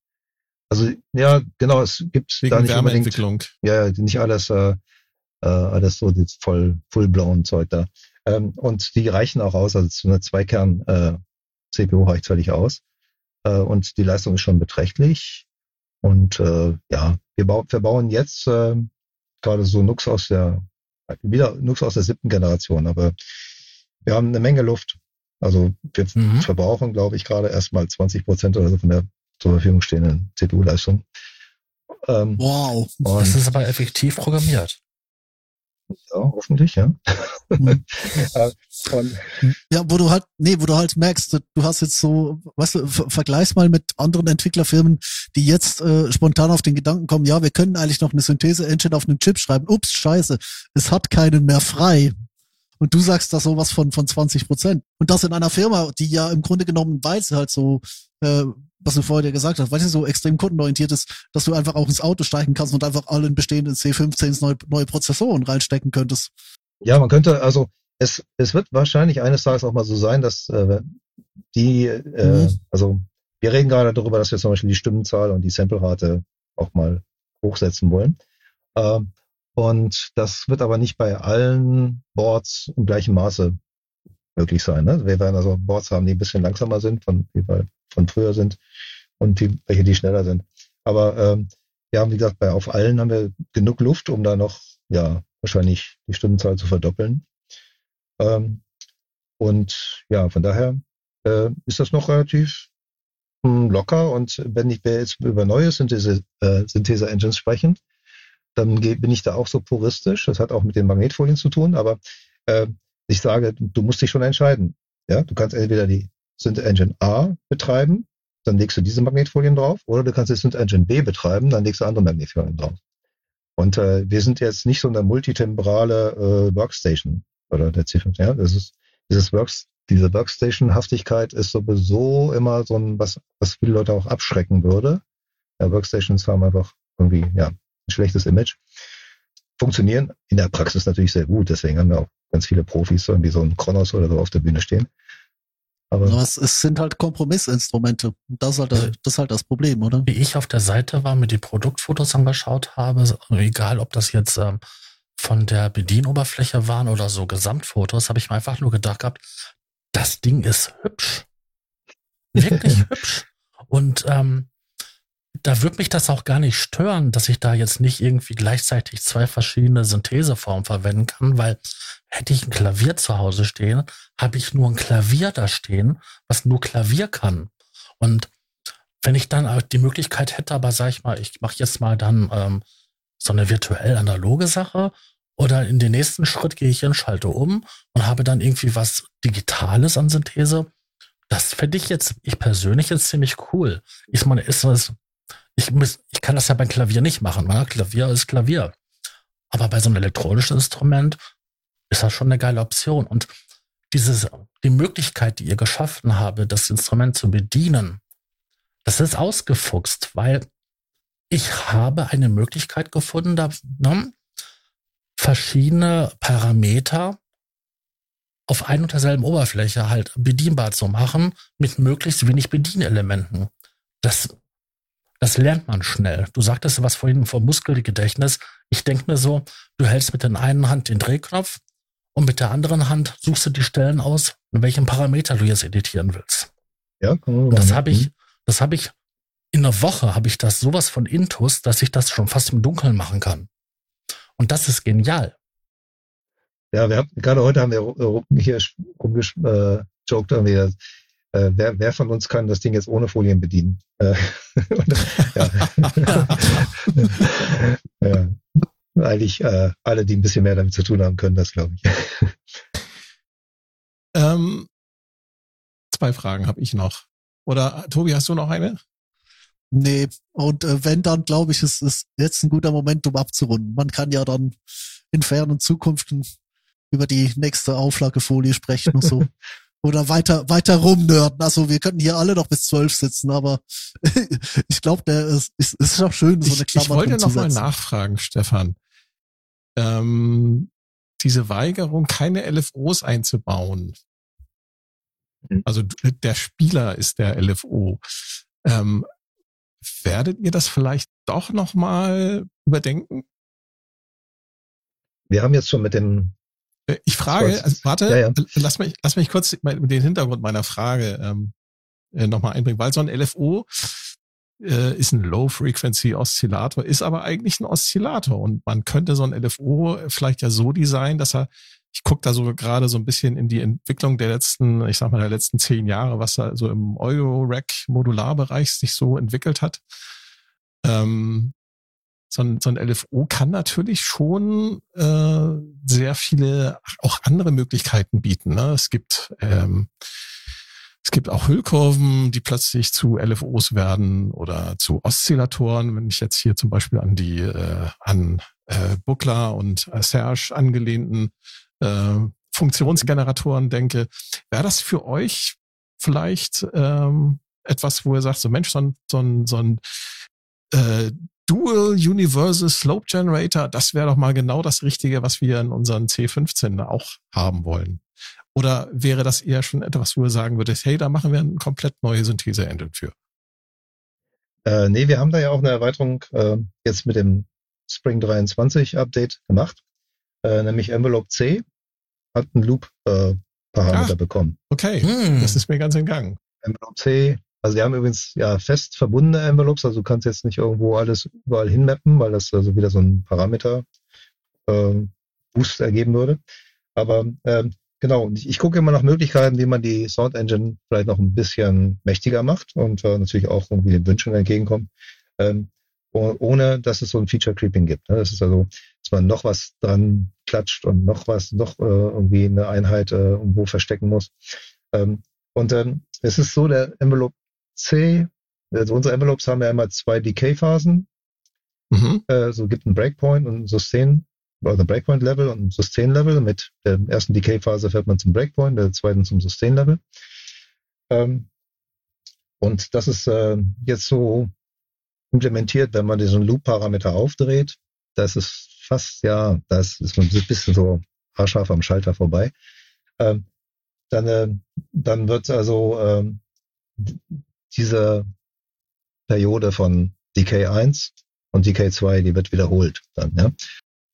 Also ja, genau, es gibt Wegen da nicht Wärmeentwicklung. Ja, nicht alles, äh, äh, alles so das voll full-blown Zeug da. Ähm, und die reichen auch aus, also zu einer Zweikern äh, CPU reicht völlig aus. Äh, und die Leistung ist schon beträchtlich. Und äh, ja, wir, bau, wir bauen jetzt äh, gerade so Nux aus der wieder Nux aus der siebten Generation, aber wir haben eine Menge Luft. Also wir mhm. verbrauchen, glaube ich, gerade erstmal 20 Prozent oder so von der zur Verfügung stehenden CPU-Leistung. Ähm, wow, das ist aber effektiv programmiert. Ja, hoffentlich, ja. Mhm. Äh, ja, wo du halt, nee, wo du halt merkst, du hast jetzt so, weißt du, vergleichs mal mit anderen Entwicklerfirmen, die jetzt äh, spontan auf den Gedanken kommen, ja, wir können eigentlich noch eine Synthese-Engine auf einem Chip schreiben. Ups, scheiße, es hat keinen mehr frei. Und du sagst da sowas von, von 20 Prozent. Und das in einer Firma, die ja im Grunde genommen, weil sie halt so, äh, was du vorher gesagt hast, weil sie so extrem kundenorientiert ist, dass du einfach auch ins Auto steigen kannst und einfach alle bestehenden C15s neue, neue Prozessoren reinstecken könntest. Ja, man könnte, also es, es wird wahrscheinlich eines Tages auch mal so sein, dass äh, die, äh, mhm. also wir reden gerade darüber, dass wir zum Beispiel die Stimmenzahl und die Samplerate auch mal hochsetzen wollen. Ähm, und das wird aber nicht bei allen Boards im gleichen Maße möglich sein. Ne? Wir werden also Boards haben, die ein bisschen langsamer sind, von, von früher sind und die, welche, die schneller sind. Aber ähm, wir haben, wie gesagt, bei auf allen haben wir genug Luft, um da noch, ja, wahrscheinlich die Stundenzahl zu verdoppeln. Ähm, und ja, von daher äh, ist das noch relativ mh, hm, locker. Und wenn ich jetzt über neue Synthese, äh, Synthese-Engines sprechen, dann bin ich da auch so puristisch. Das hat auch mit den Magnetfolien zu tun, aber äh, ich sage, du musst dich schon entscheiden. Ja, du kannst entweder die Synth Engine A betreiben, dann legst du diese Magnetfolien drauf, oder du kannst die Synth Engine B betreiben, dann legst du andere Magnetfolien drauf. Und äh, wir sind jetzt nicht so eine multitemporale äh, Workstation oder der C5. Ja, das ist dieses Works, diese Workstation-Haftigkeit ist sowieso immer so ein was, was viele Leute auch abschrecken würde. Ja, Workstations haben einfach irgendwie ja schlechtes Image. Funktionieren in der Praxis natürlich sehr gut, deswegen haben wir auch ganz viele Profis, so wie so ein Kronos oder so auf der Bühne stehen. Aber, Aber es, es, sind halt Kompromissinstrumente. Das ist, halt, also, das ist halt das Problem, oder? Wie ich auf der Seite war, mir die Produktfotos angeschaut habe, egal ob das jetzt ähm, von der Bedienoberfläche waren oder so Gesamtfotos, habe ich mir einfach nur gedacht gehabt, das Ding ist hübsch. Wirklich hübsch. Und ähm, da würde mich das auch gar nicht stören, dass ich da jetzt nicht irgendwie gleichzeitig zwei verschiedene Syntheseformen verwenden kann, weil hätte ich ein Klavier zu Hause stehen, habe ich nur ein Klavier da stehen, was nur Klavier kann. Und wenn ich dann die Möglichkeit hätte, aber sag ich mal, ich mache jetzt mal dann ähm, so eine virtuell analoge Sache oder in den nächsten Schritt gehe ich in Schalte um und habe dann irgendwie was Digitales an Synthese. Das finde ich jetzt, ich persönlich jetzt ziemlich cool. Ich meine, ist das ich, muss, ich kann das ja beim Klavier nicht machen. Ne? Klavier ist Klavier. Aber bei so einem elektronischen Instrument ist das schon eine geile Option. Und dieses, die Möglichkeit, die ihr geschaffen habe, das Instrument zu bedienen, das ist ausgefuchst, weil ich habe eine Möglichkeit gefunden, da ne, verschiedene Parameter auf ein und derselben Oberfläche halt bedienbar zu machen mit möglichst wenig Bedienelementen. Das das lernt man schnell. Du sagtest was vorhin vom Muskelgedächtnis. Ich denke mir so, du hältst mit der einen Hand den Drehknopf und mit der anderen Hand suchst du die Stellen aus, in welchem Parameter du jetzt editieren willst. Ja, das habe ich, das habe ich in einer Woche habe ich das sowas von Intus, dass ich das schon fast im Dunkeln machen kann. Und das ist genial. Ja, wir haben gerade heute haben wir hier rumgejoked, äh, äh, wer, wer von uns kann das Ding jetzt ohne Folien bedienen? Äh, ja. ja. Eigentlich äh, alle, die ein bisschen mehr damit zu tun haben, können das, glaube ich. Ähm, zwei Fragen habe ich noch. Oder Tobi, hast du noch eine? Nee, und äh, wenn dann, glaube ich, ist es jetzt ein guter Moment, um abzurunden. Man kann ja dann in fernen Zukunften über die nächste Auflagefolie sprechen und so. Oder weiter, weiter rumnörden. Also wir könnten hier alle noch bis zwölf sitzen, aber ich glaube, der ist, ist, ist auch schön, so eine Klammer Ich, ich wollte noch mal nachfragen, Stefan. Ähm, diese Weigerung, keine LFOs einzubauen. Mhm. Also der Spieler ist der LFO. Ähm, werdet ihr das vielleicht doch noch mal überdenken? Wir haben jetzt schon mit dem ich frage, also, warte, ja, ja. lass mich, lass mich kurz den Hintergrund meiner Frage ähm, äh, nochmal einbringen, weil so ein LFO äh, ist ein Low-Frequency-Oszillator, ist aber eigentlich ein Oszillator und man könnte so ein LFO vielleicht ja so designen, dass er, ich gucke da so gerade so ein bisschen in die Entwicklung der letzten, ich sag mal, der letzten zehn Jahre, was da so im Euro-Rack-Modularbereich sich so entwickelt hat. Ähm, so ein, so ein LFO kann natürlich schon äh, sehr viele auch andere Möglichkeiten bieten. Ne? Es gibt ähm, es gibt auch Hüllkurven, die plötzlich zu LFOs werden oder zu Oszillatoren. Wenn ich jetzt hier zum Beispiel an die äh, an äh, Buckler und äh, Serge angelehnten äh, Funktionsgeneratoren denke, wäre das für euch vielleicht ähm, etwas, wo ihr sagt, so Mensch, so ein, so ein, so ein äh, Dual Universal Slope Generator, das wäre doch mal genau das Richtige, was wir in unseren C15 auch haben wollen. Oder wäre das eher schon etwas, wo ihr sagen würdet, hey, da machen wir eine komplett neue Synthese-Engine für? Äh, nee, wir haben da ja auch eine Erweiterung äh, jetzt mit dem Spring 23 Update gemacht, äh, nämlich Envelope C hat einen Loop-Parameter äh, bekommen. Okay, hm. das ist mir ganz entgangen. Envelope C also die haben übrigens ja fest verbundene Envelopes, also du kannst jetzt nicht irgendwo alles überall hinmappen, weil das also wieder so ein Parameter äh, Boost ergeben würde. Aber ähm, genau, ich, ich gucke immer nach Möglichkeiten, wie man die Sound Engine vielleicht noch ein bisschen mächtiger macht und äh, natürlich auch irgendwie den Wünschen entgegenkommt. Ähm, ohne dass es so ein Feature Creeping gibt. Ne? Das ist also, dass man noch was dran klatscht und noch was, noch äh, irgendwie eine Einheit äh, irgendwo verstecken muss. Ähm, und ähm, es ist so, der Envelope C, also unsere Envelopes haben ja immer zwei Decay-Phasen. Mhm. Äh, so gibt ein Breakpoint und ein Sustain, also Breakpoint-Level und ein Sustain-Level. Mit der ersten Decay-Phase fährt man zum Breakpoint, der zweiten zum Sustain-Level. Ähm, und das ist äh, jetzt so implementiert, wenn man diesen Loop-Parameter aufdreht. Das ist fast, ja, das ist man ein bisschen so haarscharf am Schalter vorbei. Ähm, dann, äh, dann wird also ähm, diese Periode von Decay 1 und Decay 2, die wird wiederholt dann, ja.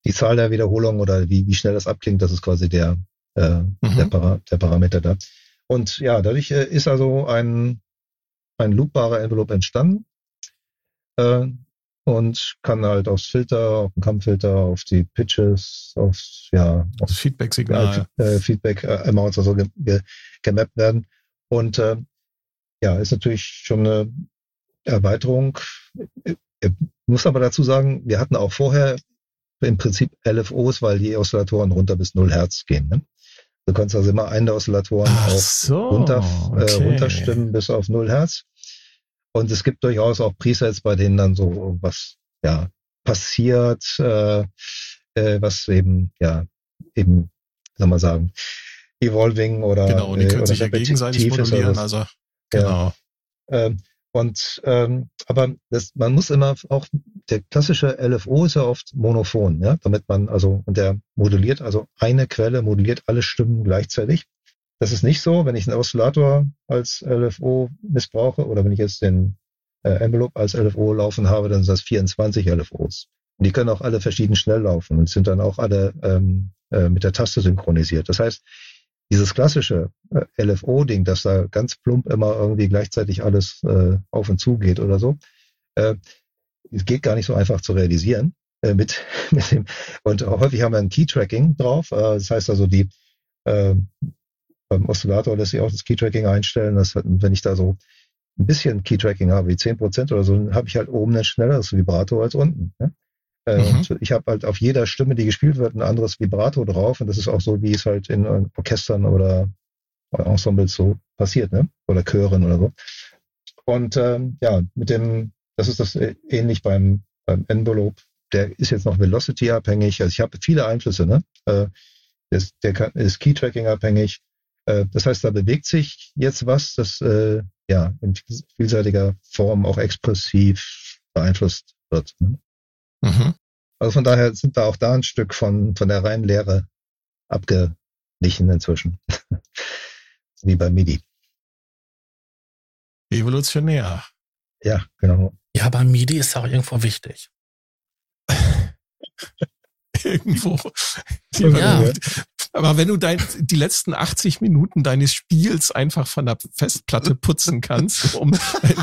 Die Zahl der Wiederholungen oder wie, wie schnell das abklingt, das ist quasi der, äh, mhm. der, Para, der Parameter da. Und ja, dadurch äh, ist also ein, ein loopbarer Envelope entstanden äh, und kann halt aufs Filter, auf den Kammfilter, auf die Pitches, auf ja, auf Feedback-Signal, äh, Feedback-Amounts also ge, ge, gemappt werden. Und äh, ja, ist natürlich schon eine Erweiterung. Ich muss aber dazu sagen, wir hatten auch vorher im Prinzip LFOs, weil die Oszillatoren runter bis 0 Hertz gehen. Ne? Du kannst also immer einen der Oszillatoren Ach auch so, runter, äh, okay. runterstimmen bis auf 0 Hertz. Und es gibt durchaus auch Presets, bei denen dann so irgendwas ja, passiert, äh, äh, was eben, ja, eben, soll man sagen, evolving oder Genau, und die äh, können oder sich ja gegenseitig modulieren, also genau. Ähm, und ähm, aber das, man muss immer auch der klassische LFO ist ja oft monophon, ja, damit man also und der moduliert also eine Quelle moduliert alle Stimmen gleichzeitig. Das ist nicht so, wenn ich einen Oszillator als LFO missbrauche oder wenn ich jetzt den äh, Envelope als LFO laufen habe, dann sind das 24 LFOs. Und die können auch alle verschieden schnell laufen und sind dann auch alle ähm, äh, mit der Taste synchronisiert. Das heißt, dieses klassische äh, LFO-Ding, dass da ganz plump immer irgendwie gleichzeitig alles äh, auf und zu geht oder so, äh, geht gar nicht so einfach zu realisieren äh, mit, mit dem. Und häufig haben wir ein Key-Tracking drauf. Äh, das heißt also, die äh, beim Oszillator lässt sich auch das Key-Tracking einstellen. Das, wenn ich da so ein bisschen Key-Tracking habe, wie 10% oder so, dann habe ich halt oben ein schnelleres Vibrato als unten. Ne? Äh, Mhm. und ich habe halt auf jeder Stimme, die gespielt wird, ein anderes Vibrato drauf. Und das ist auch so, wie es halt in äh, Orchestern oder Ensembles so passiert, ne? Oder Chören oder so. Und ähm, ja, mit dem, das ist das äh, ähnlich beim, beim Envelope. Der ist jetzt noch Velocity abhängig. Also ich habe viele Einflüsse, ne? Äh, ist, der kann, ist Key Tracking abhängig. Äh, das heißt, da bewegt sich jetzt was, das äh, ja in vielseitiger Form auch expressiv beeinflusst wird. Ne? Mhm. Also von daher sind wir auch da ein Stück von, von der reinen Lehre abgewichen inzwischen. Wie bei MIDI. Evolutionär. Ja, genau. Ja, aber MIDI ist auch irgendwo wichtig. Irgendwo. Ja. Aber wenn du dein, die letzten 80 Minuten deines Spiels einfach von der Festplatte putzen kannst, um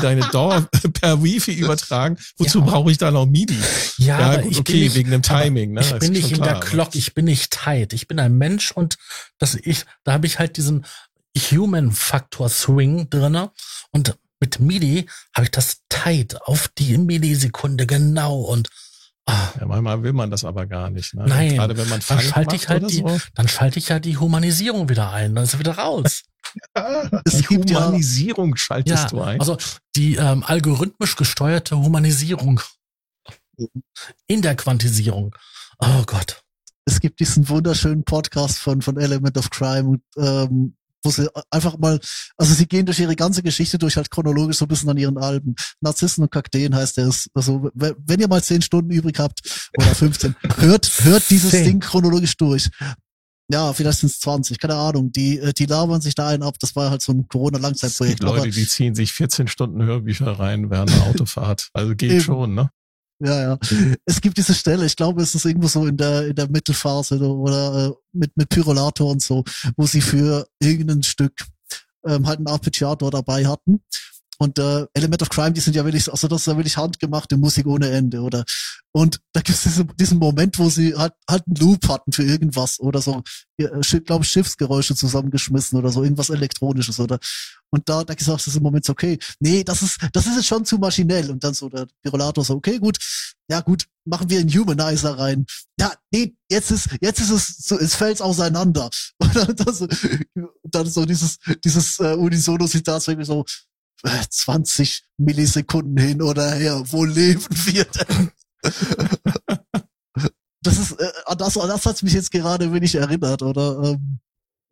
deine Dauer per Wifi übertragen, wozu Ja. brauche ich da noch MIDI? Ja, Ja, gut, ich okay, nicht, wegen dem Timing, ne? Ich bin nicht in der klar, Clock, ich bin nicht tight. Ich bin ein Mensch und das ich, da habe ich halt diesen Human-Faktor Swing drinne und mit MIDI habe ich das tight auf die Millisekunde genau und Ja, manchmal will man das aber gar nicht. Ne? Nein, Gerade wenn man dann Funk schalte macht ich halt die, so. dann schalte ich ja die Humanisierung wieder ein, dann ist er wieder raus. Es Die gibt ja, Humanisierung schaltest ja, du ein. also die ähm, algorithmisch gesteuerte Humanisierung in der Quantisierung. Oh Gott. es gibt diesen wunderschönen Podcast von, von Element of Crime, ähm, wo sie einfach mal, also sie gehen durch ihre ganze Geschichte durch, halt chronologisch so ein bisschen an ihren Alben. Narzissen und Kakteen heißt der. Ist, Also, wenn ihr mal zehn Stunden übrig habt, oder 15, hört, hört dieses Zehn. Ding chronologisch durch. Ja, vielleicht sind es 20, keine Ahnung. Die, äh, die labern sich da einen ab. Das war halt so ein Corona-Langzeitprojekt. Aber Leute, die ziehen sich 14 Stunden Hörbücher rein während der Autofahrt. Also geht Eben. schon, ne? Ja, ja. Es gibt diese Stelle, ich glaube, es ist irgendwo so in der, in der Mittelphase oder, oder äh, mit, mit Pyrolator und so, wo sie für irgendein Stück ähm, halt einen Arpeggiator dabei hatten. Und äh, Element of Crime, die sind ja wirklich, also das ist ja wirklich handgemachte Musik ohne Ende, oder? Und da gibt es diesen, diesen Moment, wo sie halt, halt einen Loop hatten für irgendwas oder so, äh, glaube Schiffsgeräusche zusammengeschmissen oder so, irgendwas Elektronisches, oder? Und da, da gesagt, das ist im Moment so, okay, nee, das ist, das ist jetzt schon zu maschinell. Und dann so der Pirolator so, okay, gut, ja gut, machen wir einen Humanizer rein. Ja, nee, jetzt ist, jetzt ist es so, es fällt auseinander. Und dann, das, dann so dieses, dieses äh, Unisono-Zitat so irgendwie so, 20 Millisekunden hin oder her, wo leben wir denn? das ist, äh, an das, an das hat's mich jetzt gerade wenig erinnert, oder? Ähm,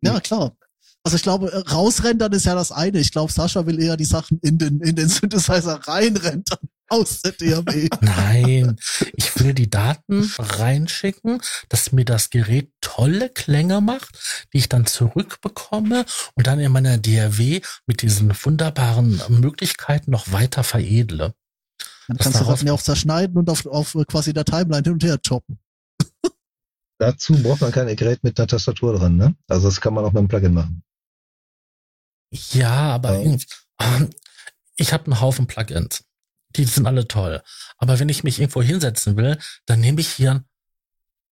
ja, klar. Also ich glaube, rausrendern ist ja das eine. Ich glaube, Sascha will eher die Sachen in den, in den Synthesizer reinrendern aus der DAW. Nein, ich will die Daten reinschicken, dass mir das Gerät tolle Klänge macht, die ich dann zurückbekomme und dann in meiner DRW mit diesen wunderbaren Möglichkeiten noch weiter veredle. Dann kannst du das ja auch zerschneiden und auf, auf quasi der Timeline hin und her choppen. Dazu braucht man kein Gerät mit einer Tastatur dran, ne? Also das kann man auch mit einem Plugin machen. Ja, aber ja. ich habe einen Haufen Plugins. Die sind alle toll. Aber wenn ich mich irgendwo hinsetzen will, dann nehme ich hier,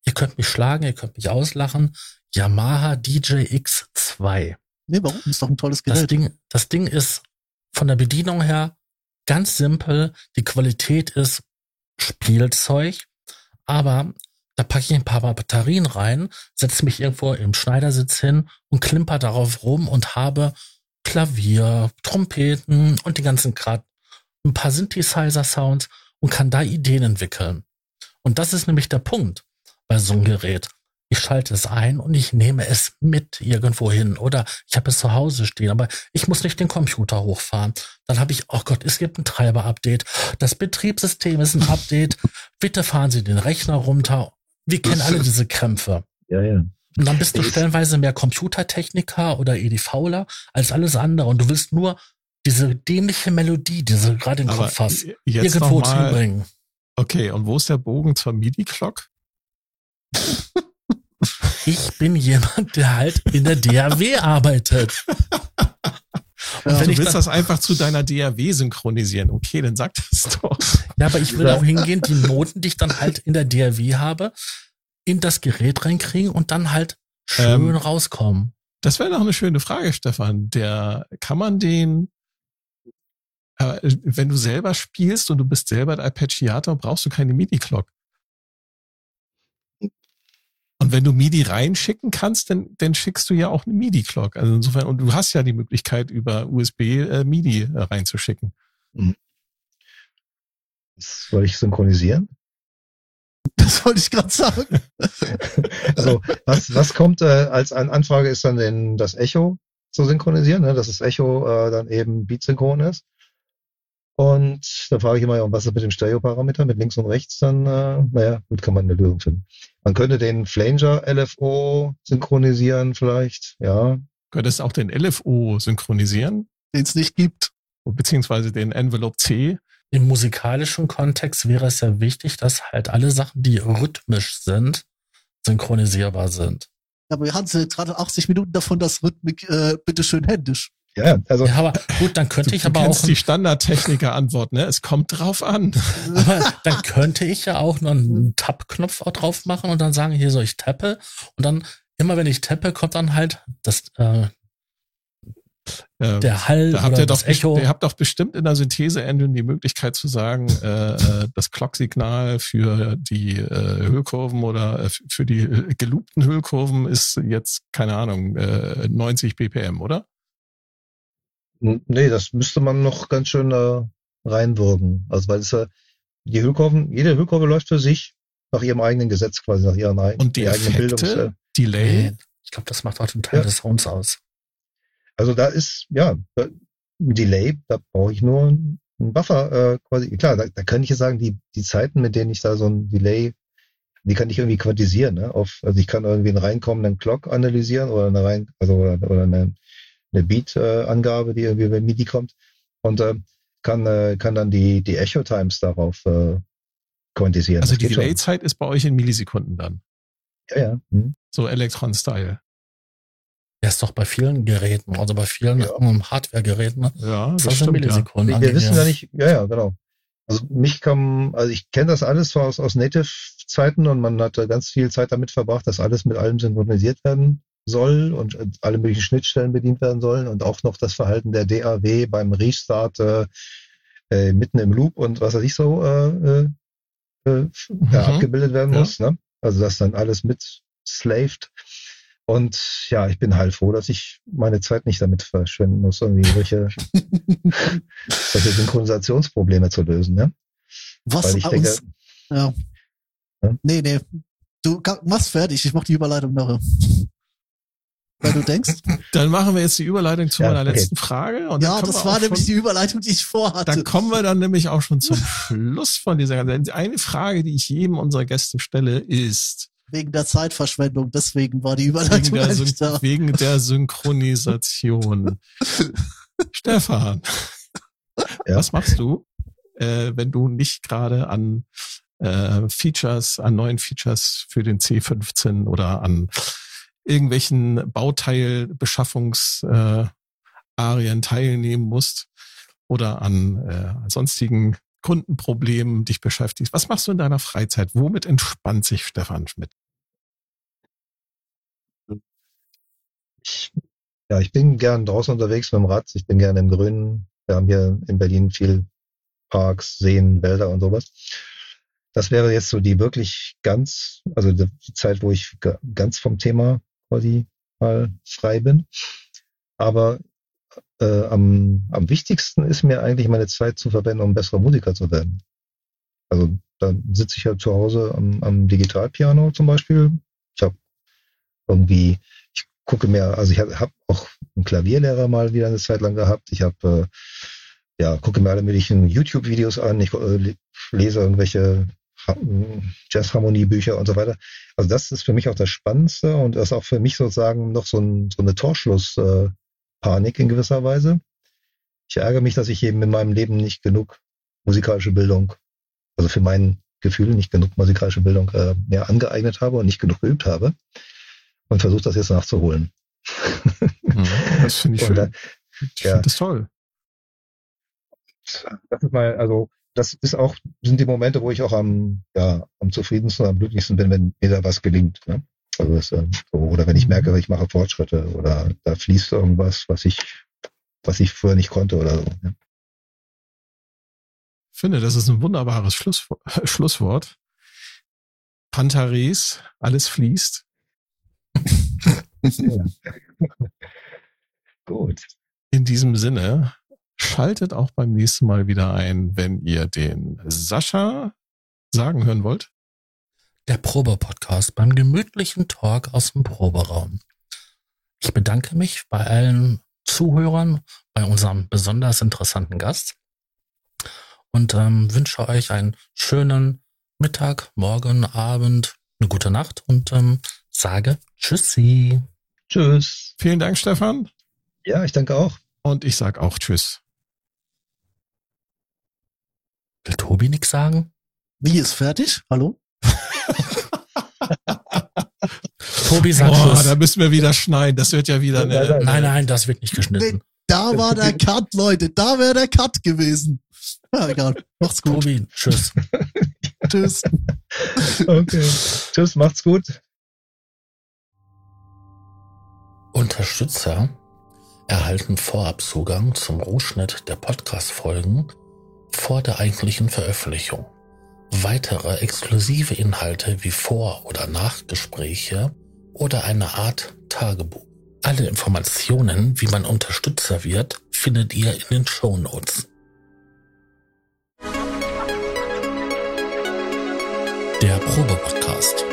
ihr könnt mich schlagen, ihr könnt mich auslachen, Yamaha DJ X2. Nee, warum? Das ist doch ein tolles Gerät. Das Ding, das Ding ist von der Bedienung her ganz simpel. Die Qualität ist Spielzeug, aber da packe ich ein paar Batterien rein, setze mich irgendwo im Schneidersitz hin und klimper darauf rum und habe Klavier, Trompeten und die ganzen Grad, ein paar Synthesizer-Sounds und kann da Ideen entwickeln. Und das ist nämlich der Punkt bei so einem Gerät. Ich schalte es ein und ich nehme es mit irgendwo hin oder ich habe es zu Hause stehen, aber ich muss nicht den Computer hochfahren. Dann habe ich, oh Gott, es gibt ein Treiber-Update. Das Betriebssystem ist ein Update. Bitte fahren Sie den Rechner runter. Wir kennen alle diese Krämpfe. Ja, ja. Und dann bist du stellenweise mehr Computertechniker oder EDVler als alles andere und du willst nur diese dämliche Melodie, die du gerade im Aber Kopf hast, irgendwo hinbringen. Okay, und wo ist der Bogen zur MIDI-Clock? ich bin jemand, der halt in der DAW arbeitet. Und wenn du willst das einfach zu deiner DAW synchronisieren. Okay, dann sag das doch. Ja, aber ich will auch hingehen, die Noten, die ich dann halt in der DAW habe, in das Gerät reinkriegen und dann halt schön ähm, rauskommen. Das wäre noch eine schöne Frage, Stefan. Der kann man den, äh, wenn du selber spielst und du bist selber der Arpeggiator, brauchst du keine MIDI-Clock. Und wenn du MIDI reinschicken kannst, dann, dann schickst du ja auch eine MIDI-Clock. Also insofern, und du hast ja die Möglichkeit, über USB äh, MIDI äh, reinzuschicken. Mhm. Das soll ich synchronisieren? Das wollte ich gerade sagen. also was, was kommt äh, als Anfrage ist dann den, das Echo zu synchronisieren, ne? dass das Echo äh, dann eben beatsynchron ist. Und da frage ich immer, was ist mit dem Stereo-Parameter, mit links und rechts, dann, äh, naja, gut, kann man eine Lösung finden. Man könnte den Flanger LFO synchronisieren vielleicht, ja. Könntest auch den LFO synchronisieren? Den es nicht gibt. Beziehungsweise den Envelope C. Im musikalischen Kontext wäre es ja wichtig, dass halt alle Sachen, die rhythmisch sind, synchronisierbar sind. Aber wir hatten gerade 80 Minuten davon, dass Rhythmik äh, bitteschön händisch. Ja, also. Ja, aber gut, dann könnte du, ich aber du auch. die Standardtechniker-Antwort, ne? Es kommt drauf an. Aber dann könnte ich ja auch noch einen Tab-Knopf drauf machen und dann sagen, hier so, ich tappe. Und dann, immer wenn ich tappe, kommt dann halt das, äh, äh, der Hall da habt ihr doch, Echo. Ihr habt doch bestimmt in der Synthese-Engine die Möglichkeit zu sagen, äh, äh das Clock-Signal für die äh, Hüllkurven oder äh, für die geloopten Hüllkurven ist jetzt, keine Ahnung, äh, 90 BPM, oder? Nee, das müsste man noch ganz schön äh, reinwirken. Also weil es ja, die Hüllkurven, jede Hüllkurve läuft für sich nach ihrem eigenen Gesetz quasi, nach ihren Und die eigenen Bildungs Delay? Ich glaube, das macht auch einen Teil ja. des Sounds aus. Also da ist, ja, da, Delay, da brauche ich nur einen Buffer äh, quasi. Klar, da, da kann ich ja sagen, die, die Zeiten, mit denen ich da so ein Delay, die kann ich irgendwie quantisieren. Ne? Auf, also ich kann irgendwie einen reinkommenden Clock analysieren oder eine rein, also oder, oder eine eine Beat-Angabe, die irgendwie bei MIDI kommt und äh, kann, äh, kann dann die, die Echo-Times darauf äh, quantisieren. Also die Delay-Zeit ist bei euch in Millisekunden dann? Ja, ja. Hm. So Elektron-Style. Der ist doch bei vielen Geräten, also bei vielen ja. Hardware-Geräten. Ja, das, das stimmt, Millisekunden. Ja. Wir, wir wissen ja nicht, ja, ja, genau. Also mich kam, also ich kenne das alles so aus, aus Native-Zeiten und man hat ganz viel Zeit damit verbracht, dass alles mit allem synchronisiert werden soll und äh, alle möglichen Schnittstellen bedient werden sollen und auch noch das Verhalten der DAW beim Restart äh, äh, mitten im Loop und was weiß ich so äh, äh, äh mhm. abgebildet werden ja. muss. Ne? Also dass dann alles mit slaved. Und ja, ich bin halt froh, dass ich meine Zeit nicht damit verschwenden muss, irgendwie solche, solche Synchronisationsprobleme zu lösen. Ne? Was Weil ich denke, ja. ja. Nee, nee. Du machst fertig, ich mach die Überleitung nachher weil du denkst. Dann machen wir jetzt die Überleitung zu ja, meiner okay. letzten Frage. Und ja, das war nämlich die Überleitung, die ich vorhatte. Dann kommen wir dann nämlich auch schon zum Schluss von dieser ganzen. Eine Frage, die ich jedem unserer Gäste stelle, ist, wegen der Zeitverschwendung, deswegen war die Überleitung wegen der, wegen der Synchronisation. Stefan, Ja. was machst du, äh, wenn du nicht gerade an äh, Features, an neuen Features für den C15 oder an irgendwelchen Bauteilbeschaffungs äh, teilnehmen musst oder an äh, sonstigen Kundenproblemen dich beschäftigst. Was machst du in deiner Freizeit? Womit entspannt sich Stefan Schmidt? Ich, ja, ich bin gern draußen unterwegs mit dem Rad. Ich bin gern im Grünen. Wir haben hier in Berlin viel Parks, Seen, Wälder und sowas. Das wäre jetzt so die wirklich ganz, also die Zeit, wo ich ga- ganz vom Thema quasi mal frei bin. Aber äh, am, am wichtigsten ist mir eigentlich meine Zeit zu verwenden, um besserer Musiker zu werden. Also dann sitze ich halt zu Hause am, am Digitalpiano zum Beispiel. Ich habe irgendwie, ich gucke mir, also ich habe hab auch einen Klavierlehrer mal wieder eine Zeit lang gehabt. Ich habe äh, ja gucke mir alle möglichen YouTube-Videos an. Ich äh, le- lese irgendwelche Jazzharmoniebücher und so weiter. Also das ist für mich auch das Spannendste und das ist auch für mich sozusagen noch so, ein, so eine Torschluss-Panik Panik in gewisser Weise. Ich ärgere mich, dass ich eben in meinem Leben nicht genug musikalische Bildung, also für mein Gefühl nicht genug musikalische Bildung äh, mehr angeeignet habe und nicht genug geübt habe und versuche das jetzt nachzuholen. Das finde ich Und, schön. Ich ja. finde das toll. das ist mal, also das ist auch, sind die Momente, wo ich auch am, ja, am zufriedensten, am glücklichsten bin, wenn mir da was gelingt. Ne? Also das, ähm, so, oder wenn ich merke, ich mache Fortschritte oder da fließt irgendwas, was ich, was ich früher nicht konnte oder so. Ne? Ich finde, das ist ein wunderbares Schluss, Schlusswort. Pantares, alles fließt. Gut. In diesem Sinne, schaltet auch beim nächsten Mal wieder ein, wenn ihr den Sascha sagen hören wollt. Der Probe-Podcast beim gemütlichen Talk aus dem Proberaum. Ich bedanke mich bei allen Zuhörern, bei unserem besonders interessanten Gast und ähm, wünsche euch einen schönen Mittag, Morgen, Abend, eine gute Nacht und ähm, sage Tschüssi. Tschüss. Vielen Dank, Stefan. Ja, ich danke auch. Und ich sag auch Tschüss. Will Tobi nix sagen? Wie ist fertig? Hallo? Tobi sagt Oh, Tschüss. da müssen wir wieder schneiden. Das wird ja wieder eine. Nein, nein, das wird nicht geschnitten. Da war der Cut, Leute. Da wäre der Cut gewesen. Ja, egal. Macht's gut. Tobi, tschüss. Tschüss. Okay. Tschüss, macht's gut. Unterstützer erhalten Vorabzugang zum Rohschnitt der Podcast-Folgen vor der eigentlichen Veröffentlichung. Weitere exklusive Inhalte wie Vor- oder Nachgespräche oder eine Art Tagebuch. Alle Informationen, wie man Unterstützer wird, findet ihr in den Show Notes. Der Probe-Podcast.